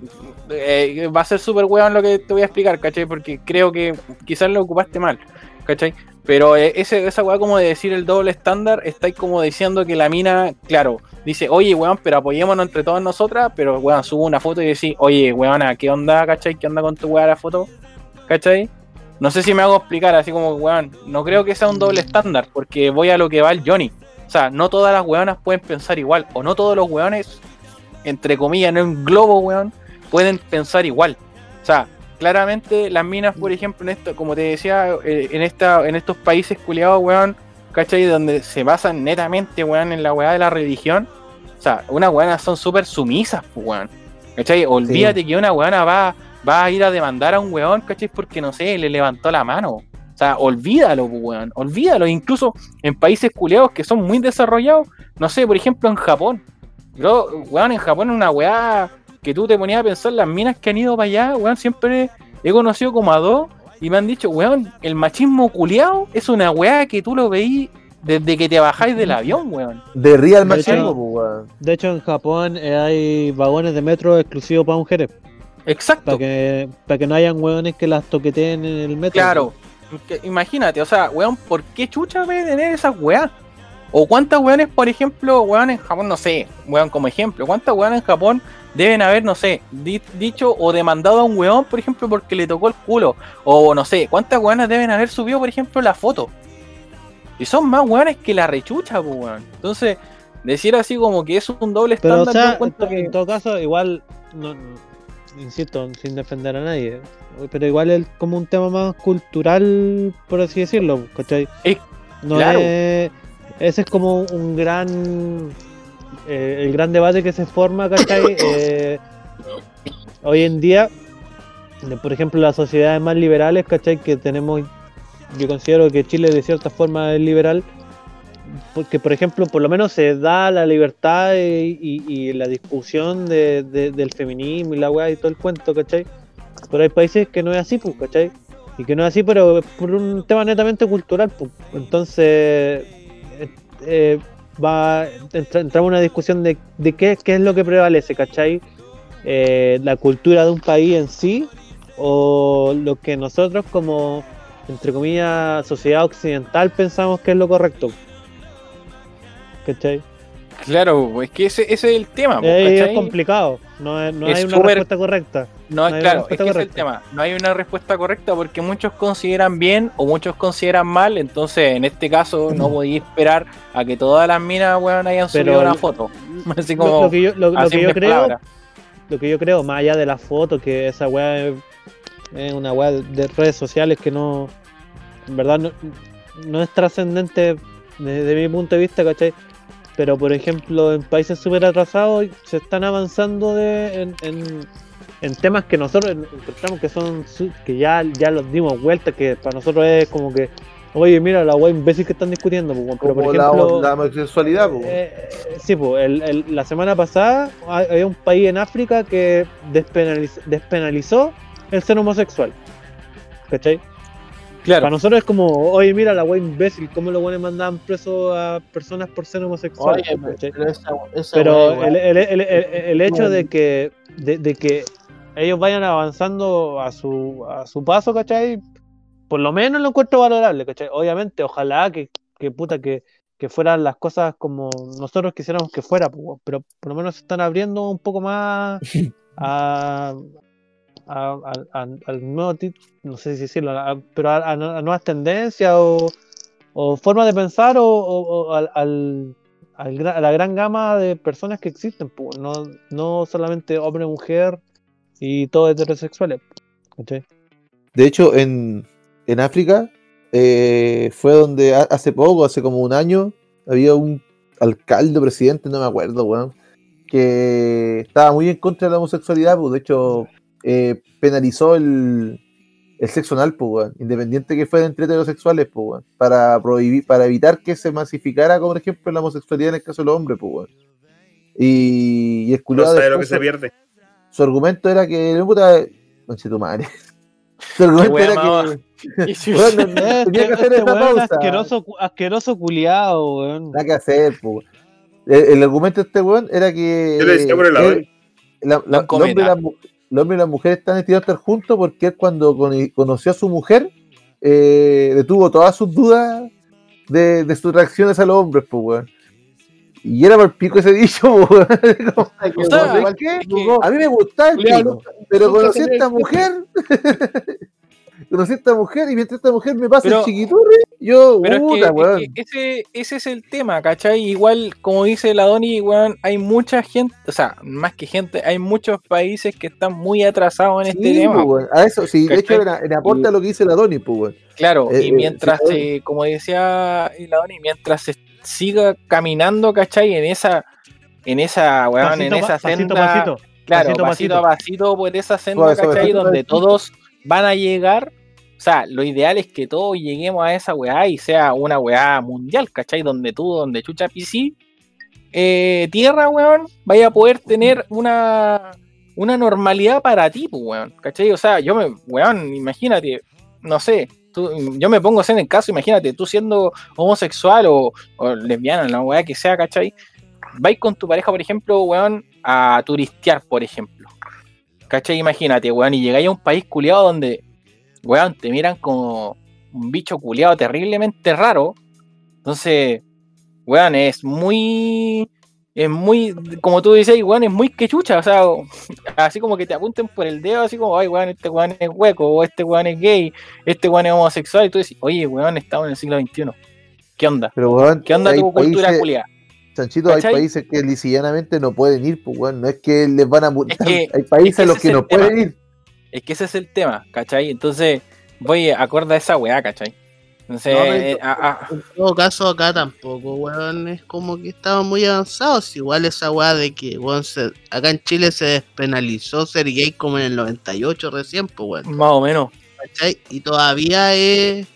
eh, va a ser súper weón lo que te voy a explicar, ¿cachai? Porque creo que quizás lo ocupaste mal, ¿cachai? Pero eh, ese, esa weá como de decir el doble estándar, estáis como diciendo que la mina, claro, dice, oye, weón, pero apoyémonos entre todas nosotras, pero weón, subo una foto y decís, oye, weón, ¿qué onda, cachai? ¿Qué onda con tu weá la foto? ¿Cachai? No sé si me hago explicar, así como, weón, no creo que sea un doble estándar, porque voy a lo que va el Johnny. O sea, no todas las weonas pueden pensar igual, o no todos los weones, entre comillas, en un globo, weón, pueden pensar igual. O sea, claramente las minas, por ejemplo, en esto, como te decía, eh, en esta, en estos países culiados, weón, ¿cachai? Donde se basan netamente, weón, en la weá de la religión. O sea, unas weonas son súper sumisas, pues, weón. ¿Cachai? Olvídate que una weona va, va a ir a demandar a un weón, ¿cachai? Porque no sé, le levantó la mano. O sea, olvídalo, pues, weón. Olvídalo. Incluso en países culiados que son muy desarrollados, no sé, por ejemplo en Japón. Bro, weón, en Japón es una weá que tú te ponías a pensar, las minas que han ido para allá, weón, siempre he conocido como a dos y me han dicho, weón, el machismo culiado es una weá que tú lo veís desde que te bajáis del avión, weón. De real De hecho- machismo, pues, weón. De hecho, en Japón eh, hay vagones de metro exclusivos para mujeres. Exacto. Para que, para que no hayan hueones que las toqueteen en el metro. Claro, que- imagínate, o sea, weón, ¿por qué chucha debe tener esas weas? O cuántas weones, por ejemplo, weón en Japón, no sé, weón como ejemplo, cuántas weones en Japón deben haber, no sé, di- dicho o demandado a un weón, por ejemplo, porque le tocó el culo? O no sé, cuántas weonas deben haber subido, por ejemplo, la foto. Y son más weones que la rechucha, pues, weón. Entonces, decir así como que es un doble Pero, o estándar, sea, encuentro to- que- en todo caso, igual, no, insisto, sin defender a nadie, pero igual es como un tema más cultural, por así decirlo, ¿cachai? Es- No claro. es- ese es como un gran, eh, el gran debate que se forma, ¿cachai? Eh, hoy en día, por ejemplo, las sociedades más liberales, ¿cachai? Que tenemos, yo considero que Chile de cierta forma es liberal, porque por ejemplo, por lo menos se da la libertad y, y- y la discusión de, de- del feminismo y la weá y todo el cuento, ¿cachai? Pero hay países que no es así, pues, ¿cachai? Y que no es así, pero por un tema netamente cultural, pues. Entonces, eh, va entra, entramos en una discusión de, de qué, qué es lo que prevalece, ¿cachai? Eh, la cultura de un país en sí o lo que nosotros como, entre comillas, sociedad occidental pensamos que es lo correcto. ¿Cachai? Claro, es que ese, ese es el tema, Eh, es complicado, no, no hay una respuesta correcta. No, No claro, es que es el tema. No hay una respuesta correcta porque muchos consideran bien o muchos consideran mal. Entonces, en este caso, no podía esperar a que todas las minas, weón, hayan Pero subido una foto. Así como. lo que yo, lo- que yo creo, palabras. lo que yo creo, más allá de la foto, que esa weá es, es una weá de redes sociales que no, en verdad no, no es trascendente desde mi punto de vista, ¿cachai? Pero por ejemplo, en países súper atrasados se están avanzando de, en, en- en temas que nosotros encontramos que son que ya, ya los dimos vuelta, que para nosotros es como que, oye, mira la weá imbécil que están discutiendo, pues, weón". pero Como por ejemplo, la homosexualidad, pues. eh, sí, pues, el- el- la semana pasada había un país en África que despenaliz- despenalizó el ser homosexual. ¿Cachai? Para nosotros es como, oye, mira la wea imbécil, cómo los buenos mandaban presos a personas por ser homosexuales. Pero esa, esa Pero weá, el, el- el- el- el hecho de que, de, de que ellos vayan avanzando a su, a su paso, ¿cachai? Por lo menos lo encuentro valorable, ¿cachai? Obviamente, ojalá que, que puta, que, que fueran las cosas como nosotros quisiéramos que fuera, pues, pero por lo menos se están abriendo un poco más a, a- a- a- nuevo no sé si decirlo, pero a, nuevas tendencias o, o formas de pensar o, o- o al, al- al a la gran gama de personas que existen, no, no solamente hombre, mujer y todos heterosexuales. ¿cachai? De hecho, en, en África eh, fue donde ha- hace poco, hace como un año, había un alcalde presidente, no me acuerdo, weón, que estaba muy en contra de la homosexualidad, pues de hecho eh, penalizó el, el sexo anal, pues, weón, independiente que fuera entre heterosexuales, pues, weón, para prohibir, para evitar que se masificara, como por ejemplo, la homosexualidad en el caso de los hombres, pues, weón. Y, y el No culiao sabe lo que se pierde. su argumento era que puta, conche tu madre. Su argumento era que si- Bueno, no- Este, tenía que hacer weón pausa. asqueroso, asqueroso culiado, weón. nada que hacer, po. El, el argumento de este weón era que Yo le decía por el lado. él- la- la- No el, come hombre y la, mu- el hombre y la mujer están estirados a estar juntos porque él cuando cono- conoció a su mujer eh, detuvo todas sus dudas de, de sus reacciones a los hombres, pues weón. Y era para el pico ese dicho, weón. Como, O sea, ¿sabes igual qué? que- A mí me gustaba el pico, pero conocí a esta mujer. conocí a esta mujer y mientras esta mujer me pasa Pero- el chiquiturri, yo, Pero es que, puta, es weón. que ese, ese es el tema, ¿cachai? Igual, como dice la Doni, weón, hay mucha gente, o sea, más que gente, hay muchos países que están muy atrasados en este tema. pues, weón. A eso, sí, de hecho, en, en aporte a lo que dice la Doni, pues, weón. Claro, Eh, y eh, mientras sí, se, como decía la Doni, mientras se siga caminando, ¿cachai? En esa, en esa, weón, en esa pasito, senda, pasito. claro, pasito, pasito, a pasito por esa senda, ¿cachai? Donde todos van a llegar. O sea, lo ideal es que todos lleguemos a esa weá y sea una weá mundial, ¿cachai? Donde tú, donde chucha PC, eh, tierra, weón, vaya a poder tener una, una normalidad para ti, pues, weón, ¿cachai? O sea, yo me, weón, imagínate, no sé, yo me pongo en el caso, imagínate, tú siendo homosexual o, o lesbiana, la weá que sea, ¿cachai? Vais con tu pareja, por ejemplo, weón, a turistear, por ejemplo. ¿Cachai? Imagínate, weón, y llegáis a un país culiado donde, weón, te miran como un bicho culiado terriblemente raro. Entonces, weón, es muy. Es muy, como tú dices, weón, es muy quechucha, o sea, así como que te apunten por el dedo, así como, ay, weón, este weón es hueco, o este weón es gay, este weón es homosexual, y tú dices, oye, weón, estamos en el siglo XXI. ¿Qué onda? Pero, weón, ¿Qué onda tu cultura culiada? Chanchito, hay países que lisillanamente no pueden ir, pues, weón. No es que les van a multar. que- hay países a los que no pueden ir. Es que ese es el tema, ¿cachai? Entonces, voy acorde a esa weá, ¿cachai? Entonces, No, eh, En todo caso, acá tampoco, weón, es como que estaban muy avanzados. Igual esa weá de que, weón, se- acá en Chile se despenalizó ser gay como en el 98 recién, pues, weón, más o menos. ¿cachai? Y todavía es,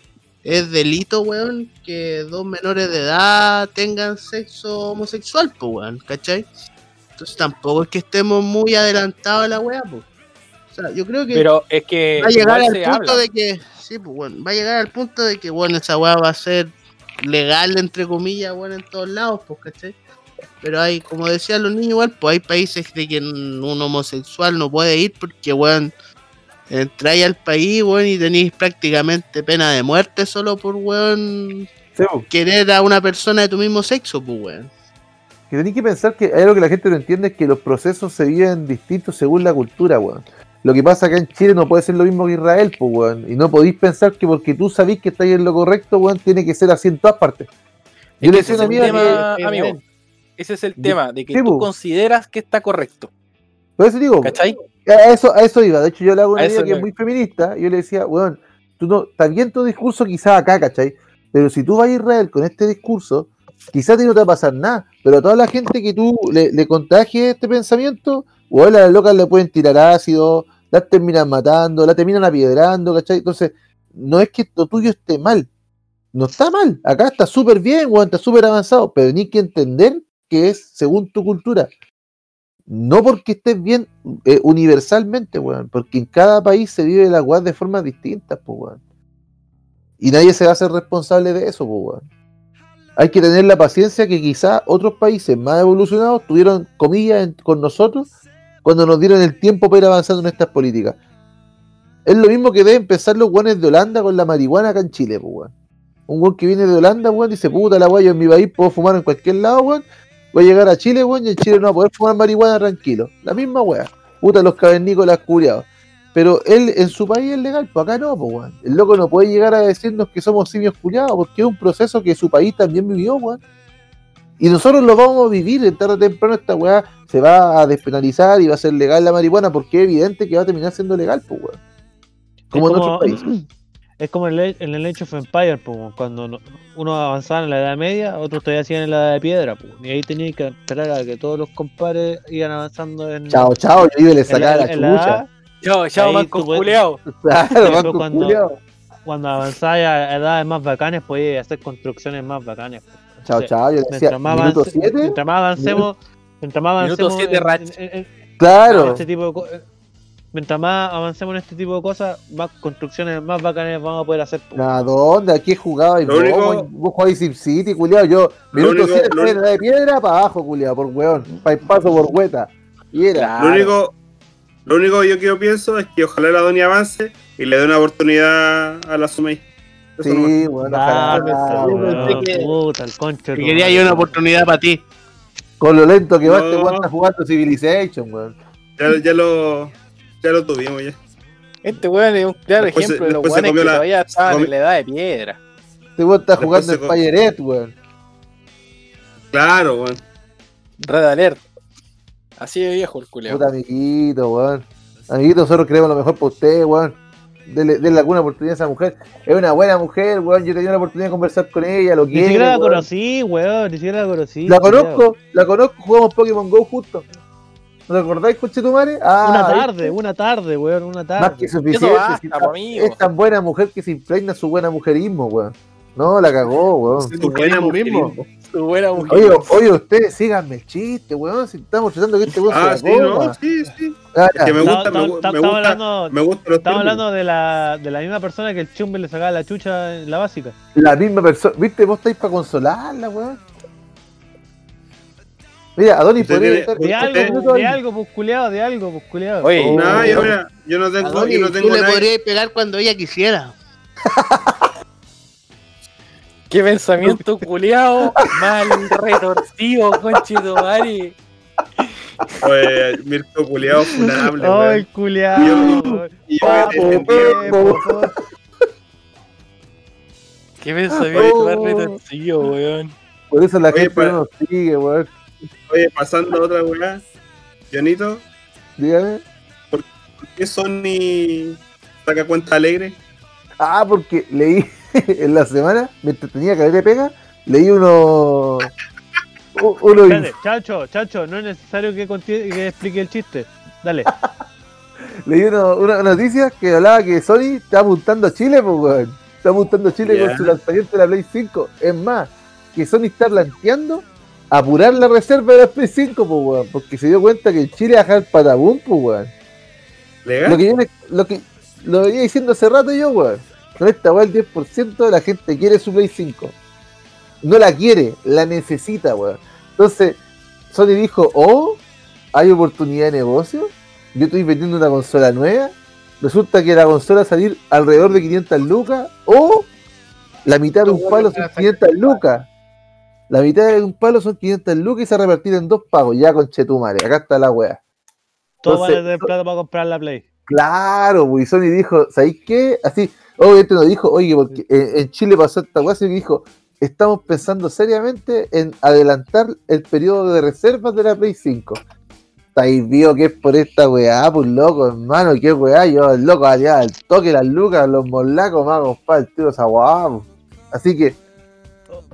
es delito, weón, que dos menores de edad tengan sexo homosexual, pues, weón, ¿cachai? Entonces tampoco es que estemos muy adelantados a la weá, pues. Sea, yo creo que Pero es que va a llegar al punto habla. de que, sí, pues, bueno, va a llegar al punto de que, bueno, esa weá va a ser legal, entre comillas, bueno, en todos lados, pues, ¿cachai? Pero hay, como decían los niños, igual, pues hay países de que un homosexual no puede ir porque, weón, entráis al país, weón, y tenéis prácticamente pena de muerte solo por, weón, Sí, querer a una persona de tu mismo sexo, pues, weón. que tenéis que pensar que hay algo que la gente no entiende es que los procesos se viven distintos según la cultura, weón. Lo que pasa acá en Chile no puede ser lo mismo que Israel, pues, weón. Y no podéis pensar que porque tú sabís que estáis en lo correcto, weón, tiene que ser así en todas partes. Yo le decía a una amiga tema, que. amigo. Ese es el De- tema, de que Sí, tú po. consideras que está correcto. Por eso digo, ¿Cachai? a eso, a eso iba. De hecho, yo le hago una A amiga eso que es muy feminista. Y yo le decía, weón, tú no, está bien tu discurso quizás acá, ¿cachai? Pero si tú vas a Israel con este discurso, quizás a ti no te va a pasar nada. Pero a toda la gente que tú le, le contagies este pensamiento, weón, a las locas le pueden tirar ácido, las terminan matando, la terminan apiedrando, ¿cachai? Entonces, no es que lo tuyo esté mal. No está mal. Acá está súper bien, weón, está súper avanzado. Pero ni que entender que es según tu cultura. No porque estés bien eh, universalmente, weón, porque en cada país se vive la weá de formas distintas, pues, weón. Y nadie se va a hacer responsable de eso, pues, weón. Hay que tener la paciencia que quizás otros países más evolucionados tuvieron, comillas, con nosotros cuando nos dieron el tiempo para ir avanzando en estas políticas. Es lo mismo que deben pensar los weones de Holanda con la marihuana acá en Chile, pues, weón. Un weón que viene de Holanda, weón, dice, puta la weá, yo en mi país puedo fumar en cualquier lado, weón. Voy a llegar a Chile, weón, y en Chile no va a poder fumar marihuana tranquilo. La misma weá. Puta los cavernícolas curiados. Pero él en su país es legal, pues acá no, pues weón. El loco no puede llegar a decirnos que somos simios curiados, porque es un proceso que su país también vivió, weón. Y nosotros lo vamos a vivir, en tarde o temprano esta weá se va a despenalizar y va a ser legal la marihuana, porque es evidente que va a terminar siendo legal, pues weón. Como Es en otros países. Es como en el, en el Age of Empires, po, cuando no- uno avanzaba en la Edad Media, otros todavía hacían en la Edad de Piedra. po, y ahí tenía que esperar a que todos los compadres iban avanzando en, Chao, chao, yo iba y le en sacaba la, la chucha. Chao, chao, culeado. Claro, banco cuando-. Cuando avanzabas a edades más bacanes, podías hacer construcciones más bacanes. po. Chao, Sí. chao, yo decía, Mientras más, minuto avance- 7, mientras más avancemos, mientras más Minuto avancemos siete, en- Ratch. en- en- claro. este tipo de eh, mientras más avancemos en este tipo de cosas, más construcciones más bacanes vamos a poder hacer. ¿A dónde? Aquí jugaba y Lo vos, único- vos jugabais SimCity, culiao. Yo, minuto único- 7 lo único- de piedra para abajo, culiao, por weón. Pa' paso por hueta. Y era. Lo único, lo único yo que yo pienso es que ojalá la Doni avance y le dé una oportunidad a la Sumei. Sí, bueno, Ah, que- puta, el concho. Que quería yo una oportunidad para ti. Con lo lento que va No. este weón está jugando Civilization, weón. Ya, ya lo, ya lo tuvimos ya. Este weón es un claro Después se- ejemplo de los weones que la- todavía estaban comió- en la edad de piedra. Este weón está Después jugando se en co- Fire weón. Claro, weón. Red Alert. Así de viejo el. Puta amiguito, weón. Amiguito, nosotros queremos lo mejor para usted, weón. Dele, dele alguna oportunidad a esa mujer. Es una buena mujer, weón. Yo he tenido la oportunidad de conversar con ella, lo Ni quiero. siquiera la weón. conocí, weón. Ni siquiera la conocí. La conozco, la conozco, jugamos Pokémon Go juntos. ¿No te acordáis, Conchetumare? Ah, Una tarde, una tarde, weón. Una tarde. Más que suficiente. Basta, si es tan buena mujer que se impregna su buena mujerismo, weón. No, la cagó, weón. Tu buena mismo. mujer. Su buena mujer. Oye, oye, ustedes síganme el chiste, weón. Si estamos tratando que este weón Ah, se sí, la no, coma. sí, sí. Es que me gusta, me, gusta, hablando- me gustan los Estamos hablando de la, de la misma persona que el chumbe le sacaba la chucha en la básica. La misma persona. ¿Viste? Vos estáis para consolarla, weón. Mira, Adonis podría estar. De Usted- algo, de algo, pusculeado, de algo, pusculeado. Oye, Oh. No, yo, mira, yo no tengo, Adonis, yo no tú tengo le nada. podrías pegar cuando ella quisiera. qué pensamiento culeado mal retorcido, conchito, Mari. Oye, Mirko culiado funable, Ay. Yo- weón. Y yo Pepo. Qué pensamiento Oh. mal retorcido, weón. Por eso la Oye, gente para- no nos sigue, weón. Oye, pasando a otra weá. Jonito, Dígame. ¿por qué Sony saca cuenta alegre? Ah, porque leí en la semana, mientras tenía que de pega, leí uno. Uno Espérate, chacho, chacho, no es necesario que, explique el chiste. Dale. leí uno- una noticia que hablaba que Sony está apuntando a Chile, pues, weón. Está apuntando Chile Ya. con su lanzamiento de la Play 5. Es más, que Sony está planteando apurar la reserva de la Play 5, pues, weón. Porque se dio cuenta que Chile va a dejar patabún, pues, weón. ¿Legal? Lo que, viene, lo que lo venía diciendo hace rato yo, weón. Con esta weá, el 10% de la gente quiere su Play 5. No la quiere, la necesita, weón. Entonces, Sony dijo, oh, hay oportunidad de negocio. Yo estoy vendiendo una consola nueva. Resulta que la consola va a salir alrededor de 500 lucas. O la mitad de un palo son 500 lucas. La mitad de un palo son 500 lucas y se repartir en dos pagos. Ya con Chetumare, acá está la weá. A Entonces- tener plata para comprar la Play. Claro, pues y Sony dijo, ¿sabéis qué? Así, obviamente no dijo, oye, porque en, Chile pasó esta cosa y dijo, estamos pensando seriamente en adelantar el periodo de reservas de la Play 5. Estáis vio que es por esta weá, pues loco, hermano, qué weá, yo el loco allá, al toque las lucas, los molacos, más compadre, el tiro esa weá, pues. Así que,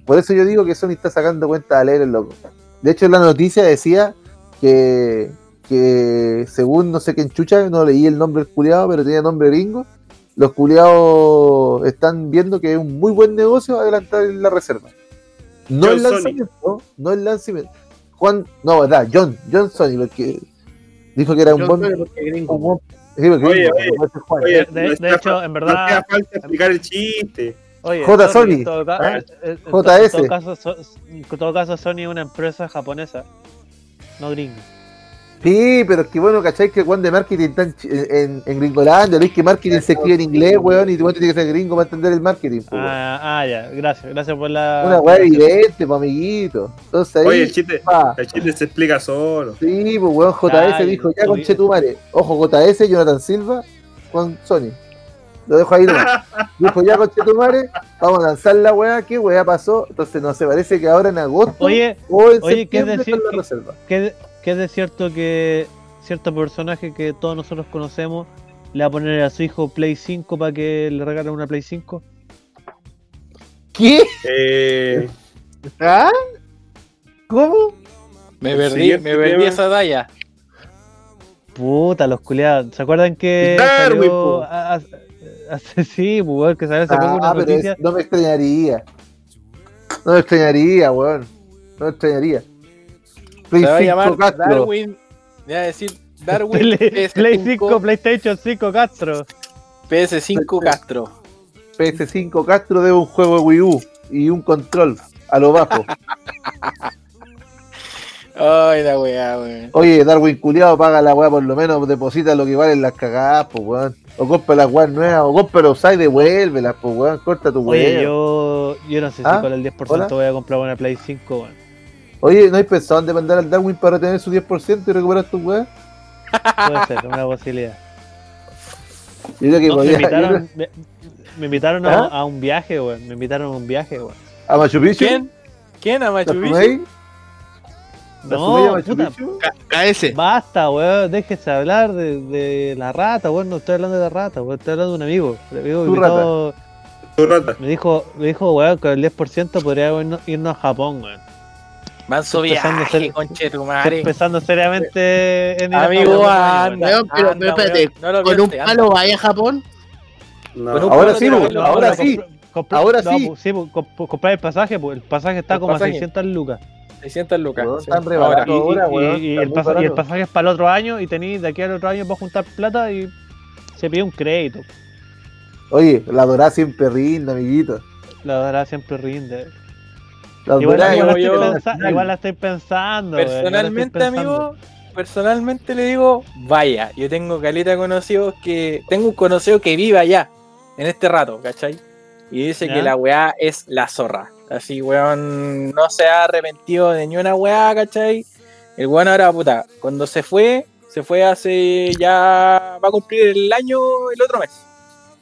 por eso yo digo que Sony está sacando cuenta de alegre, loco. De hecho, la noticia decía que, que según no sé qué enchucha, no leí el nombre del culiado, pero tenía nombre gringo. Los culiados están viendo que es un muy buen negocio adelantar la reserva. No John el Sony. lanzamiento, no el lanzamiento. Juan, no, verdad, John, John Sony, porque dijo que era un buen. un buen- sí, porque Oye, oye. Oye, De- de- no de hecho, en No verdad- hacía falta explicar el chiste. Oye, J. Sony, Sony, En todo, ca- ¿eh? en- en- JS. en todo caso, so- en todo caso, Sony es una empresa japonesa, no gringo. Sí, pero es que bueno, ¿cachai? Que Juan de marketing está en, en, en Gringolandia, veis que marketing se escribe en inglés, weón, y tú tiene que ser gringo para entender el marketing, pues. Ah, ah, ya, gracias, gracias por la. Una weá evidente, pues, amiguito. Entonces ahí, Oye, el chiste, pa, el chiste se explica solo. sí, pues weón, JS Ay, dijo, ya con. Chetumare, ojo, JS, Jonathan Silva, con Sony. Lo dejo ahí nomás. Dijo, ya con Chetumare, vamos a lanzar la weá, ¿qué weá pasó? Entonces no sé, parece que ahora en agosto Oye, o en oye, ¿qué decir- qué- reserva. ¿qué, qué es de cierto que cierto personaje que todos nosotros conocemos le va a poner a su hijo Play 5 para que le regalen una Play 5? ¿Qué? Eh, ¿Ah? ¿Cómo? Me perdí, me perdí esa talla. Puta, los culiados. ¿Se acuerdan que Darwin, salió a- a- hace sí, weón, que salió Ah, una pero es- no me extrañaría. No me extrañaría, weón. No me extrañaría. Play Se va a 5 llamar Castro. Darwin. Voy a decir Darwin Play, Play PS5, 5, PlayStation 5 Castro. PS5 Castro. PS5 Castro debe un juego de Wii U y un control a lo bajo. Ay, la weá, weón. Oye, Darwin culiado paga la weá, por lo menos deposita lo que valen las cagadas, pues weón. O compra las weas nuevas, o compra los y devuélvelas, pues weón. Corta tu Oye, weá. yo, yo no sé si ¿Ah? con el 10% ¿Hola? voy a comprar una Play 5, weón. Oye, ¿no hay pensado en demandar al Darwin para retener su 10% y recuperar tus weas? Puede ser, una posibilidad. Yo creo que No, me podría- invitaron, me, me invitaron a, ¿Ah? a un viaje, weón. Me invitaron a un viaje, weón. ¿A Machu Picchu? ¿Quién? ¿Quién a ¿La Machu Picchu? No, Machu puta, Picchu? KS. basta, weón. Déjese hablar de, de la rata, weón. No estoy hablando de la rata, weón. Estoy hablando de un amigo. Un amigo Tu invitado- tu rata. me dijo, me dijo, weón, con el 10% podríamos irnos a Japón, weón. Manso viaje, hacer- conche tu madre. pensando seriamente en a Amigo, anda, Weón, pero- anda, espérate, weón. No lo Con un palo anda. vaya a Japón. No. Ahora sí, te lo- lo- ahora sí. Ahora no, sí. sí, comp- comprar el pasaje, pues el pasaje está El como pasaje. a 600 lucas. 600 lucas. Sí. Ahora. Y, Ahora, y- weón, y está el y el pasaje es para el otro año y tenéis de aquí al otro año para juntar plata y se pide un crédito. Oye, la dorada siempre rinde, amiguito. La verdad siempre rinde. Igual, la amigo, estoy yo- pensa- igual la estoy pensando. estoy Personalmente, pensando. amigo, personalmente le digo, vaya, yo tengo caleta conocidos que. Tengo un conocido que vive allá, en este rato, ¿cachai? Y dice ¿Ya? que la weá es la zorra. Así, weón, no se ha arrepentido de ni una weá, ¿cachai? El weón ahora, puta, cuando se fue, se fue hace ya. va a cumplir el año el otro mes.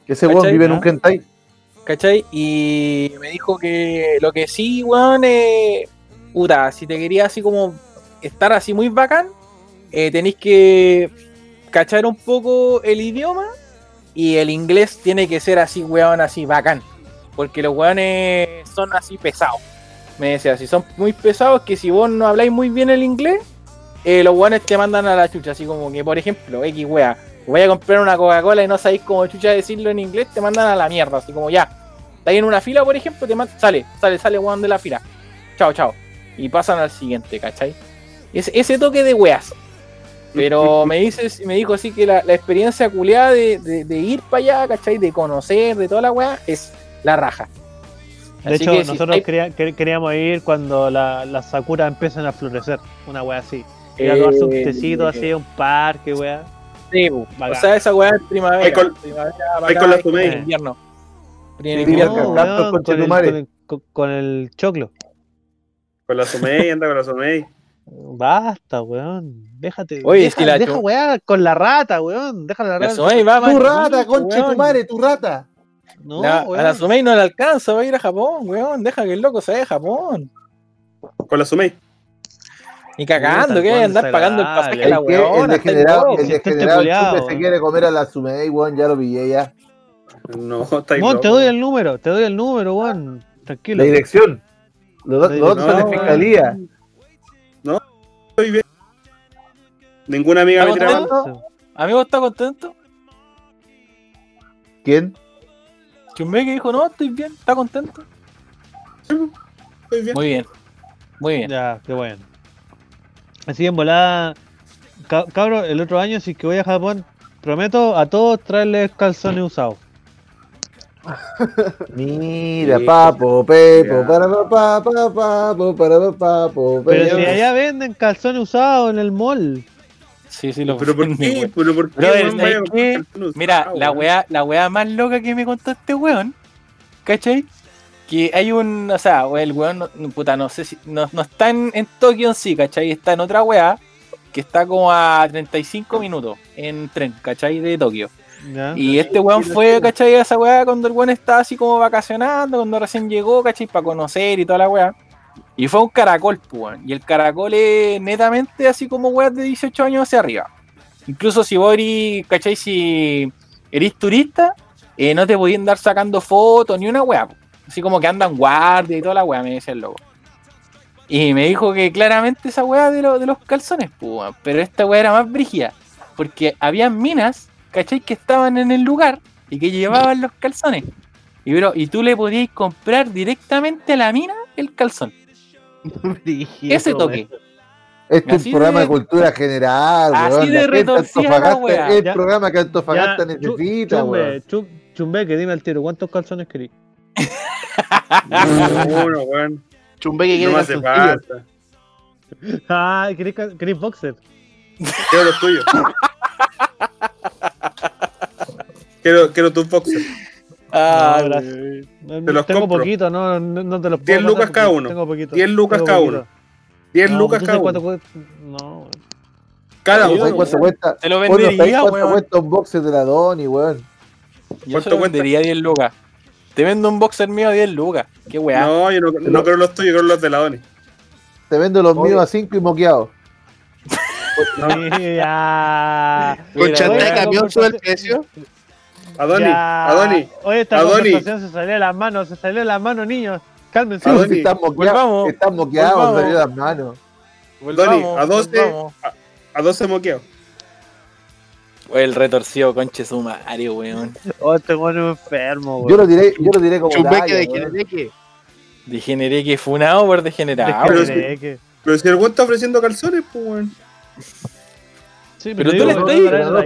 Ese weón vive en un ¿Ah? ¿Cachai? Y me dijo que lo que sí, weón, eh, puta, si te querías así como estar así muy bacán, eh, tenéis que cachar un poco el idioma y el inglés tiene que ser así, weón, así bacán. Porque los weones son así pesados. Me decía, si son muy pesados, que si vos no habláis muy bien el inglés, eh, los weones te mandan a la chucha. Así como que, por ejemplo, X wea, voy a comprar una Coca-Cola y no sabéis cómo chucha decirlo en inglés, te mandan a la mierda. Así como ya, Está ahí en una fila, por ejemplo, te man- sale, sale, sale weón de la fila. Chao, chao. Y pasan al siguiente, ¿cachai? Es, ese toque de weas. Pero me dices, me dijo así que la, la experiencia culeada de, de- de ir para allá, ¿cachai? De conocer, de toda la wea, es la raja. De Así hecho, que nosotros quería- queríamos ir cuando la- las sakuras empiezan a florecer. Una wea así. Ir a tomarse un Eh, tecito así a un parque, wea. Sí, o sea, esa weá es primavera. Ahí con- primavera con la en invierno. En invierno. no, No, con con, el, Chetumare. con, el, con- con el choclo. Con la Sumey, anda con la Sumey. Basta, weón. Déjate. Oye, deja, la deja weá con la rata, weón. Deja la La rata. Sumey va Tu rata, rico, conche tu madre, tu rata. No, La- a la Sumey no le alcanza, va a ir a Japón, weón. Deja que el loco se vaya a Japón. Con la Sumey. Ni cagando, Puta, que hay que weón, andar pagando el pasaje a la el weona. estáis degenerado, el este degenerado chupe se quiere comer a la Sumey, weón, ya lo pillé ya. No, está. Weón, te doy el número, te doy el número, weón. Tranquilo. La dirección. Los, dos- son de fiscalía. Estoy bien. Ninguna amiga me ¿Estamos tira. Amigo, ¿está contento? ¿Quién? Que un que dijo, no, estoy bien, ¿está contento? Estoy bien. Muy bien, muy bien. Ya, qué bueno. Así en volada. ca- Cabro, el otro año, si es que voy a Japón, prometo a todos traerles calzones usados. Mira, papo, pepo, para pa, pa, pa, papo, para pa, papo, Pero si allá venden calzones usados en el mall. Sí, sí, lo ¿Pero por qué? ¿Pero por qué? Mira, la weá, la weá más loca que me contó este weón, ¿cachai? Que hay un, o sea, el weón, no, puta, no sé si, no, no está en, en Tokio en sí, ¿cachai? Está en otra weá, que está como a 35 minutos en tren, ¿cachai? De Tokio. ¿ya? Y este weón fue, ¿cachai? A esa weá cuando el weón estaba así como vacacionando, cuando recién llegó, ¿cachai? Para conocer y toda la weá. Y fue un caracol, pues, weón. Y el caracol es netamente así como weas de 18 años hacia arriba. Incluso si vos eres, ¿cachai? Si eres turista, eh, no te podían andar sacando fotos ni una weá. Así como que andan guardia y toda la weá, me decía el loco. Y me dijo que claramente esa weá de, lo- de los calzones, pues. Pero esta weá era más brígida. Porque había minas, ¿cachai? Que estaban en el lugar y que llevaban los calzones. Y, bro, y tú le podías comprar directamente a la mina el calzón. Ese toque. Este es un programa de- de cultura general, así weón. de retorcida es el Ya. programa que Antofagasta Ya, necesita, chumbe, weón. chu- chumbeque, dime al tiro, ¿cuántos calzones querís? Uno, weón. Chumbeque No quiere me hace falta. Ah, ¿querés, boxer? Quiero los tuyos. quiero, quiero tus boxers. Ah, No, gracias. No, los tengo compro. poquito, no, no, no te los puedo 10 lucas cada uno. Tengo poquito. 10 lucas tengo cada poquito. uno. 10 No, lucas ¿tú cada uno. cuesta? No. Cada ¿Sabes uno. cuánto cuesta? Te lo Bueno, ¿sabes vendería, cuánto weón. cuesta un boxer de la Doni, weón? Yo se ¿Cuánto lo cuesta? vendería 10 lucas. Te vendo un boxer mío a 10 lucas. Qué weá. No, yo no, no quiero los tuyos, quiero los de la Doni. Te vendo los Oye. míos a 5 y moqueados. Con Mira, chantaje camión sube el precio. Adoni. Adoni. Oye, esta Adoni. conversación se salió de las manos, se salió de las manos, niños. Cálmense. Adoni. Si están moqueados, están moqueados, salió de las manos. Volvamos, Doni, a 12. volvamos. A 12 moqueos. El retorcido conche sumario, weón. Oh, este weón es enfermo, weón. Yo lo diré, yo lo diré como Chumbeque talla, de weón. Quinereque. Degeneré que funado por degenerado. Pero que- Pero si el weón está ofreciendo calzones, pues weón. Sí, Pero tú digo, le no,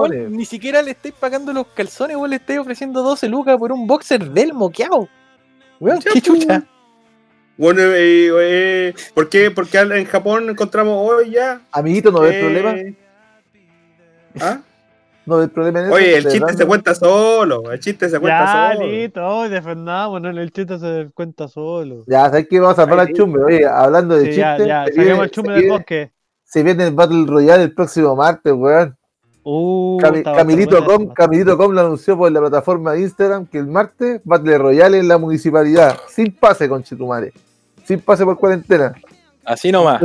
weón, ni siquiera le estáis pagando los calzones, weón, le estáis ofreciendo 12 lucas por un boxer del moqueado. Weón, qué pues, chucha. Bueno, eh, eh, ¿por qué? Porque en Japón encontramos hoy ya. Amiguito, ¿no ves eh, problema? ¿Ah? ¿No ves problema eso? Oye, el ¿De chiste se cuenta solo. El chiste se cuenta Ya, solo. listo, defendamos, no, el chiste se cuenta solo. Ya, ¿sabes qué? Vamos a hablar al chumbe. Oye, hablando de Sí, ya, chistes, ya, se, saquemos viene, el chumbe del viene- bosque. se viene el Battle Royale el próximo martes, weón. Uh, Camilito Com. Camilito Com lo anunció por la plataforma de Instagram que el martes Battle Royale en la municipalidad, sin pase con Chetumare, sin pase por cuarentena. Así nomás.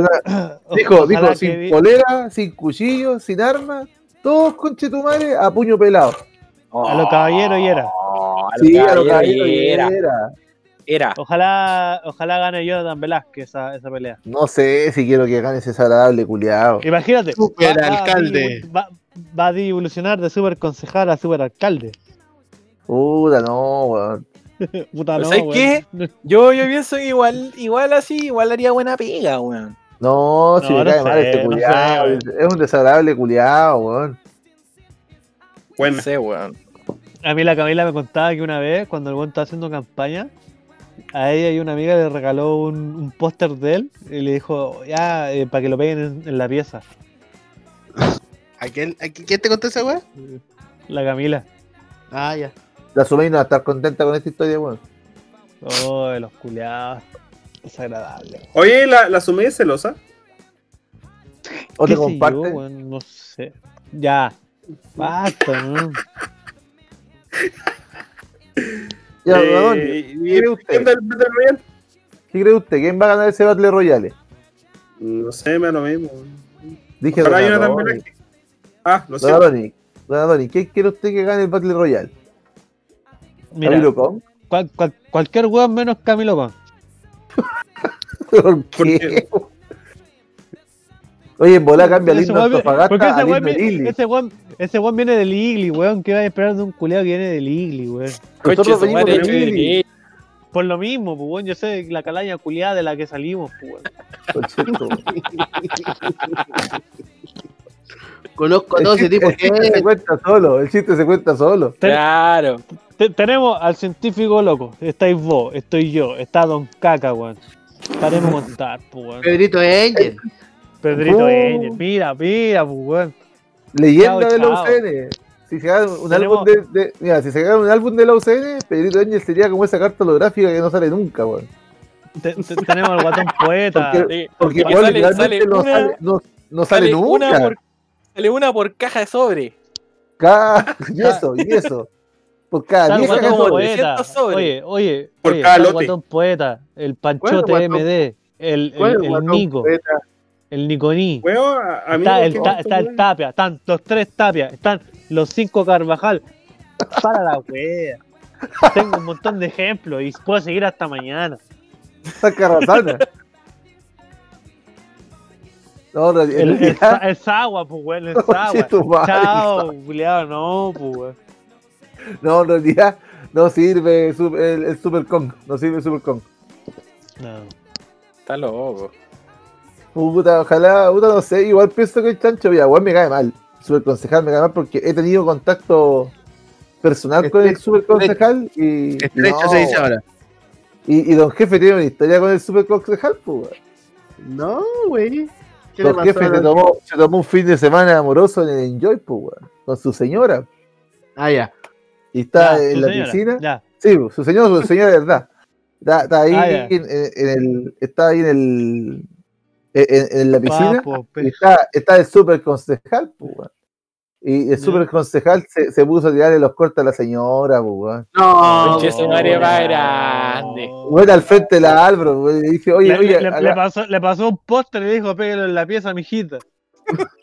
Dijo, dijo, sin vi- polera, sin cuchillo, sin armas, todos con Chetumare a puño pelado. A lo caballero y era. Oh, a Sí, a lo caballero y era. era. Era. Ojalá, ojalá gane Jonathan Velázquez esa, esa pelea. No sé si quiero que gane ese desagradable culiado. Imagínate. Super va- va a alcalde. Va, va a evolucionar de super concejal a super alcalde. Puta, no, weón. Puta, no, ¿Sabes weón. qué? Yo, yo pienso que igual, igual así, igual haría buena pega, weón. No, si No, me no cae sé, mal este no culiado. sé, es un desagradable culiado, weón. Bueno, No sé, weón. A mí la Camila me contaba que una vez, cuando el weón estaba haciendo campaña, a ella y una amiga le regaló un, un póster de él y le dijo, ya, eh, para que lo peguen en, en la pieza. ¿A quién, a quién te contó esa weá? La Camila. Ah, ya. La Sumay no va a estar contenta con esta historia, weón. Oh, los culiados. Desagradable. oye, ¿la, la Sumé es celosa? ¿O te ¿Qué yo, comparte? no sé. Ya. Basta, ¿no? Ya, Eh, weón, ¿y- ¿qué cree usted? ¿Qué cree usted? ¿Quién va a ganar ese Battle Royale? No sé, me lo mismo. Dije Ojalá Don Jonathan Adoni. Velázquez. Ah, lo Don siento. Adoni. Don Adoni, ¿quién quiere usted que gane el Battle Royale? Mira, ¿Camilo Kong? cual- cual- cualquier weón menos Camilo Con. ¿Por ¿Por qué? qué? Oye, en bola cambia vi- porque Antofagasta ese a weón, lindo vi- Lili. ese, weón, ese viene del Igli, weón. ¿Qué va a esperar de un culiado que viene del Igli, weón? Nosotros venimos madre, de hecho de Lili. ley. Por lo mismo, pues, weón. Yo sé la calaña culiada de la que salimos, pues, weón. Conozco a El todo ese tipo el chiste se cuenta solo, el chiste se cuenta solo. Claro. Te- tenemos al científico loco. Estáis vos, estoy yo. Está Don Caca, weón. Estaremos pues, weón. Pedrito Angel. Pedrito Oh. Angel. Mira, mira, pues, weón. Leyenda Chao, de la. UCN. Si se haga un Tenemos- álbum de, de- mira, si se un álbum de la UCN, Pedrito Ángel sería como esa carta holográfica que no sale nunca, weón. Te- te- tenemos al guatón poeta. Porque- Porque porque sale, literalmente sale no, una, sale, no, no sale, sale una nunca. por, sale una por caja de sobre. Cada- y eso, y eso. Por cada Está el vieja que poeta. 300 sobres. Oye, oye, Por oye, cada está el lote. poeta. El ¿Cuál Panchote guatón? MD. El, ¿Cuál el, el el Nico. poeta? El Niconí. Está el, ta- está el Tapia, están los tres Tapia, están los cinco Carvajal. Para la wea. Tengo un montón de ejemplos y puedo seguir hasta mañana. Esa carrazana. No, El, el, realidad- el Sagua, pues weón, el Sagua. Chao, culiao, no, pues weón. No, en realidad no sirve el, el Super Kong. No sirve el Super Kong. No. Está loco. Puta, ojalá, puta, no sé, igual pienso que el chancho, mira, igual me cae mal. Super concejal me cae mal porque he tenido contacto personal con el super concejal y. Estrecho no, se dice ahora. Y, y don jefe tiene una historia con el super concejal, pues. No, güey. ¿Qué le Don jefe se tomó, se tomó un fin de semana amoroso en el Enjoy, pues, weón, con su señora. Ah, ya. Y está Ya, en la señora, piscina. Ya. Sí, pues, su señora, su señora de verdad. Está, está ahí Ah, en, en- el. Está ahí en el. En, en la piscina. Papo, Y está, está el super concejal, pues. Y el super concejal se, se puso a tirarle los cortes a la señora, pues, weón. No, madre no, no. grande. Weón al frente de la. Y dije, oye, le, oye, le- le haga- pasó, le pasó un póster y le dijo, pégalo en la pieza, mijita.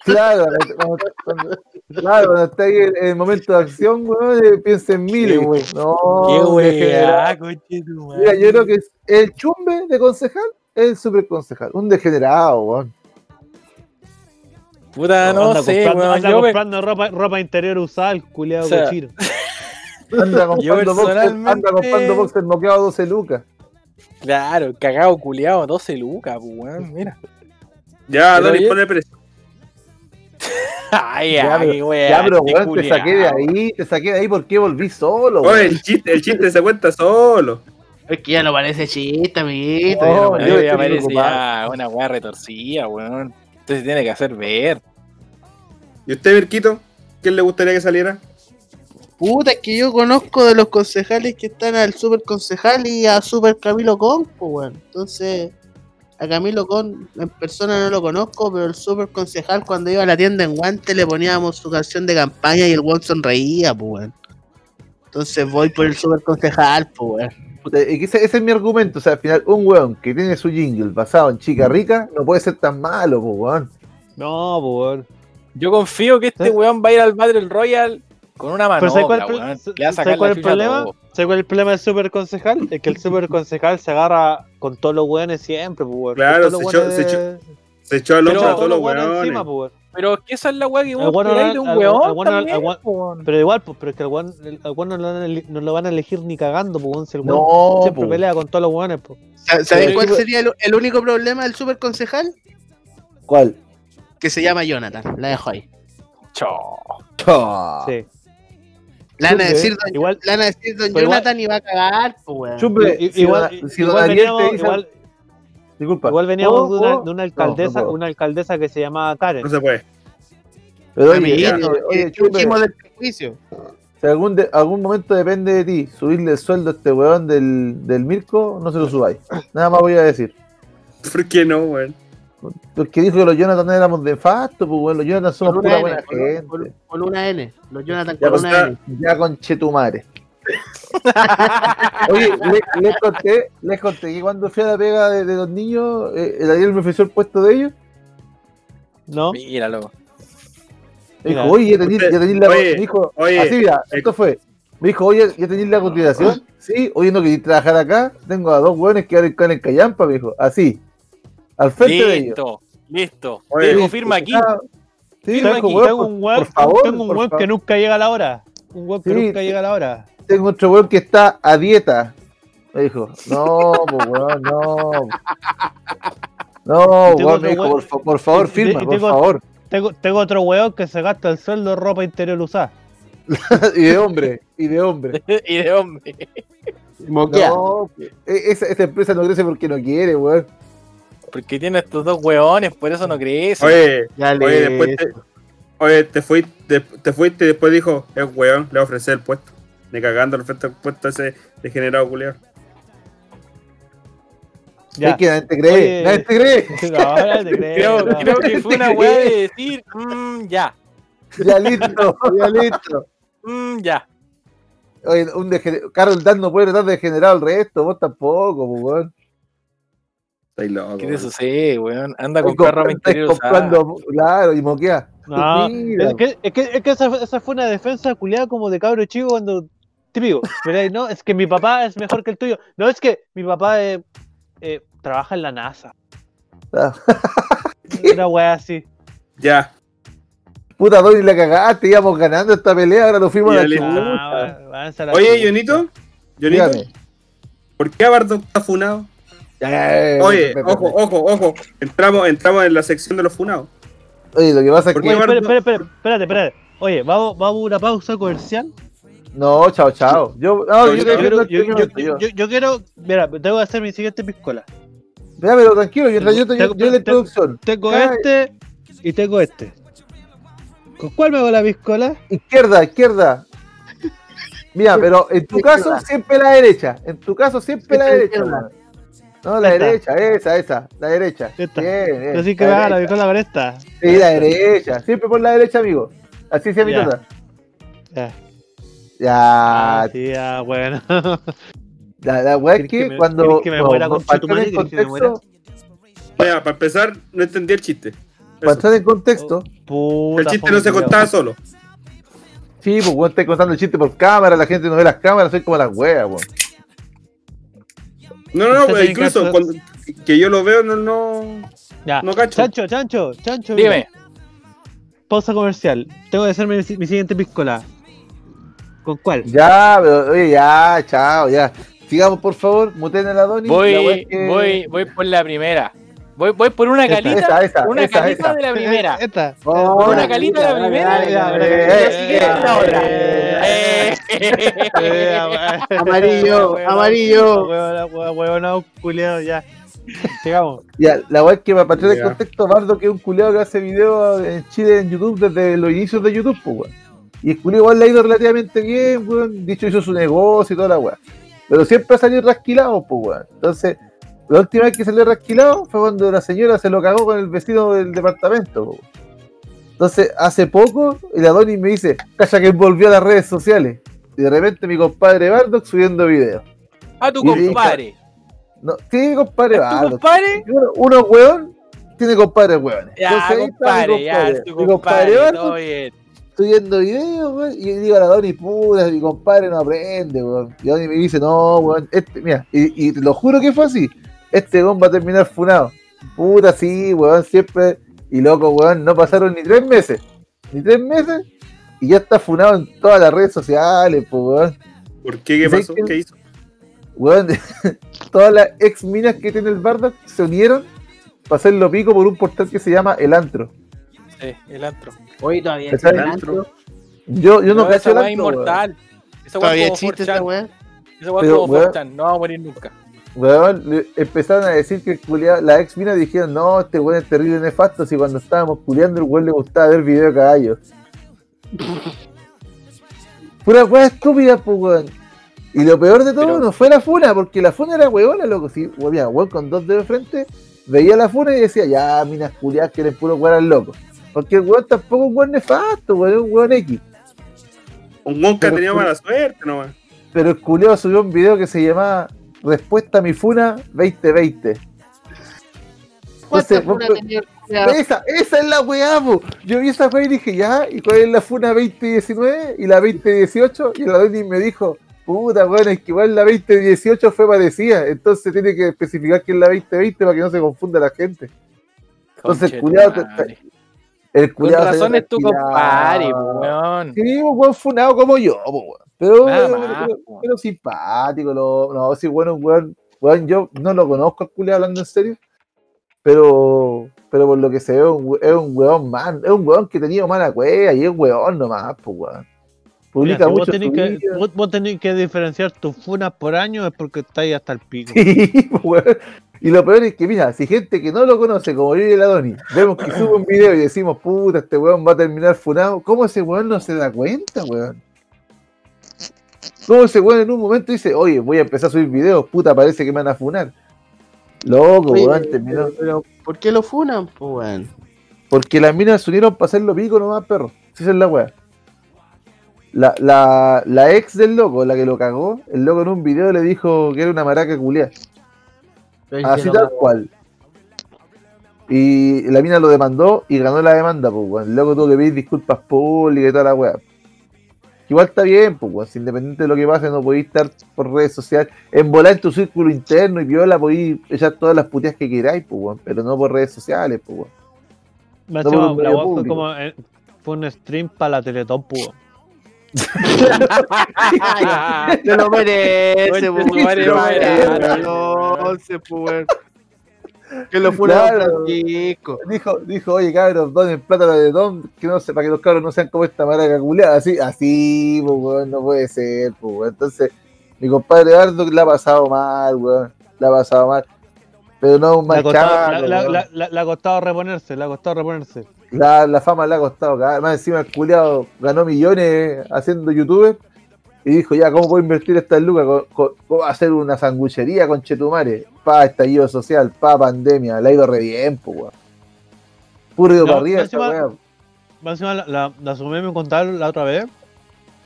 Claro, cuando, cuando- claro, cuando está ahí en, el momento de acción, weón, eh, piensa en miles, weón. No, Qué weá. Mira, yo creo que es el chumbe de concejal es el super concejal. Un degenerado, weón. Puta, no anda sé, comprando, weón. anda Yo, me- comprando ropa, ropa interior usada, el culiado O sea, cochino. Anda comprando boxer, personalmente- anda comprando boxer moqueado 12 lucas. Claro, cagado culiado, 12 lucas, weón. Mira. Ya, Pero Dani, oye- pone precio. Ay, Ya, ay, pero- weón. Ya, pero este weón, te saqué de ahí, te saqué de ahí porque volví solo, Oye, weón. el chiste, el chiste se cuenta solo. es que ya no parece chiste, amiguito. No, ya no parece- ya parece ya una weá retorcida, weón. Entonces tiene que hacer ver. ¿Y usted, Mirquito? ¿Quién le gustaría que saliera? Puta, es que yo conozco de los concejales que están al super concejal y a super Camilo pues, weón. Entonces, a Camilo Con en persona no lo conozco, pero el super concejal cuando iba a la tienda en guante le poníamos su canción de campaña y el weón sonreía, pues, weón. Entonces voy por el super concejal, pues, weón. Ese, ese es mi argumento. O sea, al final, un weón que tiene su jingle basado en chica rica no puede ser tan malo, pues, weón. No, pues, weón. Yo confío que este ¿Eh? weón va a ir al Battle Royale con una Pero ¿sabes cuál, manobra, es el pro- weón. ¿sabes Le va a sacar cuál el problema? ¿Sabes cuál es el problema del super concejal? Es que el super concejal se agarra con todos los weones siempre, pues. Claro, se echó- weones se de- Se echó al hombro a Todos los weones weones. encima, pues. Pero es que esa es la weá que vos de un al- weón. Pero igual, pues, pero es que al weón no, lo van a ele- no lo van a elegir ni cagando, pues, si el weón No, siempre po. pelea con todos los weones, pues. ¿Sa- ¿Sabes cuál sería el, el único problema del super concejal? ¿Cuál? Que se llama Jonathan. La dejo ahí. Chao. Sí. Le van a Chupe, decir don, Igual, le van a decir don Pero igual- Jonathan y va a cagar, pues. Chupe, igual, igual veníamos, igual, Disculpa. igual veníamos de una, Oh, de una no, alcaldesa, no una alcaldesa que se llamaba Karen. No se puede. Pero oye, oye, oye, ¿qué Chupe, dijimos del prejuicio? si algún, de- algún momento depende de ti subirle el sueldo a este weón del, del Mirko, no se lo subáis. Nada más voy a decir. ¿Por qué no, weón? Porque dijo que los Jonathan éramos de fasto, pues weón, los Jonathan somos pura una, buena con, gente. con- con una N. Los Jonathan Ya, con una N. Ya con Chetumare. Oye, le- les conté, les conté que cuando fui a la pega de, de los niños, eh, el Ariel me ofreció el puesto de ellos. ¿No? Míralo. Me dijo, Mira, oye, ya tenéis la oye, dijo, oye, así mira, eh, esto fue. Me dijo, oye, ya tenéis la continuación. Sí, oye, no queréis trabajar acá. Tengo a dos hueones que van en Callampa, me dijo, así. Al frente de ellos. Listo. Oye, Listo, firma aquí. ah, Sí, Firma tengo, aquí, weón, Tengo un weón, por favor, tengo un por weón que nunca llega a la hora. Un weón que Sí. nunca llega a la hora. tengo otro weón que está a dieta. Me dijo, no, pues weón, no. No, tengo weón, otro me dijo, weón- por, fa- por favor, y- y- firma, y por tengo- favor. Tengo, tengo otro weón que se gasta el sueldo en ropa interior usada. y de hombre, y de hombre. y de hombre. Moquea. No, e- esa, esa empresa no crece porque no quiere, weón. Porque tiene estos dos weones, por eso no crece. Oye, Ya le- oye, después te, oye, te fuiste, te fuiste y después dijo, es weón, le ofrecí el puesto. Ni cagando le ofrecí el puesto a ese degenerado culiao. Es que nadie te cree, Oye. nadie te cree. No, te creo, Creo, no. creo que fue una weá de decir, mmm, ya, Ya listo, ya listo. mmm, ya. Oye, un Carol Dan no puede tratar de degenerado al resto, vos tampoco, pues, weón. Estoy loco. ¿Qué te weón. sucede, weón? Anda con carro comprando- interior estás comprando, claro, y moquea. No, es que, es que, es que esa, esa fue una defensa culiada como de cabro chico cuando. Típico, ahí, no, es que mi papá es mejor que el tuyo. No, es que mi papá eh, eh, trabaja en la NASA. Ah. Una wea así. Ya, Puta, Donny, la cagaste, íbamos ganando esta pelea, ahora nos fuimos Ya a la. Ah, a la Oye. Jonito, Jonito. ¿por qué Abardo está funado? Eh, Oye, me- me- ojo, ojo, ojo. Entramos, entramos en la sección de los funados. Oye, lo que pasa es ¿Por que. qué? Oye, espera, espera, espera, espérate, espérate. Oye, vamos, vamos a una pausa comercial. No, chao, chao. Yo, no, Yo yo, quiero- Yo, te quiero- yo, yo, yo- yo- yo quiero. Mira, tengo que hacer mi siguiente piscola. Ya, pero tranquilo, mientras yo, te- yo, Tengo- yo la tengo- introducción. Tengo Ay. este y tengo este. ¿Con cuál me hago la piscola? Izquierda, izquierda. Mira, pero en tu caso siempre la derecha. En tu caso siempre la derecha. No, la Esta. derecha, esa, esa, la derecha. Esta. Bien, bien. Así que me la haga la esta. Sí, la derecha. Siempre por la derecha, amigo. Así sea mi Ya. Ya. Ya, Ah, sí, ah, bueno. la, la weá es ¿Quieres que que me- cuando. que me no, muera con contexto, para empezar, no entendí el chiste. para entrar en contexto, Puta, El chiste no se contaba solo. sí, pues weón, estoy contando el chiste por cámara, la gente no ve las cámaras, soy como las weas, weón. No, no, no, incluso que cuando que yo lo veo, no, no, Ya. no cacho. Chancho, Chancho, Chancho. Dime. Pausa comercial. Tengo que hacer mi, mi siguiente piscola. ¿Con cuál? Ya, pero oye, ya, chao, ya. Sigamos, por favor, muten a la Doni. Voy, que- voy, voy por la primera. Voy, voy por una Esta, calita. una calita de la primera. Esta. Oh, una calita de la primera. eh, eh, eh. Amarillo, amarillo. Huevonao, culiado, ya. Sigamos. Ya, la wea es que para en Ya. contexto, Bardo que es un culiado que hace videos en Chile en YouTube desde los inicios de YouTube, pues weón. Y el culiado igual le ha ido relativamente bien, weón. Dicho hizo su negocio y toda la weá. Pero siempre ha salido rasquilado, pues weón. Entonces, la última vez que salió rasquilado fue cuando la señora se lo cagó con el vecino del departamento. Entonces, hace poco, el Adonis me dice, calla que volvió a las redes sociales. Y de repente mi compadre Bardock subiendo videos. A tu compadre. No, sí, compadre ¿Tu Bardock. compadre? Uno, uno weón tiene compadres weones. Ya, Entonces, está mi compadre, ya, compadre. tu Mi compadre. Bardock Todo bien. subiendo videos, weón, y digo a la Doni, puta, mi compadre no aprende, weón. Y Doni me dice, no, weón, este, mira, y, y te lo juro que fue así. Este weón va a terminar funado. Puta, sí, weón, siempre. Y loco, weón, no pasaron ni tres meses. Ni tres meses. Y ya está funado en todas las redes sociales, pues, weón. ¿Por qué? ¿Qué ¿Sabes pasó? qué? ¿Qué hizo? Weón, todas las ex minas que tiene el Bardock se unieron para hacerlo pico por un portal que se llama El Antro. Sí, el antro. Hoy todavía existe el antro. Yo, yo no, No, cacho esa el Antro, weón. inmortal. Esa weá Todavía es como existe esta 4chan. weá. Esa como weón. 4chan. No va a morir nunca. Weón, le- empezaron a decir que el culiao- las ex minas dijeron, no, este weón es terrible nefasto, si cuando estábamos culiando el weón le gustaba ver video de caballos. Pura weá estúpida, pues weón. Y lo peor de todo Pero- no fue la funa, porque la funa era weona, loco. Si, weón, weón con dos dedos de frente, veía la funa y decía, ya, minas culiadas que eres puro weón loco. Porque el weón tampoco es un weón nefasto, weón, es un weón X. Un monca Pero- tenía mala suerte nomás. Pero el culiao subió un video que se llamaba Respuesta a mi funa 2020. ¿Cuántas Entonces, vos el culiao? Esa, esa es la weá, po. Yo vi esa weá y dije, ya, ¿y cuál es la funa 2019 y la 2018? Y la Doni me dijo, puta, weón, es que igual la 2018 fue parecida, entonces tiene que especificar que es la 2020 para que no se confunda la gente. Entonces, madre. El Con culiao razón es tu compadre, po, weón. Sí, un weón funado como yo, po, weón. Pero, Nada pero- simpático, lo, no, sí, bueno, un weón, weón, yo no lo conozco al culiao hablando en serio, pero, pero por lo que se ve, es un weón man, es un weón que tenía mala cueva y es weón nomás, pues weón. Mira, Publica si vos, mucho tenés que, vos, vos tenés que diferenciar tus funas por año es porque estáis hasta el pico. Sí, weón. Y lo peor es que, mira, si gente que no lo conoce, como yo y el Adoni, vemos que sube un video y decimos, puta, este weón va a terminar funado, ¿cómo ese weón no se da cuenta, weón? ¿Cómo ese weón en un momento dice, oye, voy a empezar a subir videos, puta, parece que me van a funar? Loco, Oye, weón, terminó. pero, pero, ¿por qué lo funan, weón? Porque las minas se unieron para hacerlo pico nomás, perro. Esa es la weá. La, la, la ex del loco, la que lo cagó, el loco en un video le dijo que era una maraca culiada. Así si no- tal cual. Y la mina lo demandó y ganó la demanda, pues, weón. El loco tuvo que pedir disculpas públicas y toda la weá. Igual está bien, pues, independiente de lo que pase, no podéis estar por redes sociales. En volar en tu círculo interno y viola, podéis echar todas las puteas que queráis, pues. Pero no por redes sociales, pues. Me No por la como eh, fue un stream para la Teletón, po. Se lo merece, Se lo madre, merece, madre. Que lo Claro. Francisco. Dijo, dijo, oye cabros, donen plata de Don, que no sé, para que los cabros no sean como esta maraca culiada, así, así, pues weón, no puede ser, pues weón. Entonces, mi compadre Bardo la ha pasado mal, weón, la ha pasado mal. Pero no un mal le ha costado reponerse, le ha costado reponerse. La, la fama le ha costado, cagar. más encima el culiado ganó millones haciendo youtuber y dijo, ya, ¿cómo puedo invertir estas lucas? ¿Cómo hacer una sanguchería con Chetumare? Pa estallido social, pa pandemia, le ha ido re bien, pues weón. Puro ido No, para arriba encima la, la, la Sumé me contaron la otra vez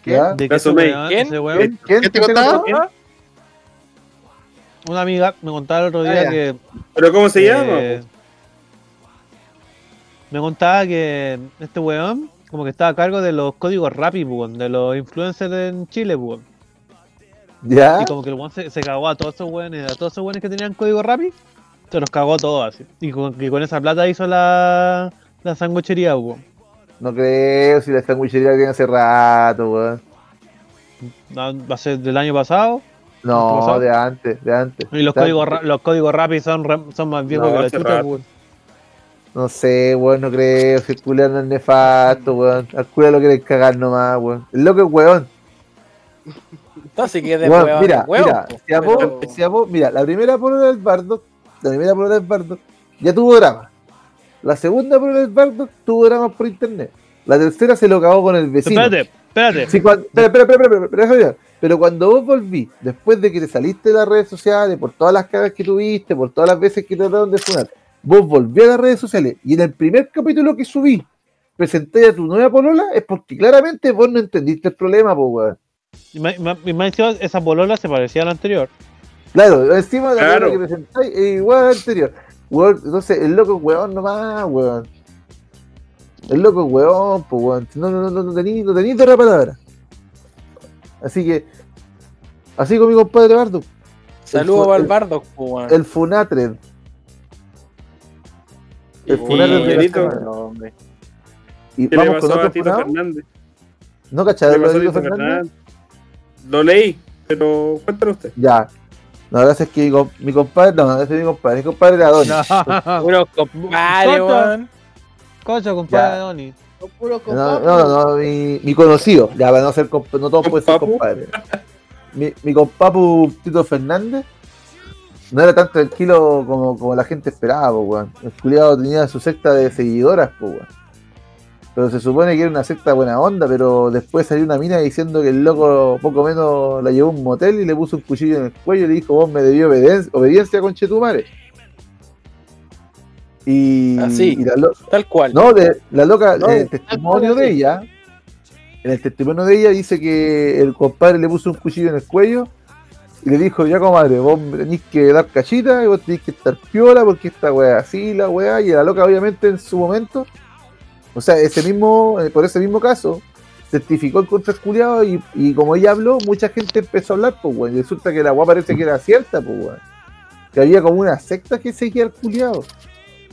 ¿Ya? de La ese weón, ¿quién? ese weón- ¿Quién, ¿Qué te ¿Quién contaba? una amiga me contaba el otro día Ah, ya. que ¿Pero cómo se llama? me contaba que este weón como que estaba a cargo de los códigos Rappi, de los influencers en Chile, weón. ¿Ya? Y como que el weón se, se cagó a todos esos weones, a todos esos weones que tenían código Rappi, se los cagó a todos así. Y con, y con esa plata hizo la, la sanguchería, weón. No creo, si la sanguichería la tiene hace rato, weón. Va a ser del año pasado. ¿Qué No, de antes, de antes. Y los códigos, ra- los códigos Rappi son, re- son más viejos No, que la chucha, weón. No sé, weón, no creo. Si el culiao no es nefasto, weón. Al culiao lo quieren cagar nomás, weón. El loco es weón. Entonces, que es de Weón, mira, mira, po. si a vos, Pero- si a vos- mira, la primera polola del Bardo, la primera polola del Bardo, ya tuvo drama. La segunda polola del Bardo tuvo drama por internet. La tercera se lo cagó con el vecino. Espérate, espérate. Sí, cuan- espera, espera, espera, espera. Pero cuando vos volví, después de que te saliste de las redes sociales, por todas las cagas que tuviste, por todas las veces que trataron de funar, vos volví a las redes sociales y en el primer capítulo que subí, presenté a tu nueva polola, es porque claramente vos no entendiste el problema, pues, weón. Y encima, esa polola se parecía a la anterior. Claro, encima de la Claro. que presentáis es igual a la anterior. Weón, entonces, el loco es weón nomás, weón. El loco es weón, pues, weón. No, no, no, no, no tení, no tení otra palabra. Así que, así con mi compadre Bardo. Saludos Bardock, po, weón. El Funatred. El funado de la Miguelito. semana. hombre. Y ¿Qué le vamos con a otro Tito funado. Fernández? ¿No ¿Qué cacharon le lo de Tito Tito Fernández? Fernández? Lo leí, pero cuéntalo usted. Ya. No, la verdad es que mi, com- mi compadre, no, ese es mi compadre, mi compadre era Don. No, Unos compadres, Corta. weón. cocha, compadre. Donny. No, no, no, no, mi, mi conocido, ya para no ser compa- no todos pueden ser compadres. Mi, mi compapu Tito Fernández no era tan tranquilo como, como la gente esperaba, po, weón. El culiado tenía su secta de seguidoras, po, weón. Pero se supone que era una secta buena onda, pero después salió una mina diciendo que el loco poco menos la llevó a un motel y le puso un cuchillo en el cuello y le dijo, vos me debió obediencia, obediencia con Chetumare. Y, Así. y la, lo- Tal cual. no, de, la loca, No, en el testimonio de ella, en el testimonio de ella dice que el compadre le puso un cuchillo en el cuello y le dijo, ya comadre, vos tenés que dar cachita y vos tenés que estar piola porque esta weá así, la weá, y la loca obviamente en su momento, o sea, ese mismo, eh, por ese mismo caso, certificó el contra el culiao y, y como ella habló, mucha gente empezó a hablar, pues weón, y resulta que la weá parece que era cierta, pues weón, que había como una secta que seguía al culiao.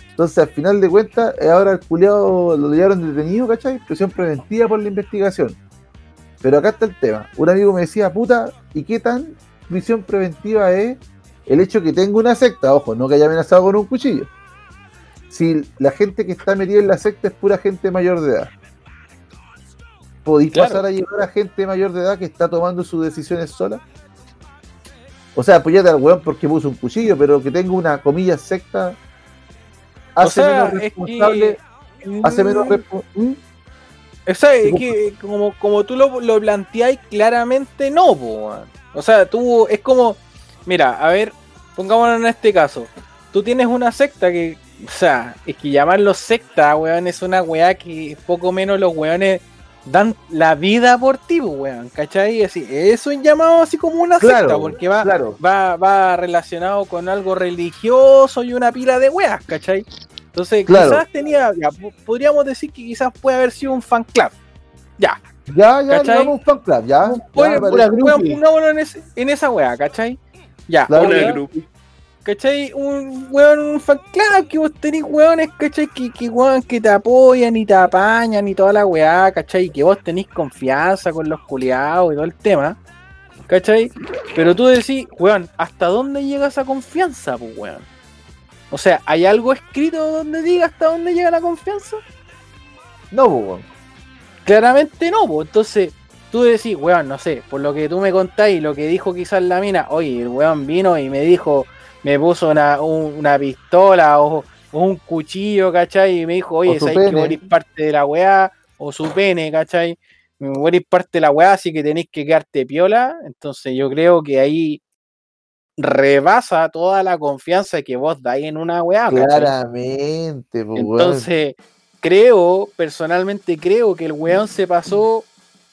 Entonces, al final de cuentas, eh, ahora el culiado lo llevaron detenido, ¿cachai? Prisión preventiva por la investigación. Pero acá está el tema. Un amigo me decía, puta, ¿y qué tan prisión preventiva es el hecho que tenga una secta? Ojo, no que haya amenazado con un cuchillo. Si la gente que está metida en la secta es pura gente mayor de edad. ¿Podéis Claro. pasar a llevar a gente mayor de edad que está tomando sus decisiones sola? O sea, apoyate al weón porque puso un cuchillo, pero que tenga una comilla secta hace o sea, menos es responsable, que. hace menos Mm, responsable. O sea, es que como, como tú lo, lo planteáis, claramente no, po. O sea, tú es como, mira, a ver, pongámonos en este caso. Tú tienes una secta que, o sea, es que llamarlo secta, weón, es una weá que poco menos los weones dan la vida por ti, po, weón, ¿cachai? Así, eso es llamado así como una secta, porque va, claro. va, va relacionado con algo religioso y una pila de weas, ¿cachai? Entonces, Claro. quizás tenía, ya, podríamos decir que quizás puede haber sido un fan club. Ya, Ya, ya, ¿Cachai? no un fan club, ya. weón, pongámoslo en, ese- en esa wea, ¿cachai? Ya, Claro. Una oye, grupo. ¿cachai? Un weón, un fan club, que vos tenés weones, ¿cachai? Que, que weón, que te apoyan y te apañan y toda la weá, ¿cachai? Que vos tenés confianza con los culiados y todo el tema, ¿cachai? Pero tú decís, weón, ¿hasta dónde llega esa confianza, pues weón? O sea, ¿hay algo escrito donde diga hasta dónde llega la confianza? No, pues, weón. Claramente no, pues entonces tú decís, weón, no sé, por lo que tú me contáis, lo que dijo quizás la mina, oye, el weón vino y me dijo, me puso una, un- una pistola o, o un cuchillo, ¿cachai? Y me dijo, oye, sabes que pene. eres parte de la weá, o su pene, ¿cachai? Eres parte de la weá, así que tenéis que quedarte piola. Entonces yo creo que ahí rebasa toda la confianza que vos dais en una weá. Claramente, pues, weón. Entonces, creo, personalmente creo que el weón se pasó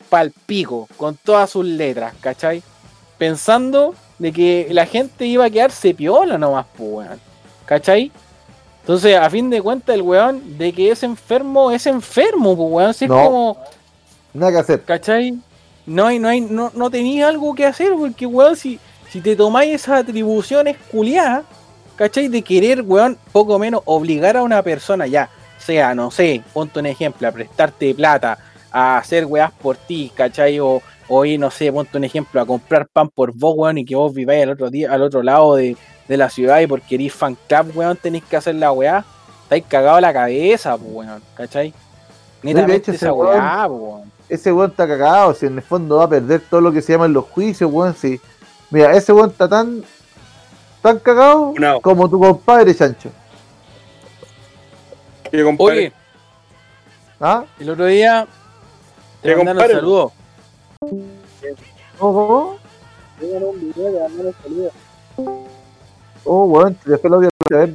pal pico con todas sus letras, ¿cachai? Pensando de que la gente iba a quedarse piola nomás, pues, weón. ¿Cachai? Entonces, a fin de cuentas, el weón de que es enfermo, es enfermo, pues, weón. Si es No. como, Nada que hacer. ¿cachai? No hay, no hay, no, no tenía algo que hacer, porque, weón, si, si te tomáis esas atribuciones culiadas, ¿cachai? De querer, weón, poco menos obligar a una persona ya, sea, no sé, ponte un ejemplo, a prestarte plata, a hacer weás por ti, ¿cachai? O, o ir, no sé, ponte un ejemplo, a comprar pan por vos, weón, y que vos viváis al otro día, al otro lado de, de la ciudad y porque eres fan club, weón, tenéis que hacer la weá, estáis cagado la cabeza, pues, weón, ¿cachai? Netamente esa weá, weón. Ese weón está cagado, si en el fondo va a perder todo lo que se llaman los juicios, weón. Si... Mira, ese weón está tan, tan cagado No, como tu compadre, Chancho. Que compadre. Oye, ¿Ah? el otro día te mandaron compare, saludos. Oh, oh, weón, te dejé el audio. A ver,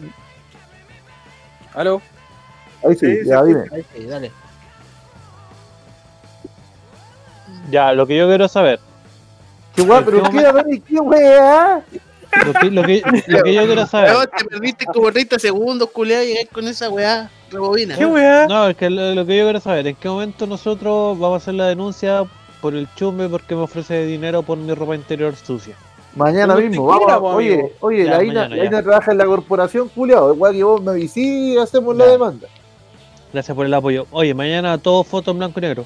¿Aló? ahí sí, Sí, ya sí, dime. Ahí sí, dale. Ya, lo que yo quiero saber. ¿Qué weón? ¿Pero qué, Dani? ¿Qué weá? Lo que, lo que, lo que yo quiero saber. Weón, te perdiste como 30 segundos, culiao, y llegáis con esa weá. Rebobina. ¿Qué weá? No, es que lo, lo que yo quiero saber, ¿en qué momento nosotros vamos a hacer la denuncia por el chumbe porque me ofrece dinero por mi ropa interior sucia? Mañana mismo, quiera, vamos. po, Oye, amigo. oye, Ya, la Ina, mañana, la ya. Ina trabaja en la corporación, culiao. Igual que vos me avisí y hacemos la Ya. demanda. Gracias por el apoyo. Oye, mañana todo foto en blanco y negro.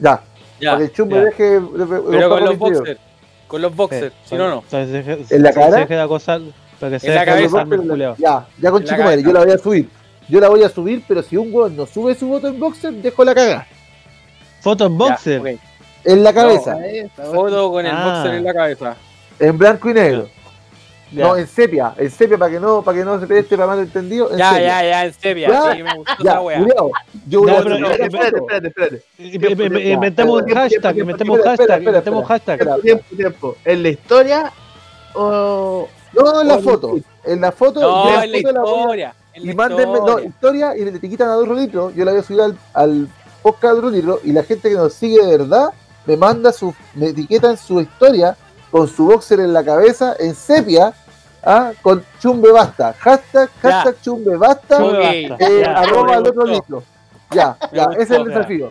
Ya, Ya, para que el chumbo ya. deje. de- de- de- pero con los boxers. Con los boxers, si no, no. ¿En la cara? Se deje de acosar. Para que se En la cabeza. culiao. Ya, ya con la chico madre, yo la voy a subir. Yo la voy a subir, pero si un weón no sube su voto en boxer, dejo la caga. Foto en Ya, boxer. En la cabeza, Foto con el Ah. boxer en la cabeza. en blanco y negro. Ya. No, en sepia, en sepia para que no, para que no se preste para mal entendido. En Ya, sepia. ya, ya, en sepia. Ya, Sí, me gustó Ya, esa wea. yo voy a pero- espérate, espérate, espérate. Inventemos un hashtag, inventemos hashtag, espera, inventemos espera, hashtag. espera. Tiempo, tiempo. ¿En la historia o.? No, en la foto. En la foto. No, en la historia. Y mándenme, no, historia. y le etiquetan a dos rolitos. Yo la voy a subir al, al podcast de y la gente que nos sigue de verdad me manda su, me etiqueta en su historia con su boxer en la cabeza en sepia, ¿ah? con chumbe basta. Hashtag, Ya. hashtag chumbe basta, Chumbe basta. eh, Ya. arroba al otro litro. Ya, ya, gustó, ese es el ya. desafío.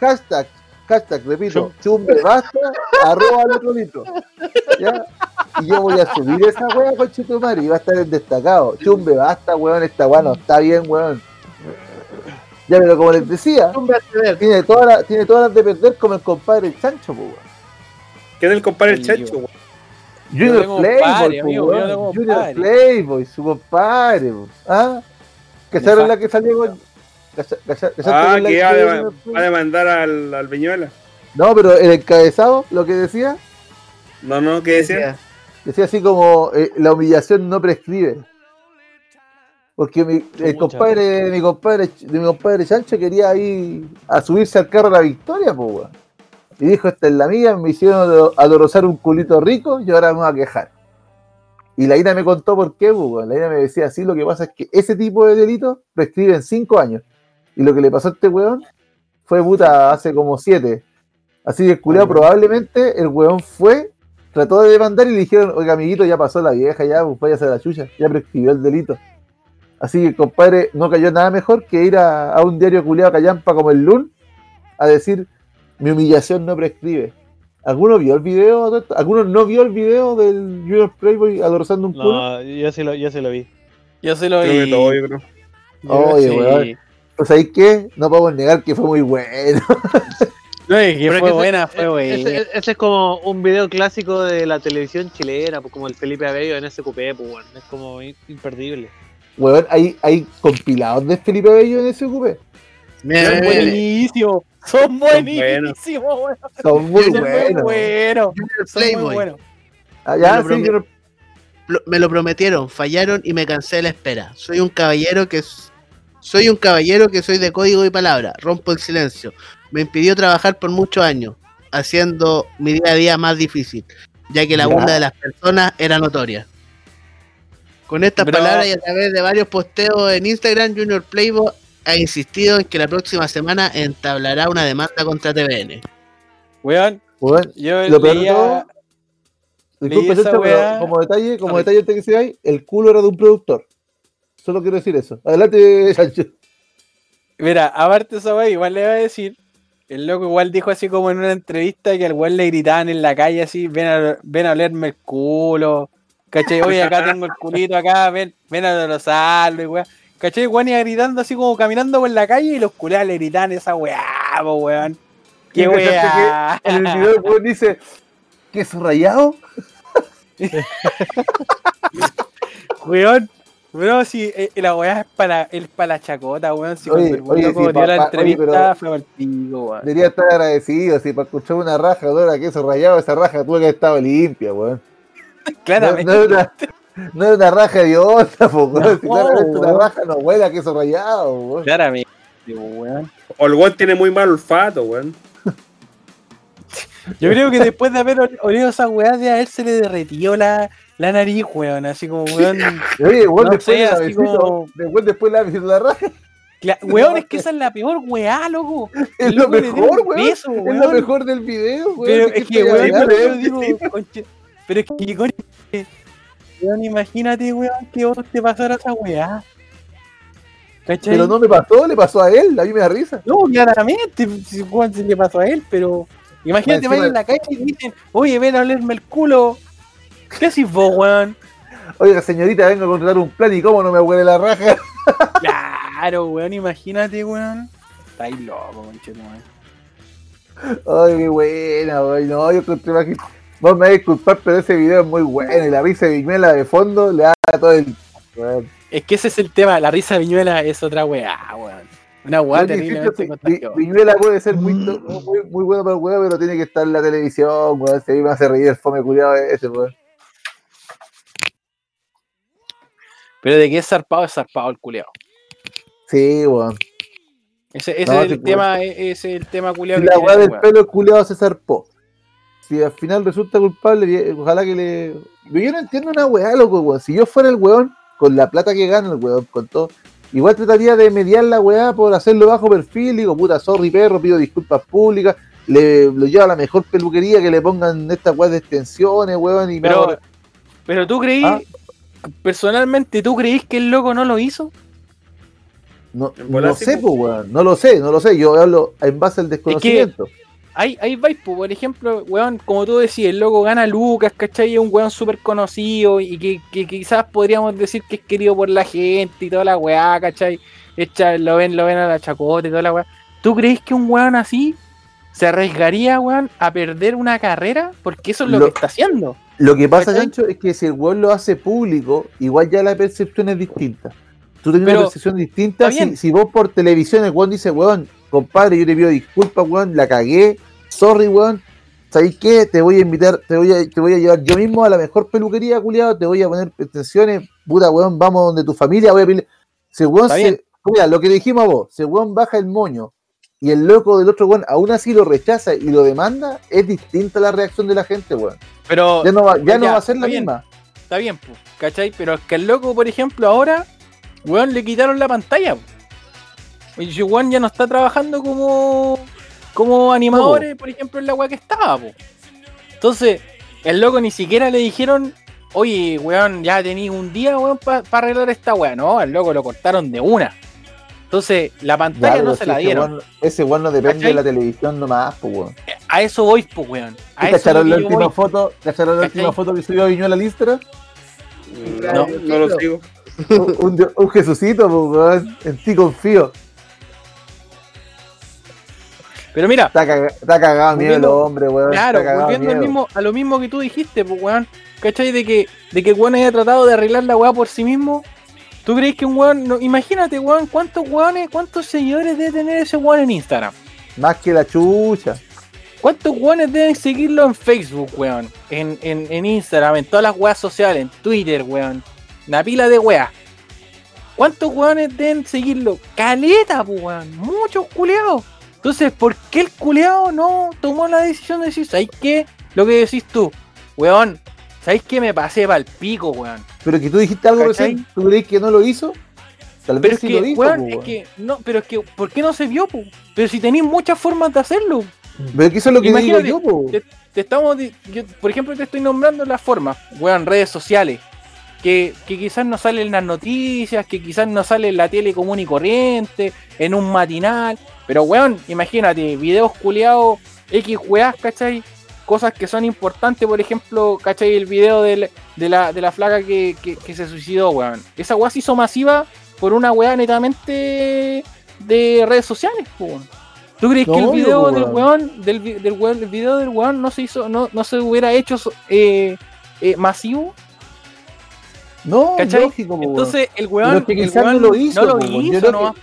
Hashtag, hashtag, repito, Chum- chumbe basta, arroba al otro litro. ¿Ya? Y yo voy a subir esa weá con Chetumare y va a estar en destacado. Chumbe basta, weón, esta weá no está bien, weón. Ya, pero como les decía, tiene todas las tiene todas las de perder como el compadre el chancho, weón. ¿Quién es el compadre el Amigo. Checho? weón? Junior Playboy, Junior. Playboy, su compadre, po. ¿ah? ¿Cacharon fa- la que salió con... Ah, que que va a, salió demandar al, al Viñuela. No, pero el encabezado, lo que decía, No, no, ¿qué decía? decía así como eh, la humillación no prescribe. Porque mi, el compadre, mi compadre, de mi compadre Chancho quería ir a subirse al carro a la victoria, pues, weón. Y dijo, esta es la mía, me hicieron ado- adorozar un culito rico y ahora me voy a quejar. Y la Ina me contó por qué, pues. La Ina me decía así, lo que pasa es que ese tipo de delitos prescriben cinco años. Y lo que le pasó a este weón fue puta hace como siete. Así que el culiao probablemente el weón fue, trató de demandar y le dijeron, oiga amiguito, ya pasó la vieja, ya, pues váyase a la chucha, ya prescribió el delito. Así que compadre, no cayó nada mejor que ir a, a un diario culiado callampa como el LUN a decir mi humillación no prescribe. ¿Alguno vio el video? ¿Alguno no vio el video del Junior Playboy adorando un culo? No, yo sí lo, yo sí lo vi. Yo se lo Creo que vi. todo, yo creo. Yo Oye, sí. weón. Pues ahí que no podemos negar que fue muy bueno. No, es que Pero es fue que buena, ese- fue buena. Ese, ese es como un video clásico de la televisión chilena, pues, como el Felipe Abello en SQP, pues, bueno, es como imperdible. Weón, hay, hay compilados de Felipe Bello en ese ocupé. Mira, Son buenísimos. Son weón. Son muy Son buenos. buenos. Junior Son muy Playboy. buenos. Ah, ya, Me lo sí, yo me lo prometieron, fallaron y me cansé de la espera. Soy un caballero que soy un caballero que soy de código y palabra. Rompo el silencio. Me impidió trabajar por muchos años, haciendo mi día a día más difícil, ya que la burla de las personas era notoria. Con estas Bro. palabras y a través de varios posteos en Instagram, Junior Playboy ha insistido en que la próxima semana entablará una demanda contra TVN. Weón, weón, yo Lo leía. Disculpe, pero como detalle, como detalle antes que se vaya, el culo era de un productor. Solo quiero decir eso. Adelante, Sancho. Mira, aparte de esa weá, igual le iba a decir. El loco igual dijo así como en una entrevista que al weón le gritaban en la calle así, ven a, ven a olerme el culo. ¿Cachai? Oye, acá tengo el culito acá, ven, ven a rozarlo y weá. ¿Cachai? Weón iba gritando así como caminando por la calle y los culeados le gritaban esa weá, po, weón. ¡Qué ¿Y cachaste weá! que En el video el weón dice, ¿queso rayado? Weón, weón, si eh, la weá es para, es para la chacota, weón. Si Oye, cuando el sí, dio la entrevista fue el pico, weón. Debería estar agradecido. Si para escuchar una raja olor a queso rayado, esa raja tuvo que haber estado limpia, weón. Claramente. no es no es una raja de onda, po. Si No, claramente una raja no huele a queso rayado, weón. Claramente, weón. O el weón tiene muy mal olfato, weón. Yo creo que después de haber ol- olido esa weá, de a él se le derretió la, la nariz, weón. Así como, weón. Oye, weón, No después sé, la así besito, como- después, después de la la raja, cla- weón, es que esa es la peor weá, loco. es El lo mejor, weón. beso, Es lo mejor del video, weón. Pero ¿de es que, weón, yo digo, conche- pero es que, conche, weón, imagínate, weón, que vos te pasara esa weá. ¿Cachai? Pero no me pasó, le pasó a él, a mí me da risa. No, claramente, si, weón, se le pasó a él, pero imagínate, van en la calle y dicen, oye, ven a olerme el culo. ¿Qué haces vos, weón? Oiga, señorita, vengo a contratar un plan y cómo no me huele la raja. Claro, weón, imagínate, weón. Estáis loco, conchetumare. Ay, qué buena, weón. No, yo encontré más Vos me disculpar, pero ese video es muy bueno. Y la risa de Viñuela de fondo le da todo el. weón. Es que ese es el tema, la risa de Viñuela es otra weá, weón. Una weá terriblemente que Vi-. Viñuela puede ser muy, muy, muy bueno para el weón, pero tiene que estar en la televisión, weón. Se me hace reír el fome culiado ese, weón. Pero de qué es zarpado, es zarpado el culeado. Sí, weón. Ese, ese No, es el tema, e- ese es el tema culeado Si que la weá del pelo el culiado se zarpó. Si al final resulta culpable, y- ojalá que le. Yo no entiendo una weá, loco, weón. Si yo fuera el weón, con la plata que gana el weón, con todo, igual trataría de mediar la weá por hacerlo bajo perfil. Digo, puta, sorry perro, pido disculpas públicas. Le lo llevo a la mejor peluquería que le pongan estas weas de extensiones, weón. Y Pero, pero tú creí, ¿Ah? personalmente, ¿tú creís que el loco no lo hizo? no, no sé, po. pues, weón. No lo sé, no lo sé. Yo hablo en base al desconocimiento. Hay, hay vais, po, por ejemplo, weón, como tú decías, el loco gana Lucas, ¿cachai? Es un weón súper conocido y que, que quizás podríamos decir que es querido por la gente y toda la weá, ¿cachai? Echa, lo ven, lo ven a la chacota y toda la weá. ¿Tú crees que un weón así se arriesgaría, weón, a perder una carrera? Porque eso es lo, Lo- que está haciendo. Lo que pasa. Chancho, es que si el weón lo hace público, igual ya la percepción es distinta. Tú tienes Pero, una percepción distinta si, si vos por televisión el weón dice, weón, compadre, yo te pido disculpas, weón, la cagué, sorry, weón. ¿Sabéis qué? Te voy a invitar, te voy a, te voy a llevar yo mismo a la mejor peluquería, culiado, te voy a poner pretensiones, puta weón, vamos donde tu familia, voy a pedir. Si weón se. Mira, lo que le dijimos a vos, si weón baja el moño y el loco del otro weón aún así lo rechaza y lo demanda, es distinta la reacción de la gente, weón. Pero Ya no va, ya no va a ser la bien. misma. está bien, po, ¿cachai? Pero es que el loco, por ejemplo, ahora, weón, le quitaron la pantalla. po. Weón ya no está trabajando como, como animador, eh, por ejemplo, en la weá que estaba, po. Entonces, el loco ni siquiera le dijeron, oye, weón, ya tenéis un día, weón, para arreglar esta weá. No, el loco lo cortaron de una. Entonces, la pantalla Ya, no se si la dieron. ese weón no depende ¿Cachai? de la televisión nomás, pues weón. A eso voy, pues, weón. A ¿Y eso es lo ¿Cacharon la última voy. foto? ¿Cacharon la última foto que subió Viñuela al Instagram? No, no lo sigo. un, un, Dios- un Jesucito, pues weón. En ti confío. Pero mira, Está, caga- está cagado miedo el Volviendo- hombre, weón. Claro, volviendo al mismo, a lo mismo que tú dijiste, pues, weón. ¿Cachai? De que, de que el weón haya tratado de arreglar la weá por sí mismo. ¿Tú crees que un weón, no, imagínate, weón, cuántos weones, cuántos seguidores debe tener ese weón en Instagram? Más que la chucha. ¿Cuántos weones deben seguirlo en Facebook, weón? En, en, en Instagram, en todas las weas sociales, en Twitter, weón. Una pila de weas. ¿Cuántos weones deben seguirlo? Caleta, pues, weón. Muchos culeados. Entonces, ¿por qué el culeado no tomó la decisión de decir, ¿sabes qué? Lo que decís tú, weón, ¿sabes qué? Me pasé pa'l pico, weón. Pero que tú dijiste algo ¿Cachai? recién. ¿Tú crees que no lo hizo? Tal Pero vez es sí que, lo dijo, weón, es weón. que, no, pero es que, ¿por qué no se vio, po? Pero si tenéis muchas formas de hacerlo. Pero que eso es lo que Imagínate, digo yo, pues. te, te estamos, yo, por ejemplo, te estoy nombrando las formas, weón, redes sociales, que, que quizás no salen en las noticias, que quizás no sale en la tele común y corriente, en un matinal, pero weón, imagínate, videos culiados, X weas, ¿cachai? Cosas que son importantes, por ejemplo, ¿cachai? El video del- de, la, de la flaca que, que- que se suicidó, weón. Esa wea se hizo masiva por una wea netamente de redes sociales, weón. ¿Tú crees que el video del weón. del, del weón, el video del weón no se hizo, no, no se hubiera hecho eh, eh, masivo? No, ¿Cachai? lógico, pues. Entonces el weón, Pero es que el weón no lo hizo, no lo po, hizo.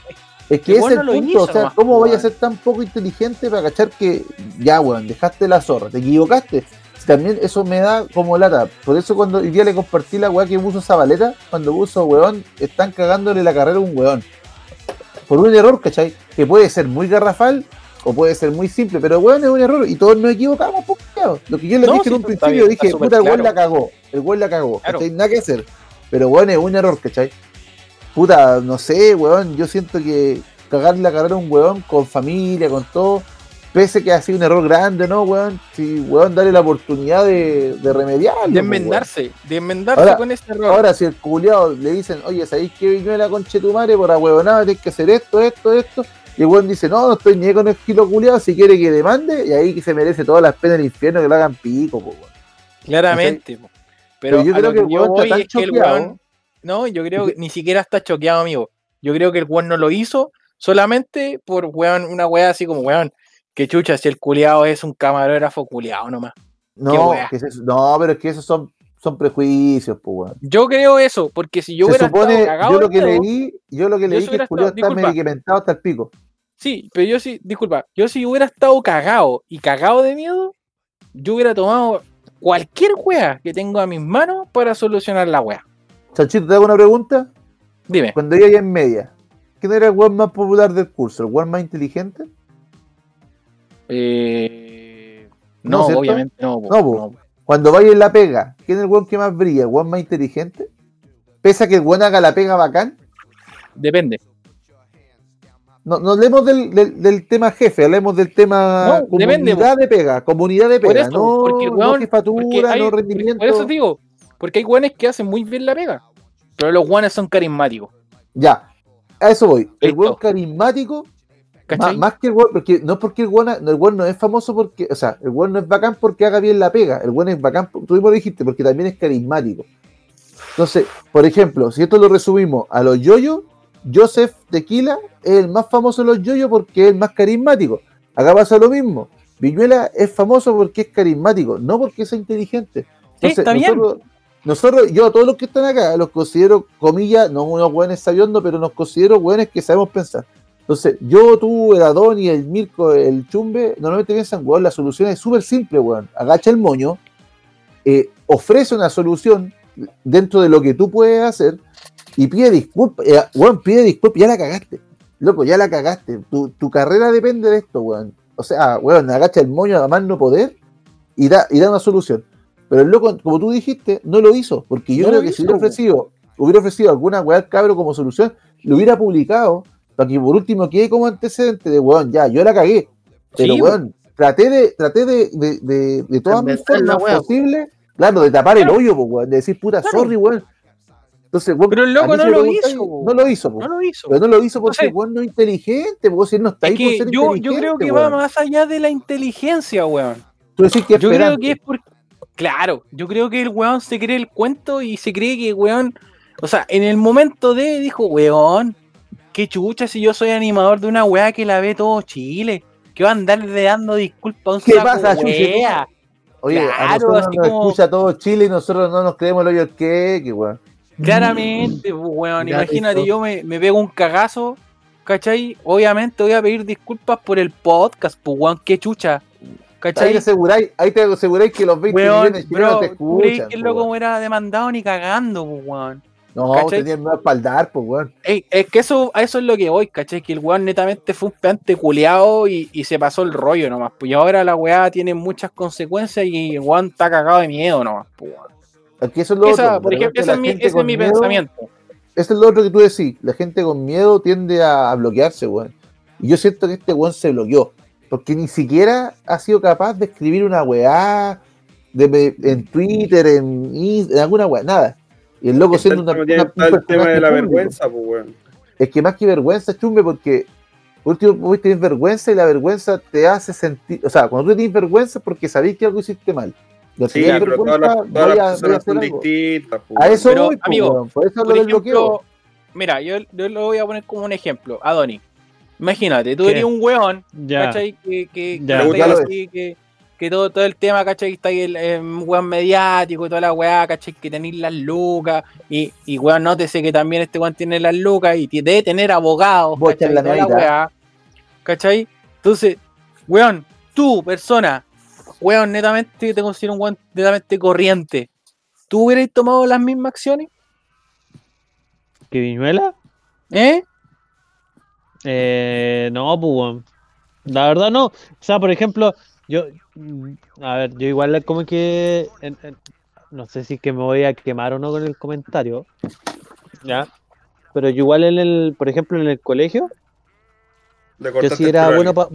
Es que ese es el no punto, hizo o sea, nomás, ¿cómo po, vaya a ser tan poco inteligente para cachar que ya, weón, dejaste la zorra, te equivocaste? También eso me da como lata. Por eso cuando hoy día le compartí la weá que puso Zabaleta, cuando puso weón, están cagándole la carrera a un weón. Por un error, ¿cachai? Que puede ser muy garrafal o puede ser muy simple, pero weón es un error y todos nos equivocamos, pues, culiao. Lo que yo le No, dije sí, en un bien, principio, dije, puta, el weón claro. la cagó, el weón la cagó, Claro. ¿cachai? Nada que hacer. Pero weón es un error, ¿cachai? Puta, no sé, weón, yo siento que cagarle la carrera a un weón con familia, con todo, pese que ha sido un error grande, ¿no, weón? Sí, weón, darle la oportunidad de, de remediarlo. De pues, enmendarse, de enmendarse Ahora- con ese error. Ahora, si el culiao le dicen, oye, ¿sabéis que Viñuela conche tu madre por ahuevonada tienes que hacer esto, esto, esto? Y el weón dice, no, no estoy ni con el kilo culiao, si quiere que demande, y ahí que se merece todas las penas del infierno que le hagan pico, pues, weón. Claramente. po. Pero, Pero yo a creo lo que yo voy es que el weón- No, yo creo que ni siquiera está choqueado, amigo. Yo creo que el weón no lo hizo solamente por weón, una weá así como weón. Que chucha, si el culiado es un camarógrafo culiado nomás. No, wea. que es eso- no, pero es que esos son, son prejuicios, pues, weón. Yo creo eso, porque si yo Se hubiera supone, estado cagado yo lo que leí, yo lo que leí que el culiao estado- está disculpa. medicamentado hasta el pico. Sí, pero yo sí, disculpa, yo si hubiera estado cagado y cagado de miedo, yo hubiera tomado cualquier wea que tengo a mis manos para solucionar la wea. Chanchito, te hago una pregunta. Dime. Cuando ya en media, ¿quién era el weón más popular del curso? ¿El weón más inteligente? Eh, ¿No, no, obviamente no. po, No, po. no. Cuando vaya en la pega, ¿quién es el weón que más brilla? ¿El weón más inteligente? Pese a que el weón haga la pega bacán, Depende. No, no hablemos del, del, del tema jefe, hablemos del tema No, depende, comunidad de pega, comunidad de Por pega, eso, no, porque, no jefatura, hay- no rendimiento. Por eso digo, porque hay guanes que hacen muy bien la pega, pero los guanes son carismáticos. Ya, a eso voy. El Listo. weón carismático. Más, que el weón, porque no es porque el weón, el weón no es famoso porque, o sea, el weón no es bacán porque haga bien la pega, el weón es bacán, tú mismo lo dijiste, porque también es carismático. Entonces, por ejemplo, si esto lo resumimos a los yoyos, Joseph Tequila es el más famoso de los yoyos porque es el más carismático. Acá pasa lo mismo. Viñuela es famoso porque es carismático, no porque sea inteligente. Sí, está bien. nosotros, nosotros, yo, todos los que están acá, los considero, comillas, no unos buenos sabiondos, pero nos considero buenos que sabemos pensar. Entonces, yo, tú, el Adón y el Mirko, el Chumbe, normalmente piensan, weón, la solución es súper simple, weón. Agacha el moño, eh, ofrece una solución dentro de lo que tú puedes hacer y pide disculpas. Eh, weón, pide disculpas, ya la cagaste. Loco, ya la cagaste. Tu, tu carrera depende de esto, weón. O sea, weón, agacha el moño a más no poder y da, y da una solución. Pero el loco, como tú dijiste, no lo hizo, porque yo No creo que si hubiera ofrecido, hubiera ofrecido alguna weá al cabro como solución, lo hubiera publicado para que por último quede como antecedente de weón, ya, yo la cagué. Pero Sí, weón, traté de, traté de, de, de, de todas mis formas posibles, claro, de tapar el hoyo, pues, weón, de decir puta Claro. sorry, weón. Entonces, Pero el a loco no lo hizo. No lo hizo. No lo hizo. Pero no lo hizo porque Entonces- weón no es inteligente, porque si no está Es ahí por que ser yo, yo creo que weón. va más allá de la inteligencia, weón. Tú decís que es Yo creo que es porque. Claro, yo creo que el weón se cree el cuento y se cree que, weón. O sea, en el momento de dijo, weón, qué chucha si yo soy animador de una weá que la ve todo Chile. Que va a andar de dando disculpas a un ¿Qué pasa, wea. Oye, a Claro, nosotros así nos como- escucha todo Chile y nosotros no nos creemos el hoyo del queque, weón. Claramente, pues, weón. Imagínate, yo me, me pego un cagazo, ¿cachai? Obviamente voy a pedir disculpas por el podcast, pues, weón, qué chucha. Ahí te ¿Cachai? aseguráis, ahí te aseguráis que los 20 Weón, millones de chilenos bro, te ¿tú crees escuchan. que el po, loco me era demandado ni cagando, pues, weón? No, tenían a espaldar, pues, weón. Ey, es que eso, eso es lo que voy, ¿cachai? Que el weón netamente fue un peante culeado y, y se pasó el rollo nomás. Pues y ahora la weá tiene muchas consecuencias y el weón está cagado de miedo nomás, pues, weón. Aquí eso es lo Esa, otro. por de ejemplo, ese es mi, gente ese es con mi miedo- pensamiento. Eso es lo otro que tú decís. La gente con miedo tiende a, a bloquearse, weón. Y yo siento que este weón se bloqueó. Porque ni siquiera ha sido capaz de escribir una weá de, en Twitter, en, en alguna weá, nada. Y el loco siendo una, una- está el tema de la vergüenza, pues, weón. Es que más que vergüenza, chumbe, porque por último vos tenés vergüenza y la vergüenza te hace sentir. O sea, cuando tú tienes vergüenza es porque sabés que algo hiciste mal. Sí, pero todas las, todas voy las a- voy a personas son distintas, pues, A eso Pero, voy, po, amigo, por eso Por lo del bloqueo. ejemplo, mira, yo, yo lo voy a poner como un ejemplo. Adoni, imagínate, tú ¿Qué? eres un weón, Ya. ¿cachai? Que, que, que Ya. lo así, que, que todo, todo el tema, ¿cachai? Que está ahí el, em, weón mediático y toda la weá, ¿cachai? Que tenéis las lucas y, y weón, nótese que también este weón tiene las lucas y debe tener abogados, Voy a ¿cachai? echar la Toda la nuevita. weá, ¿cachai? Entonces, weón, tú, persona, weón, netamente te considero un weón netamente corriente. ¿Tú hubieras tomado las mismas acciones? ¿Que Viñuela? ¿Eh? Eh, no, pues, weón. La verdad no. O sea, por ejemplo, yo, mm, a ver, yo igual como que, en- en- no sé si es que me voy a quemar o no con el comentario, ¿ya? Pero yo igual en el, por ejemplo, en el colegio, Le yo sí era bueno para,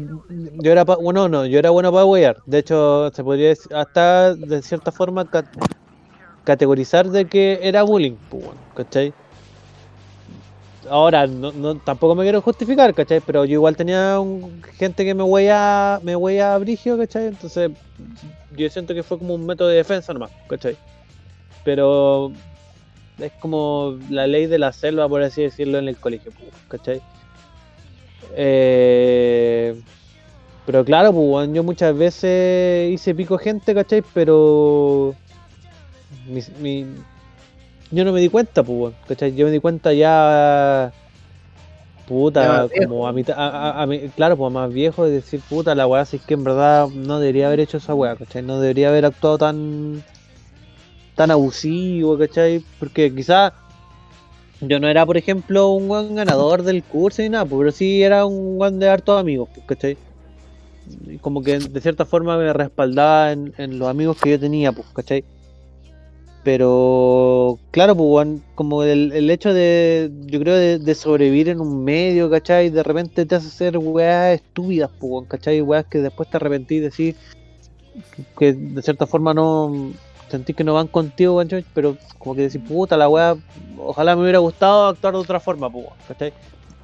yo era pa- bueno, no, yo era bueno para wear. De hecho, se podría decir- hasta de cierta forma ca- categorizar de que era bullying, pues, ¿cachai? Ahora, no, no, tampoco me quiero justificar, ¿cachai? Pero yo igual tenía un- gente que me huella, me huella a brigio, ¿cachai? Entonces, yo siento que fue como un método de defensa nomás, ¿cachai? pero es como la ley de la selva, por así decirlo, en el colegio, pues, ¿cachai? Eh, pero claro, pues, yo muchas veces hice pico gente, ¿cachai? Pero mi- mi- yo no me di cuenta, pues, ¿cachai? Yo me di cuenta ya, puta, como a mitad, a, a- a mi- claro, pues más viejo, de decir, puta, la weá, si es que en verdad no debería haber hecho esa weá, ¿cachai? No debería haber actuado tan, tan abusivo, ¿cachai? Porque quizás yo no era, por ejemplo, un buen ganador del curso ni nada, pues, pero sí era un buen de hartos amigos, pues, ¿cachai? Y como que de cierta forma me respaldaba en, los amigos que yo tenía, pues, ¿cachai? Pero, claro, pues, como el, el hecho de, yo creo, de, de sobrevivir en un medio, ¿cachai? De repente te hace hacer weas estúpidas, pues, ¿cachai? Weas que después te arrepentís de decir que de cierta forma no sentís que no van contigo, ¿cachai? Pero como que decís, puta, la wea, ojalá me hubiera gustado actuar de otra forma, pues, weón, ¿cachai?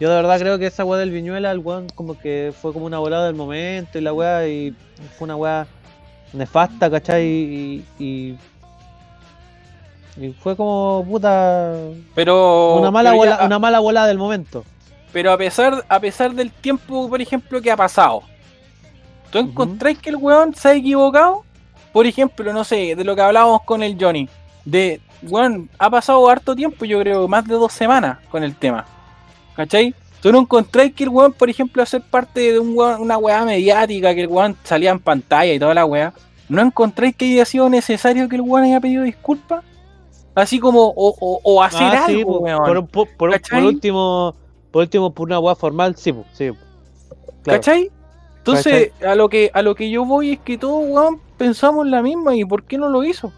Yo de verdad creo que esa wea del Viñuela, el weón, como que fue como una volada del momento y la wea, y fue una wea nefasta, ¿cachai? Y, y, y fue como, puta, Pero. una mala, pero ya- bola, una mala volada del momento. Pero a pesar, a pesar del tiempo, por ejemplo, que ha pasado, ¿tú encontráis que el weón se ha equivocado? Por ejemplo, no sé, de lo que hablábamos con el Johnny. De, weón, ha pasado harto tiempo, yo creo, más de dos semanas con el tema. ¿Cachai? ¿Tú no encontráis que el weón, por ejemplo, hacer parte de un weón- una weá mediática, que el weón salía en pantalla y toda la weá? ¿No encontráis que haya sido necesario que el weón haya pedido disculpas? Así como, o, o- o hacer Ah, sí, algo, weón. por, por- por- último, por último, por una wea formal, sí, sí. Claro. ¿Cachai? Entonces, a lo que a lo que yo voy es que todos, weón, pensamos la misma y ¿por qué no lo hizo?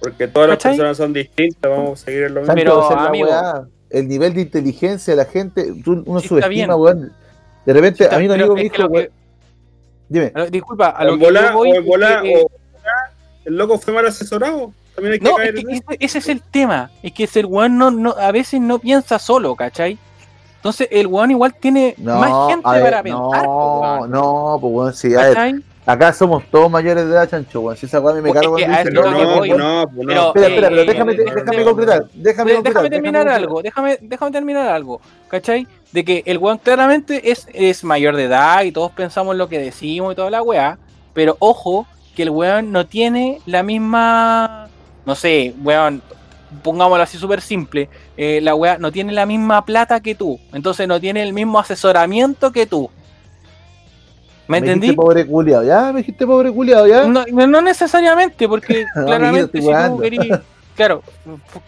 Porque todas las ¿Cachai? personas son distintas, vamos a seguir en lo mismo. ¿Sabes Pero, amigo- weá? el nivel de inteligencia de la gente, tú- uno Sí, subestima, bien. weón. De repente, a mí un amigo me dijo, que- weón, dime, a lo- disculpa, a O lo en que yo voy o en es bola, que- o en bola, el loco fue mal asesorado. También hay que No, caer es que en eso. ese, ese es el tema. Es que el weón no, no, a veces no piensa solo, ¿cachai? Entonces el weón igual tiene no, más gente ver, para pensar. no, weón, no, pues weón, sí, a ver, ¿cachai? acá somos todos mayores de edad, chancho, weón, si esa a mí me Pues cargo es que que no, voy. no, pues no. Pero, Espera, espera, pero eh, déjame, déjame concretar, déjame Déjame, terminar algo, déjame, déjame terminar algo, ¿cachai? De que el weón claramente es, es mayor de edad y todos pensamos lo que decimos y toda la weá, pero ojo que el weón no tiene la misma, no sé, weón, pongámoslo así súper simple, eh, la weá no tiene la misma plata que tú, entonces no tiene el mismo asesoramiento que tú. ¿Me Me entendí? dijiste pobre culiado, ya, me dijiste pobre culiado, ya. No, no- necesariamente, porque claramente si tú claro,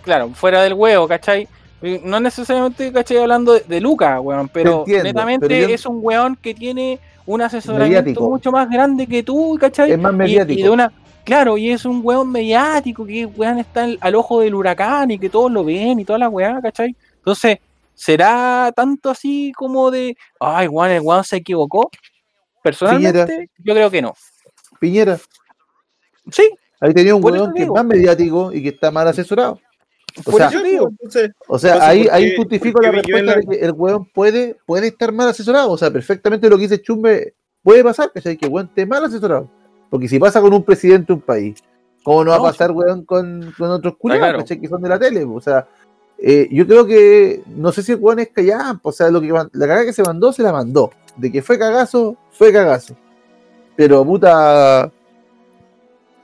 claro, fuera del huevo, ¿cachai? Eh, No necesariamente, ¿cachai? Hablando de, de Lucas, weón, pero entiendo, netamente pero yo- es un weón que tiene un asesoramiento Mediático. mucho más grande que tú, ¿cachai? Es más Y- mediático. Y, de una, claro, y es un weón mediático que weón está al, al ojo del huracán y que todos lo ven y toda la weá, ¿cachai? Entonces, ¿será tanto así como de, ay, weón, el weón se equivocó? Personalmente, yo creo que no. Piñera, Sí, ahí tenía un weón que es más mediático y que está mal asesorado. O por sea, eso digo. Entonces, O sea, Entonces, ahí, ¿por ahí justifico la respuesta de que el weón puede, puede estar mal asesorado. O sea, perfectamente lo que dice Chumbe puede pasar, ¿cachai? Que el weón esté mal asesorado. Porque si pasa con un presidente de un país, ¿cómo no va No, a pasar, weón, con, con otros culiados, claro. Que son de la tele. O sea, eh, yo creo que, no sé si el weón es callado, o sea, lo que, la cagada que se mandó, se la mandó. De que fue cagazo, fue cagazo. Pero, puta,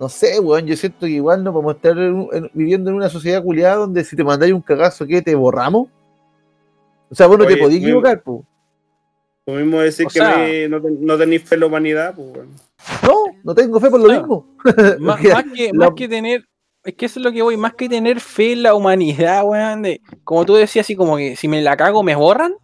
no sé, weón, yo siento que igual no podemos estar en un- en- viviendo en una sociedad culiada donde si te mandáis un cagazo, ¿qué? ¿Te borramos? O sea, vos no te podías equivocar, po. tú mismo decir O que sea- me- no, no tenéis fe en la humanidad, pues, weón. No, no tengo fe por lo Claro. mismo. Más, que, la- más que tener, es que eso es lo que voy, más que tener fe en la humanidad, weón, de, como tú decías, así como que si me la cago me borran.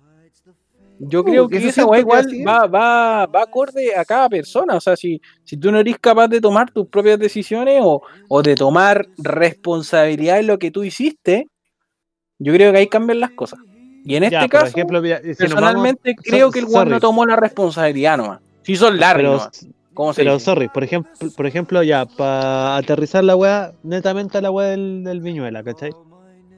Yo No, creo que que eso esa weá igual va, va, va acorde a cada persona. O sea, si, si tú no eres capaz de tomar tus propias decisiones o, o de tomar responsabilidad en lo que tú hiciste, yo creo que ahí cambian las cosas. Y en Ya, este caso, ejemplo, mira, si nos vamos- personalmente creo que el weón no tomó la responsabilidad nomás. Si son largos, pero, se pero dice. sorry, por ejemplo, por ejemplo, ya, para aterrizar la weá, netamente a la weá del, del Viñuela, ¿cachai?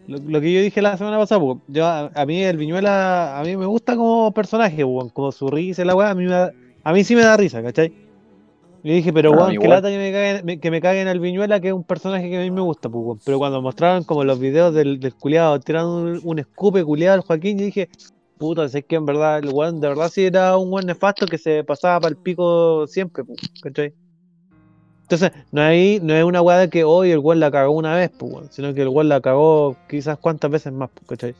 Lo, lo que yo dije la semana pasada, pues, yo, a, a mí el Viñuela, a mí me gusta como personaje, weón, como su risa la weá, a mí, me da- a mí sí me da risa, ¿cachai? Y dije, pero weón, que igual. lata que me caguen, me- que me caguen al Viñuela, que es un personaje que a mí me gusta, pues, weón. Pero cuando mostraron como los videos del, del culiado tirando un, un escupe culiado al Joaquín, yo dije, puta, es que en verdad, el weón de verdad sí era un weón nefasto que se pasaba para el pico siempre, ¿cachai? Entonces, no hay, no es una weá de que hoy el weón la cagó una vez, pues, sino que el weón la cagó quizás cuantas veces más, ¿cachai?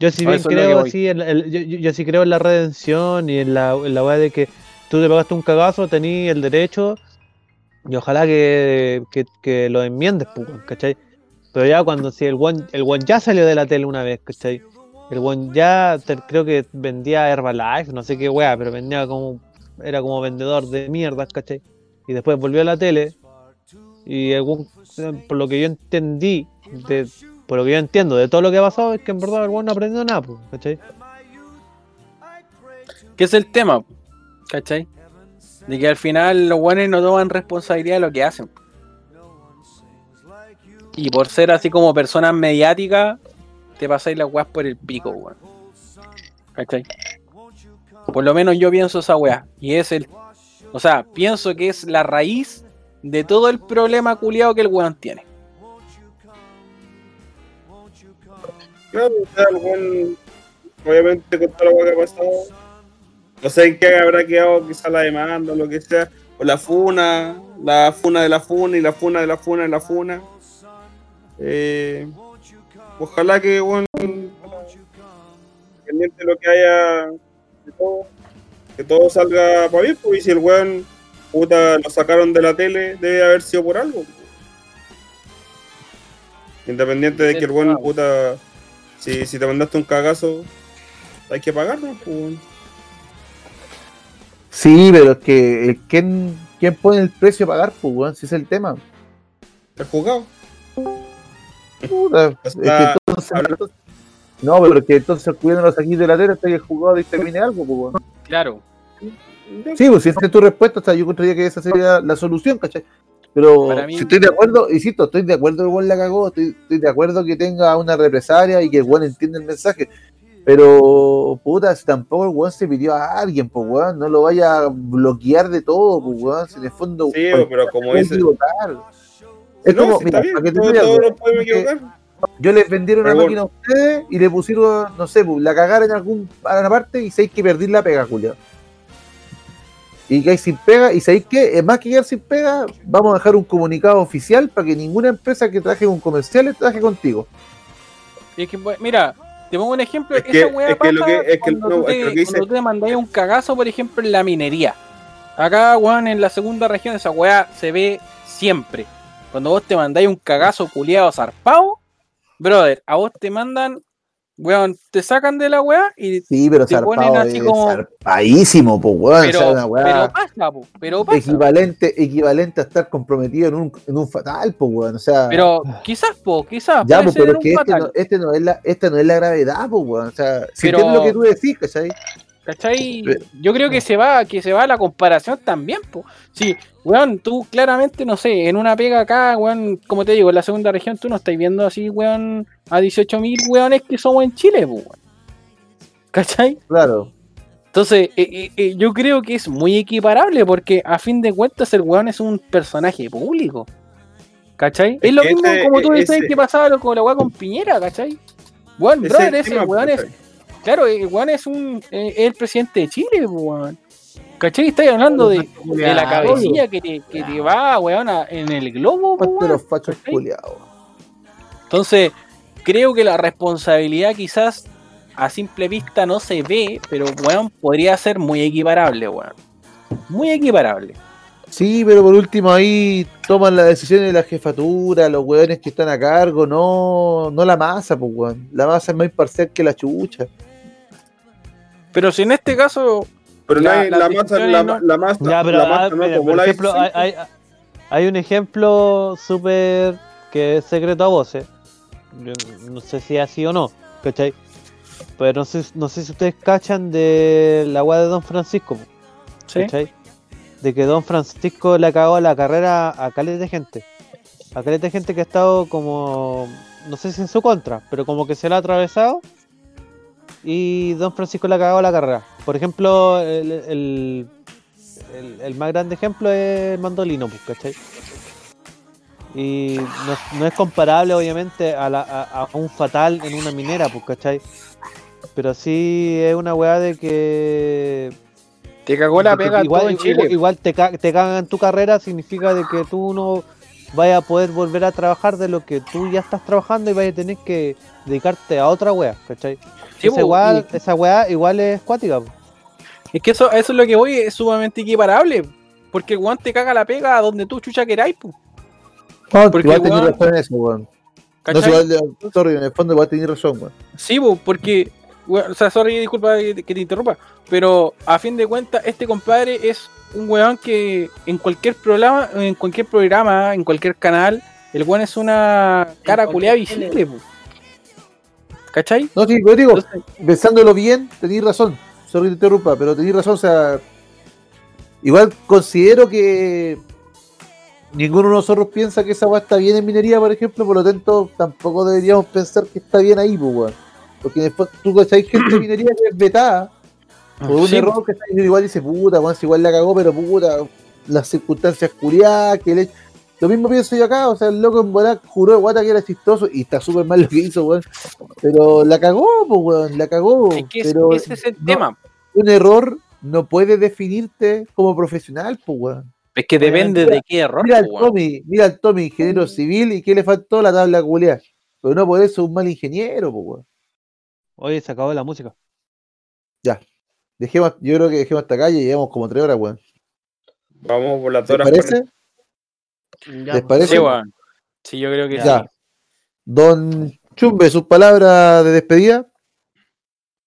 Yo sí bien creo así, en la- el- yo, yo- yo sí creo en la redención y en la, en la weá de que tú te pagaste un cagazo, tenías el derecho y ojalá que, que, que lo enmiendes, pues, ¿cachai? Pero ya cuando si el one, el one ya salió de la tele una vez, ¿cachai? El one ya creo que vendía Herbalife, no sé qué weá, pero vendía como, era como vendedor de mierdas, ¿cachai? Y después volvió a la tele y el one, por lo que yo entendí, de, por lo que yo entiendo de todo lo que ha pasado, es que en verdad el one no aprendió nada, ¿cachai? ¿Qué es el tema? ¿Cachai? De que al final los buenos no toman responsabilidad de lo que hacen. Y por ser así como personas mediáticas, te pasáis las weas por el pico, weón. ¿Cachai? Por lo menos yo pienso esa wea. Y es el. O sea, pienso que es la raíz de todo el problema culiado que el weón tiene. Claro, el weón, obviamente con la weá que ha pasado, no sé en qué habrá quedado quizá la demanda o lo que sea, o la funa, la funa de la funa y la funa de la funa de la funa. Eh, ojalá que, bueno, pendiente de lo que haya de todo, que todo salga para bien, pues, y si el weón, puta, lo sacaron de la tele, debe haber sido por algo. Independiente de que el weón, puta, si, si te mandaste un cagazo, hay que pagarlo, pues, weón. Sí, pero es que ¿quién, quién pone el precio a pagar, pues, weón? Si es el tema. el juzgado. Puta, es que entonces- no, pero es que entonces cuidando los aquí de la tele hasta que el jugador dictamine algo, pues, weón. Claro. Sí, pues si esa es tu respuesta, o sea, yo encontraría que esa sería la solución, ¿cachai? Pero mí- si estoy de acuerdo, insisto, estoy de acuerdo que el weón la cagó, estoy, estoy de acuerdo que tenga una represalia y que el weón entienda el mensaje. Pero, puta, si tampoco el weón se pidió a alguien, pues weón, no lo vaya a bloquear de todo, pues weón, si en el fondo. Sí, pero como dice. Es No, como, mira, está bien, para que te que- equivocar. yo les vendieron una máquina a ustedes y le pusieron, no sé, pues, la cagaron en algún a una parte y sabéis que perdí la pega, Julio. Y que hay sin pega, y sabéis que, es más que quedar sin pega, vamos a dejar un comunicado oficial para que ninguna empresa que traje un comercial traje contigo. Y es que, mira, te pongo un ejemplo. Es que- esa weá es que lo pasa que- es que cuando, no, tú te, es que lo que dice- cuando tú te mandáis un cagazo, por ejemplo, en la minería. Acá, weón, en la segunda región, esa weá se ve siempre. Cuando vos te mandáis un cagazo culiado zarpado, brother, a vos te mandan, weón, te sacan de la weá y. Sí, pero Te ponen así es como- zarpadísimo, pues, weón. o Pero, sea, una weá pero pasa, po, pero pasa. equivalente, equivalente a estar comprometido en un, en un fatal, pues, weón. O sea, Pero quizás, po, quizás. ya, pues, ser pero es que este no, este no es la, esta no es la gravedad, pues, weón. O sea, si Pero- lo que tú decís, ¿cachai? ¿Cachai? Yo creo que se va, que se va la comparación también, po. Sí, weón, tú claramente, no sé, en una pega acá, weón, como te digo, en la segunda región, tú no estás viendo así, weón, a 18.000 weones que somos en Chile, po, weón. ¿Cachai? Claro. Entonces, eh, eh, eh, yo creo que es muy equiparable porque a fin de cuentas el weón es un personaje público. ¿Cachai? Es, Es lo mismo ese- como tú decías ese- que pasaba con la weá con Piñera, ¿cachai? Weón, brother, ese tema, weón es. Claro, el weón es un eh, es el presidente de Chile, weón. ¿Cachai? Estáis hablando de, de la cabecilla que te, que te va, weón, a- en el globo, weón. los fachos culiados. Entonces, creo que la responsabilidad quizás a simple vista no se ve, pero, weón, podría ser muy equiparable, weón. Muy equiparable. Sí, pero por último ahí toman las decisiones de la jefatura, los weones que están a cargo, no, no la masa, pues weón. La masa es más imparcial que la chucha. Pero si en este caso, Pero La- la, la masa, la, no- la masa, Ya, pero la ah, masa no por ejemplo, hay, hay- hay un ejemplo súper que es secreto a voces. Yo no sé si es así o no, ¿cachai? Pero no sé, no sé si ustedes cachan de la weá de Don Francisco, ¿sí? ¿cachai? De que Don Francisco le acabó la carrera a caleta de gente. A caleta de gente que ha estado como, no sé si en su contra, pero como que se la ha atravesado. Y Don Francisco le ha cagado la carrera. Por ejemplo, el, el- el, el más grande ejemplo es Mandolino, pues, ¿cachai? Y no, no es comparable, obviamente, a, la- a- a un fatal en una minera, pues, ¿cachai? Pero sí es una weá de que Te cagó la pega igual, todo en Chile. igual te, te cagan tu carrera, significa de que tú no vayas a poder volver a trabajar de lo que tú ya estás trabajando y vayas a tener que dedicarte a otra wea, ¿cachai? Sí, esa, po, igual, y- esa wea igual es cuática. po. Es que eso, eso es lo que voy, es sumamente equiparable. Porque el weón te caga la pega a donde tú chucha queráis, po. No, Porque, igual tenés razón en eso, weón. No, igual, sorry, en el fondo igual tenés razón, weón. Sí, po, porque, weón, o sea, sorry, disculpa que que te interrumpa, pero a fin de cuentas, este compadre es un weón que en cualquier programa, en cualquier programa, en cualquier canal, el weón es una cara culeada visible, po. ¿Cachai? No, sí, pero digo, Entonces, pensándolo bien, tenéis razón. Sorry que te interrumpa, pero tenéis razón, o sea. Igual considero que ninguno de nosotros piensa que esa weá está bien en minería, por ejemplo, por lo tanto, tampoco deberíamos pensar que está bien ahí, pues, weón. Porque después tú cacháis gente de minería que es vetada por un sí, error que igual dice, puta, weón, igual la cagó, pero puta, las circunstancias curiadas, que le... Lo mismo pienso yo acá, o sea, el loco en volar juró de guata que era chistoso y está súper mal lo que hizo, weón. Pero la cagó, pues, weón, la cagó. es que pero ese es el no- tema. un error no puede definirte como profesional, pues, weón. Es que depende de qué error, Mira al. Tommy, mira al Tommy, ingeniero civil, y qué le faltó la tabla culiar. Pero no por eso es un mal ingeniero, pues, weón. Oye, se acabó la música. Dejemos, yo creo que dejemos hasta acá y llevamos como tres horas, weón. Vamos por las ¿Les horas. parece? Ya, ¿Les pues. parece? Sí, yo creo que Ya. sí. Don Chumbe, sus palabras de despedida.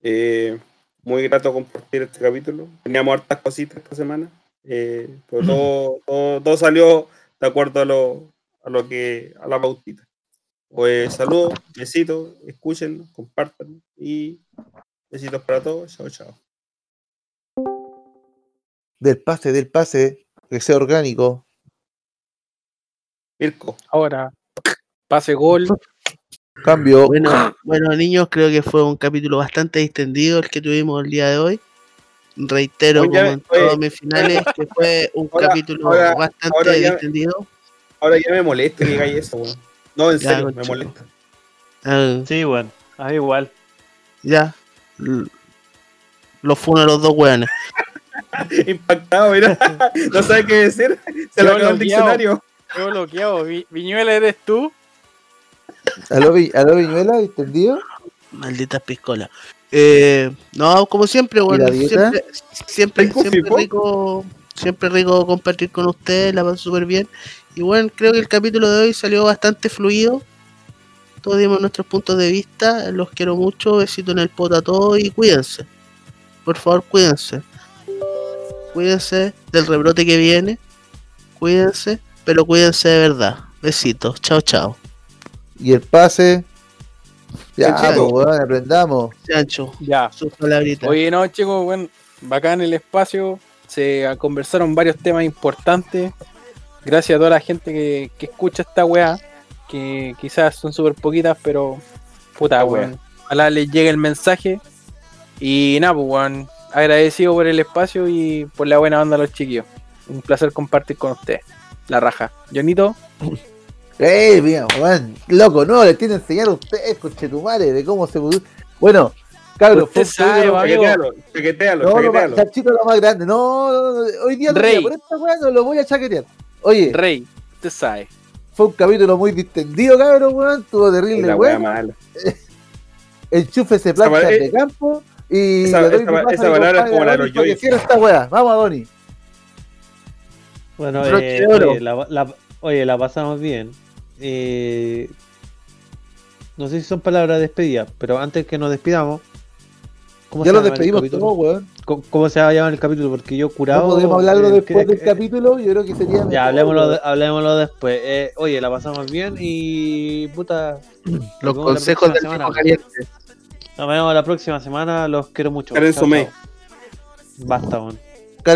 Eh, muy grato compartir este capítulo. Teníamos hartas cositas esta semana, eh, pero todo, todo, todo salió de acuerdo a lo, a lo que a la pautita. Pues saludos, besitos, escuchen, compartan y besitos para todos. Chao, chao. Del pase, del pase, que sea orgánico. Mirko, Ahora, pase gol. Cambio. Bueno, bueno, niños, creo que fue un capítulo bastante distendido el que tuvimos el día de hoy. Reitero, Oye, como en todos mis finales, que fue un Ahora- capítulo ahora- bastante ahora ya- distendido. ahora ya me molesta que digáis eso, weón. No, en Ya, serio, me molesta. Ah, Sí, bueno, a mí igual. ya. Los funo a los dos weones. Impactado, mira. No sabe qué decir. Se Yo lo acabó el diccionario. Qué bloqueado. Vi- Viñuela eres tú. ¿Aló, Vi- aló Viñuela? ¿Entendido? Malditas piscolas. Eh, no, como siempre, bueno, siempre, siempre, ¿Rico, siempre rico, siempre rico compartir con ustedes, la paso súper bien. Y bueno, creo que el capítulo de hoy salió bastante fluido. Todos dimos nuestros puntos de vista, los quiero mucho, besito en el poto a todos y cuídense. Por favor, cuídense. Cuídense del rebrote que viene. Cuídense, pero cuídense de verdad. Besitos, chao, chao. Y el pase. Ya, Chanchito. pues, weón, aprendamos. Chancho, Ya. sus palabritas. Oye, no, chicos, bueno, bacán el espacio. Se conversaron varios temas importantes. Gracias a toda la gente que, que escucha esta weá. Que quizás son súper poquitas, pero puta, weón. Ojalá les llegue el mensaje. Y nada, pues, weón. Agradecido por el espacio y por la buena onda a los chiquillos. Un placer compartir con ustedes. La raja. Jonito, ¡Ey, mira, weón! Loco, no, le tiene que enseñar a ustedes, conchetumare, de cómo se. Bueno, cabros, Usted fue un sabe. Chaquetealo, chaquetealo, No, no, chaquetealo. Chanchito lo más grande. No, no, no, hoy día no, Rey. mira, por esta weá no lo voy a chaquetear. Oye, Rey, usted sabe. fue un capítulo muy distendido, cabrón, weón. Estuvo terrible, La wea weón. mala. Enchúfese planchas Esa- de campo y. esa- esa- esa a palabra es como la de los que Joyce. Bueno, eh, oye, la, la- oye, la pasamos bien. Eh, no sé si son palabras de despedida, pero antes que nos despidamos, ¿cómo Ya el despedimos capítulo? todos, weón. ¿Cómo, cómo se va a llamar el capítulo? Porque yo curado. No podemos hablarlo eh, después que- del capítulo. Yo creo que sería. mejor, Ya, hablemoslo, de- hablemoslo después. Eh, oye, la pasamos bien y puta. Los nos consejos próxima del semana. caliente. Nos vemos la próxima semana, los quiero mucho. Karen Chao, chao. Basta, weón.